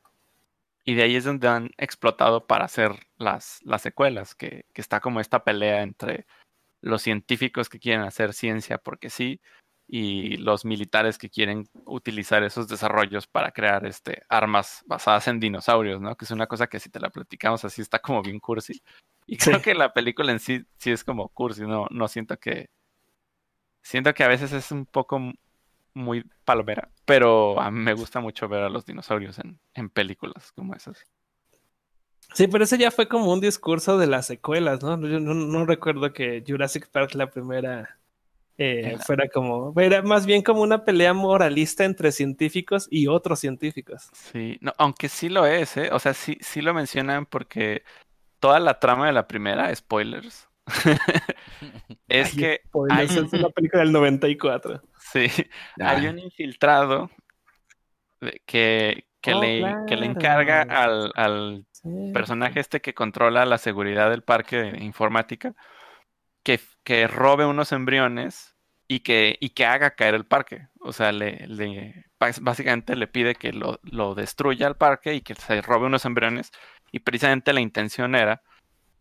Y de ahí es donde han explotado para hacer las, las secuelas, que, que está como esta pelea entre los científicos que quieren hacer ciencia porque sí, y los militares que quieren utilizar esos desarrollos para crear este, armas basadas en dinosaurios, ¿no? Que es una cosa que si te la platicamos así está como bien cursi. Y creo Sí. que la película en sí sí es como cursi, no, no siento que... Siento que a veces es un poco muy palomera, pero a mí me gusta mucho ver a los dinosaurios en, en películas como esas. Sí, pero ese ya fue como un discurso de las secuelas, ¿no? Yo no, no recuerdo que Jurassic Park la primera eh, fuera como, era más bien como una pelea moralista entre científicos y otros científicos. Sí, no, aunque sí lo es, ¿eh? O sea, sí, sí lo mencionan porque toda la trama de la primera, spoilers, es Ay, que hay- es una película del 94. sí, hay un infiltrado que, que Oh, le, que le encarga al, al Sí. personaje este que controla la seguridad del parque de informática que, que robe unos embriones y que, y que haga caer el parque. O sea, le, básicamente le pide que lo, lo destruya el parque y que se robe unos embriones. Y precisamente la intención era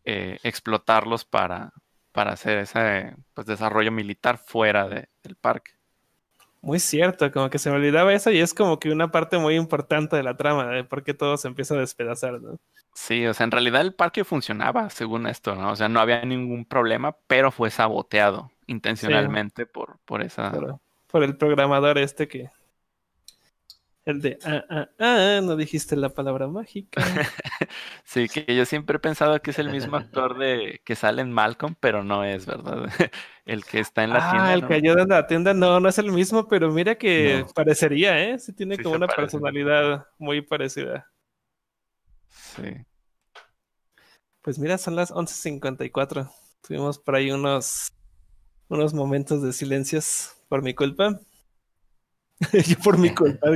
eh, explotarlos para, para hacer ese pues, desarrollo militar fuera de- del parque. Muy cierto, como que se me olvidaba eso y es como que una parte muy importante de la trama, de por qué todo se empieza a despedazar, ¿no? Sí, o sea, en realidad el parque funcionaba según esto, ¿no? O sea, no había ningún problema, pero fue saboteado intencionalmente por, por esa... Por, por el programador este que... El de, ah, ah, ah, no dijiste la palabra mágica. Sí, que yo siempre he pensado que es el mismo actor de que sale en Malcolm, pero no es, ¿verdad? El que está en la ah, tienda. el ¿no? que ayuda en la tienda, no, no es el mismo, pero mira que No. parecería, ¿eh? Sí tiene Sí como una parece. personalidad muy parecida. Sí. Pues mira, son las 11.54. Tuvimos por ahí unos, unos momentos de silencios por mi culpa. Yo por mi culpa.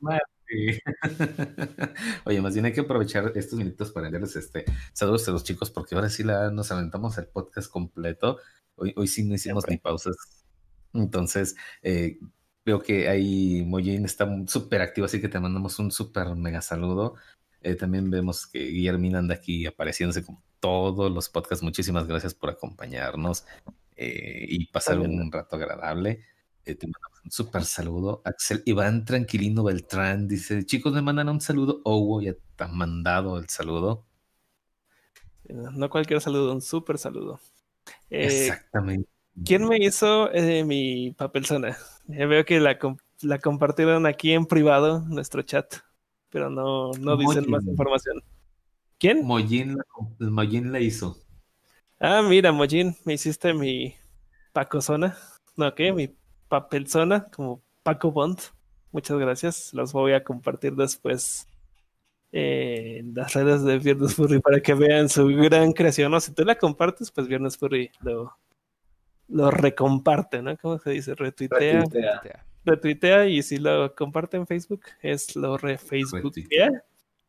No, Sí. Oye, más bien hay que aprovechar estos minutos para enviarles este saludos a los chicos, porque ahora sí la, nos aventamos el podcast completo. Hoy, hoy sí no hicimos ni pausas. Entonces, eh, veo que ahí Moyin está súper activo, así que te mandamos un súper mega saludo. Eh, también vemos que Guillermina anda aquí apareciéndose con todos los podcasts. Muchísimas gracias por acompañarnos eh, y pasar También. un rato agradable. Eh, te mandamos un súper saludo. Axel Iván Tranquilino Beltrán dice: Chicos, me mandan un saludo. Hugo ya te ha mandado el saludo. No cualquier saludo, un súper saludo. Eh, Exactamente. ¿Quién me hizo eh, mi papelzona? Ya veo que la, com- la compartieron aquí en privado, nuestro chat, pero no, no dicen más información. ¿Quién? Mollín la, Mollín la hizo. Ah, mira, Mojin, me hiciste mi pacozona. No, ¿qué? Mi papelzona, como Paco Bond. Muchas gracias. Los voy a compartir después eh, en las redes de Viernes Furry para que vean su gran creación. O si tú la compartes, pues Viernes Furry lo, lo recomparte, ¿no? ¿Cómo se dice? Retuitea. Retuitea. Retuitea y si lo comparte en Facebook, es lo re Facebookea.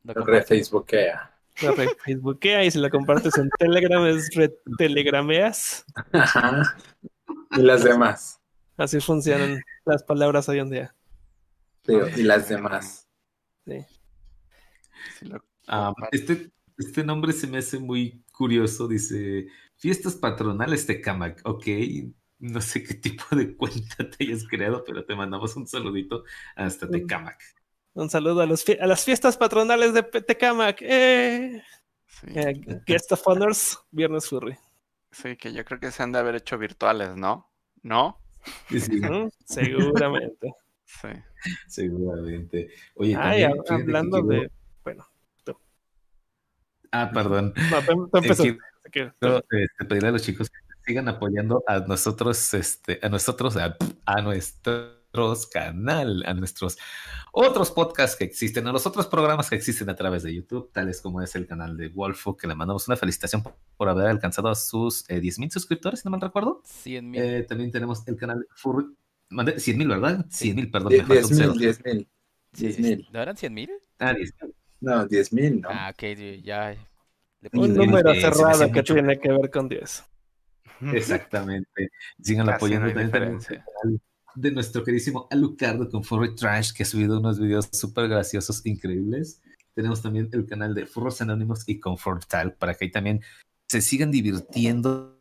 Lo Re comparto. Facebookea. Lo re Facebookea y si lo compartes en Telegram es re Telegrameas. Ajá. Y las demás. Así funcionan las palabras hoy en día. Digo, y las demás. sí lo- Ah, este, este nombre se me hace muy curioso. Dice: Fiestas patronales de Camac. Ok, no sé qué tipo de cuenta te hayas creado, pero te mandamos un saludito hasta Tecamac. Un saludo a, los fie- a las fiestas patronales de Petecamac. Eh, sí, eh, Guest of Honors, Viernes Furry. sí, que yo creo que se han de haber hecho virtuales, ¿no? ¿No? Sí, sí, Ujú, Seguramente. Sí. seguramente. Oye, Ay, también, hab- fíjate que hablando quiero- de. Bueno, Ah, perdón. no, Eh, que- este, pedirle a los chicos que sigan apoyando a nosotros, este, a nosotros, a, a nuestros canal, a nuestros otros podcasts que existen, a los otros programas que existen a través de YouTube, tales como es el canal de Wolfo, que le mandamos una felicitación por, por haber alcanzado a sus eh, 10 mil suscriptores, si no mal recuerdo. 100 mil. Eh, también tenemos el canal de Furry. Mandé 100 mil, ¿verdad? 100 mil, perdón. Die- me falta un Diez cero. mil, diez mil. Sí, Diez sí, mil. ¿No eran 100 mil? Ah, 10 mil. No, diez mil, ¿no? Ah, ok, ya. Un número eh, cerrado que mucho. tiene que ver con 10. Exactamente. Sigan apoyando también de nuestro queridísimo Alucardo con Furry Trash, que ha subido unos videos súper graciosos, increíbles. Tenemos también el canal de Furros Anónimos y Confortal, para que ahí también se sigan divirtiendo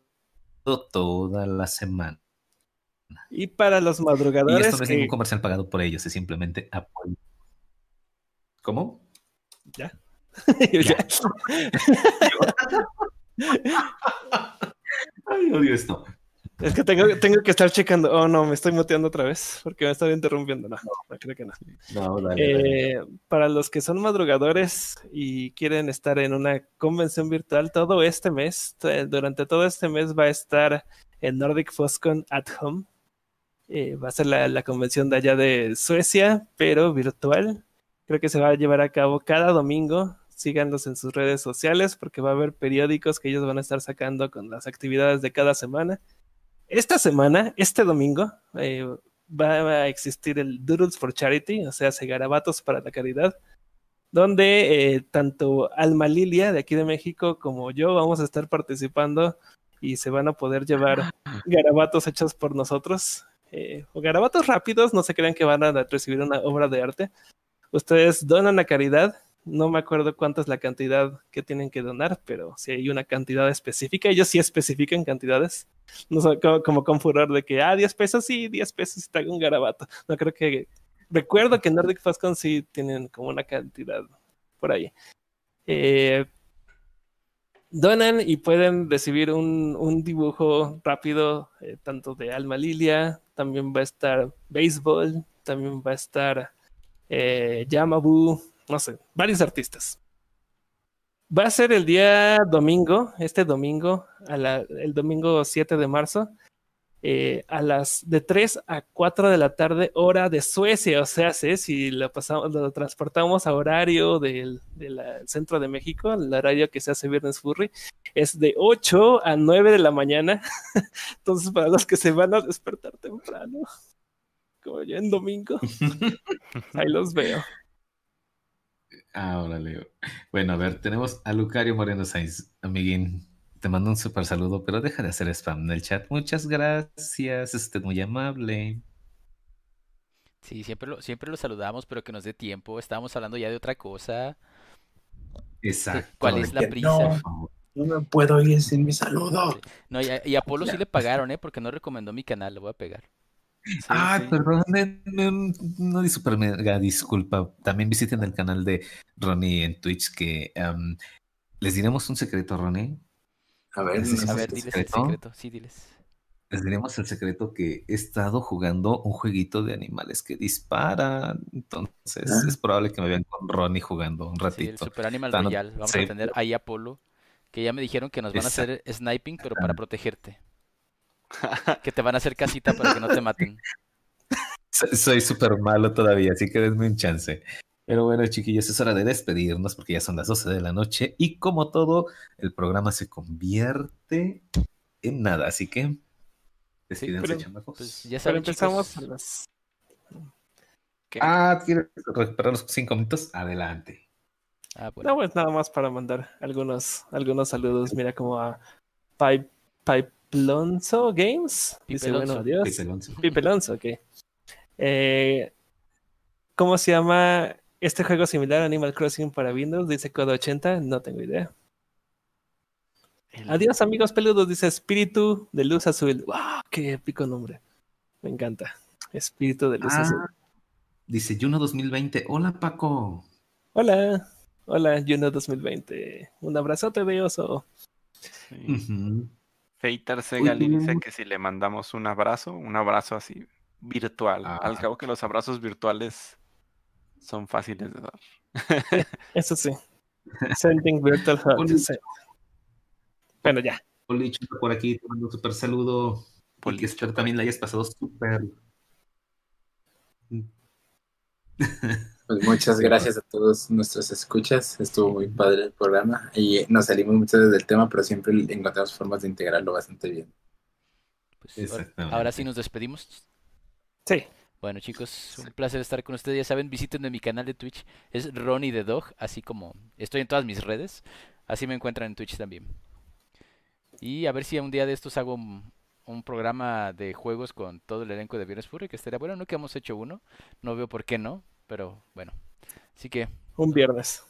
toda la semana. Y para los Y madrugadores, esto no es que- ningún comercial pagado por ellos, es simplemente apoyo. ¿Cómo? Ya. Ya. Ay, odio esto. Es que tengo, tengo que estar checando. Oh, no, me estoy muteando otra vez porque me estaba interrumpiendo. No, no creo que no. No, dale, dale. Eh, para los que son madrugadores y quieren estar en una convención virtual, todo este mes, t- durante todo este mes va a estar el Nordic Foscon at Home. Eh, va a ser la, la convención de allá de Suecia, pero virtual. Creo que se va a llevar a cabo cada domingo. Síganlos en sus redes sociales porque va a haber periódicos que ellos van a estar sacando con las actividades de cada semana. Esta semana, este domingo, eh, va a existir el Doodles for Charity, o sea, se garabatos para la caridad, donde eh, tanto Alma Lilia de aquí de México como yo vamos a estar participando y se van a poder llevar garabatos hechos por nosotros, eh, o garabatos rápidos, no se crean que van a recibir una obra de arte. Ustedes donan a caridad, no me acuerdo cuánta es la cantidad que tienen que donar, pero si hay una cantidad específica, ellos sí especifican cantidades no sé, como, como con furor de que, ah, 10 pesos, sí, 10 pesos y te hago un garabato. No creo que. Recuerdo que Nordic Foscon sí tienen como una cantidad por ahí. Eh, donan y pueden recibir un, un dibujo rápido, eh, tanto de Alma Lilia, también va a estar Béisbol, también va a estar eh, Yamabu, no sé, varios artistas. Va a ser el día domingo, este domingo, a la- el domingo 7 de marzo, eh, a las de 3 a 4 de la tarde, hora de Suecia. O sea, ¿sí? si lo, pasamos, lo transportamos a horario del, del centro de México, el horario que se hace Viernes Furry, es de 8 a 9 de la mañana. Entonces, para los que se van a despertar temprano, como yo en domingo, ahí los veo. Ah, órale. Bueno, a ver, tenemos a Lucario Moreno Sainz, amiguín. Te mando un súper saludo, pero deja de hacer spam en el chat. Muchas gracias, es usted muy amable. Sí, siempre lo, siempre lo saludamos, pero que nos dé tiempo. Estábamos hablando ya de otra cosa. Exacto. ¿Cuál es la prisa? no. Por favor. No me puedo ir sin mi saludo. No, y a, y a Apolo sí le pagaron, ¿eh? Porque no recomendó mi canal, lo voy a pegar. Sí, Ay, sí. perdón, eh, no, super mega disculpa. También visiten el canal de Ronnie en Twitch que am, les diremos un secreto, Ronnie. A ver, Ese es no A ver, si- diles el secreto? Sí, diles. Les diremos el secreto que he estado jugando un jueguito de animales que disparan. Entonces Ah. es probable que me vean con Ronnie jugando un Sí, el ratito. Super Animal Tan- Royal. Vamos sí. a tener ahí a Apolo. Que ya me dijeron que nos van a hacer sniping, pero para protegerte. Que te van a hacer casita para que no te maten. Soy- súper malo todavía, así que denme un chance. Pero bueno, chiquillos, es hora de despedirnos porque ya son las 12 de la noche y como todo, el programa se convierte en nada. Así que, despídense, pero- chamacos. Pues ya Pero saben, empezamos chicos. a las ¿Qué? Ah, ¿quieres recuperar los cinco minutos? Adelante. Ah, bueno. No, pues nada más para mandar algunos, algunos saludos. Mira como a Pipe, Pipelonzo Games. Dice, Pipelonzo. bueno, adiós. Dice Alonso. Pipelonzo, ok. Eh, ¿Cómo se llama este juego similar a Animal Crossing para Windows? Dice Code 80, no tengo idea. El- Adiós amigos peludos, dice Espíritu de Luz Azul. ¡Wow! ¡Qué épico nombre! Me encanta. Espíritu de Luz Ah, Azul. dice Juno 2020. Hola, Paco. Hola, hola, Juno 2020. Un abrazote de oso. sí. Feiter Segali Uy. dice que si le mandamos un abrazo, un abrazo así virtual. Ah. Al cabo que los abrazos virtuales son fáciles de dar. Eso sí. Sending Virtual. Bueno, ya. Policho está por aquí, te mando un súper saludo. Y que Policho espero también la hayas pasado súper. Pues muchas gracias a todos nuestros escuchas. Estuvo muy padre el programa y nos salimos mucho del tema, pero siempre encontramos formas de integrarlo bastante bien. Pues, ahora- Exactamente. ahora sí nos despedimos. Sí. Bueno, chicos, un placer estar con ustedes. Ya saben, visítenme mi canal de Twitch. Es Ronnie the Dog, así como estoy en todas mis redes. Así me encuentran en Twitch también. Y a ver si un día de estos hago un, un programa de juegos con todo el elenco de Viernes Fury, que estaría bueno. No que hemos hecho uno. No veo por qué no, pero bueno. Así que Un viernes.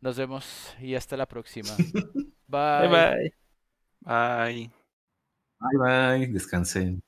nos vemos y hasta la próxima. Bye Bye. bye. Bye. Bye bye, descansen.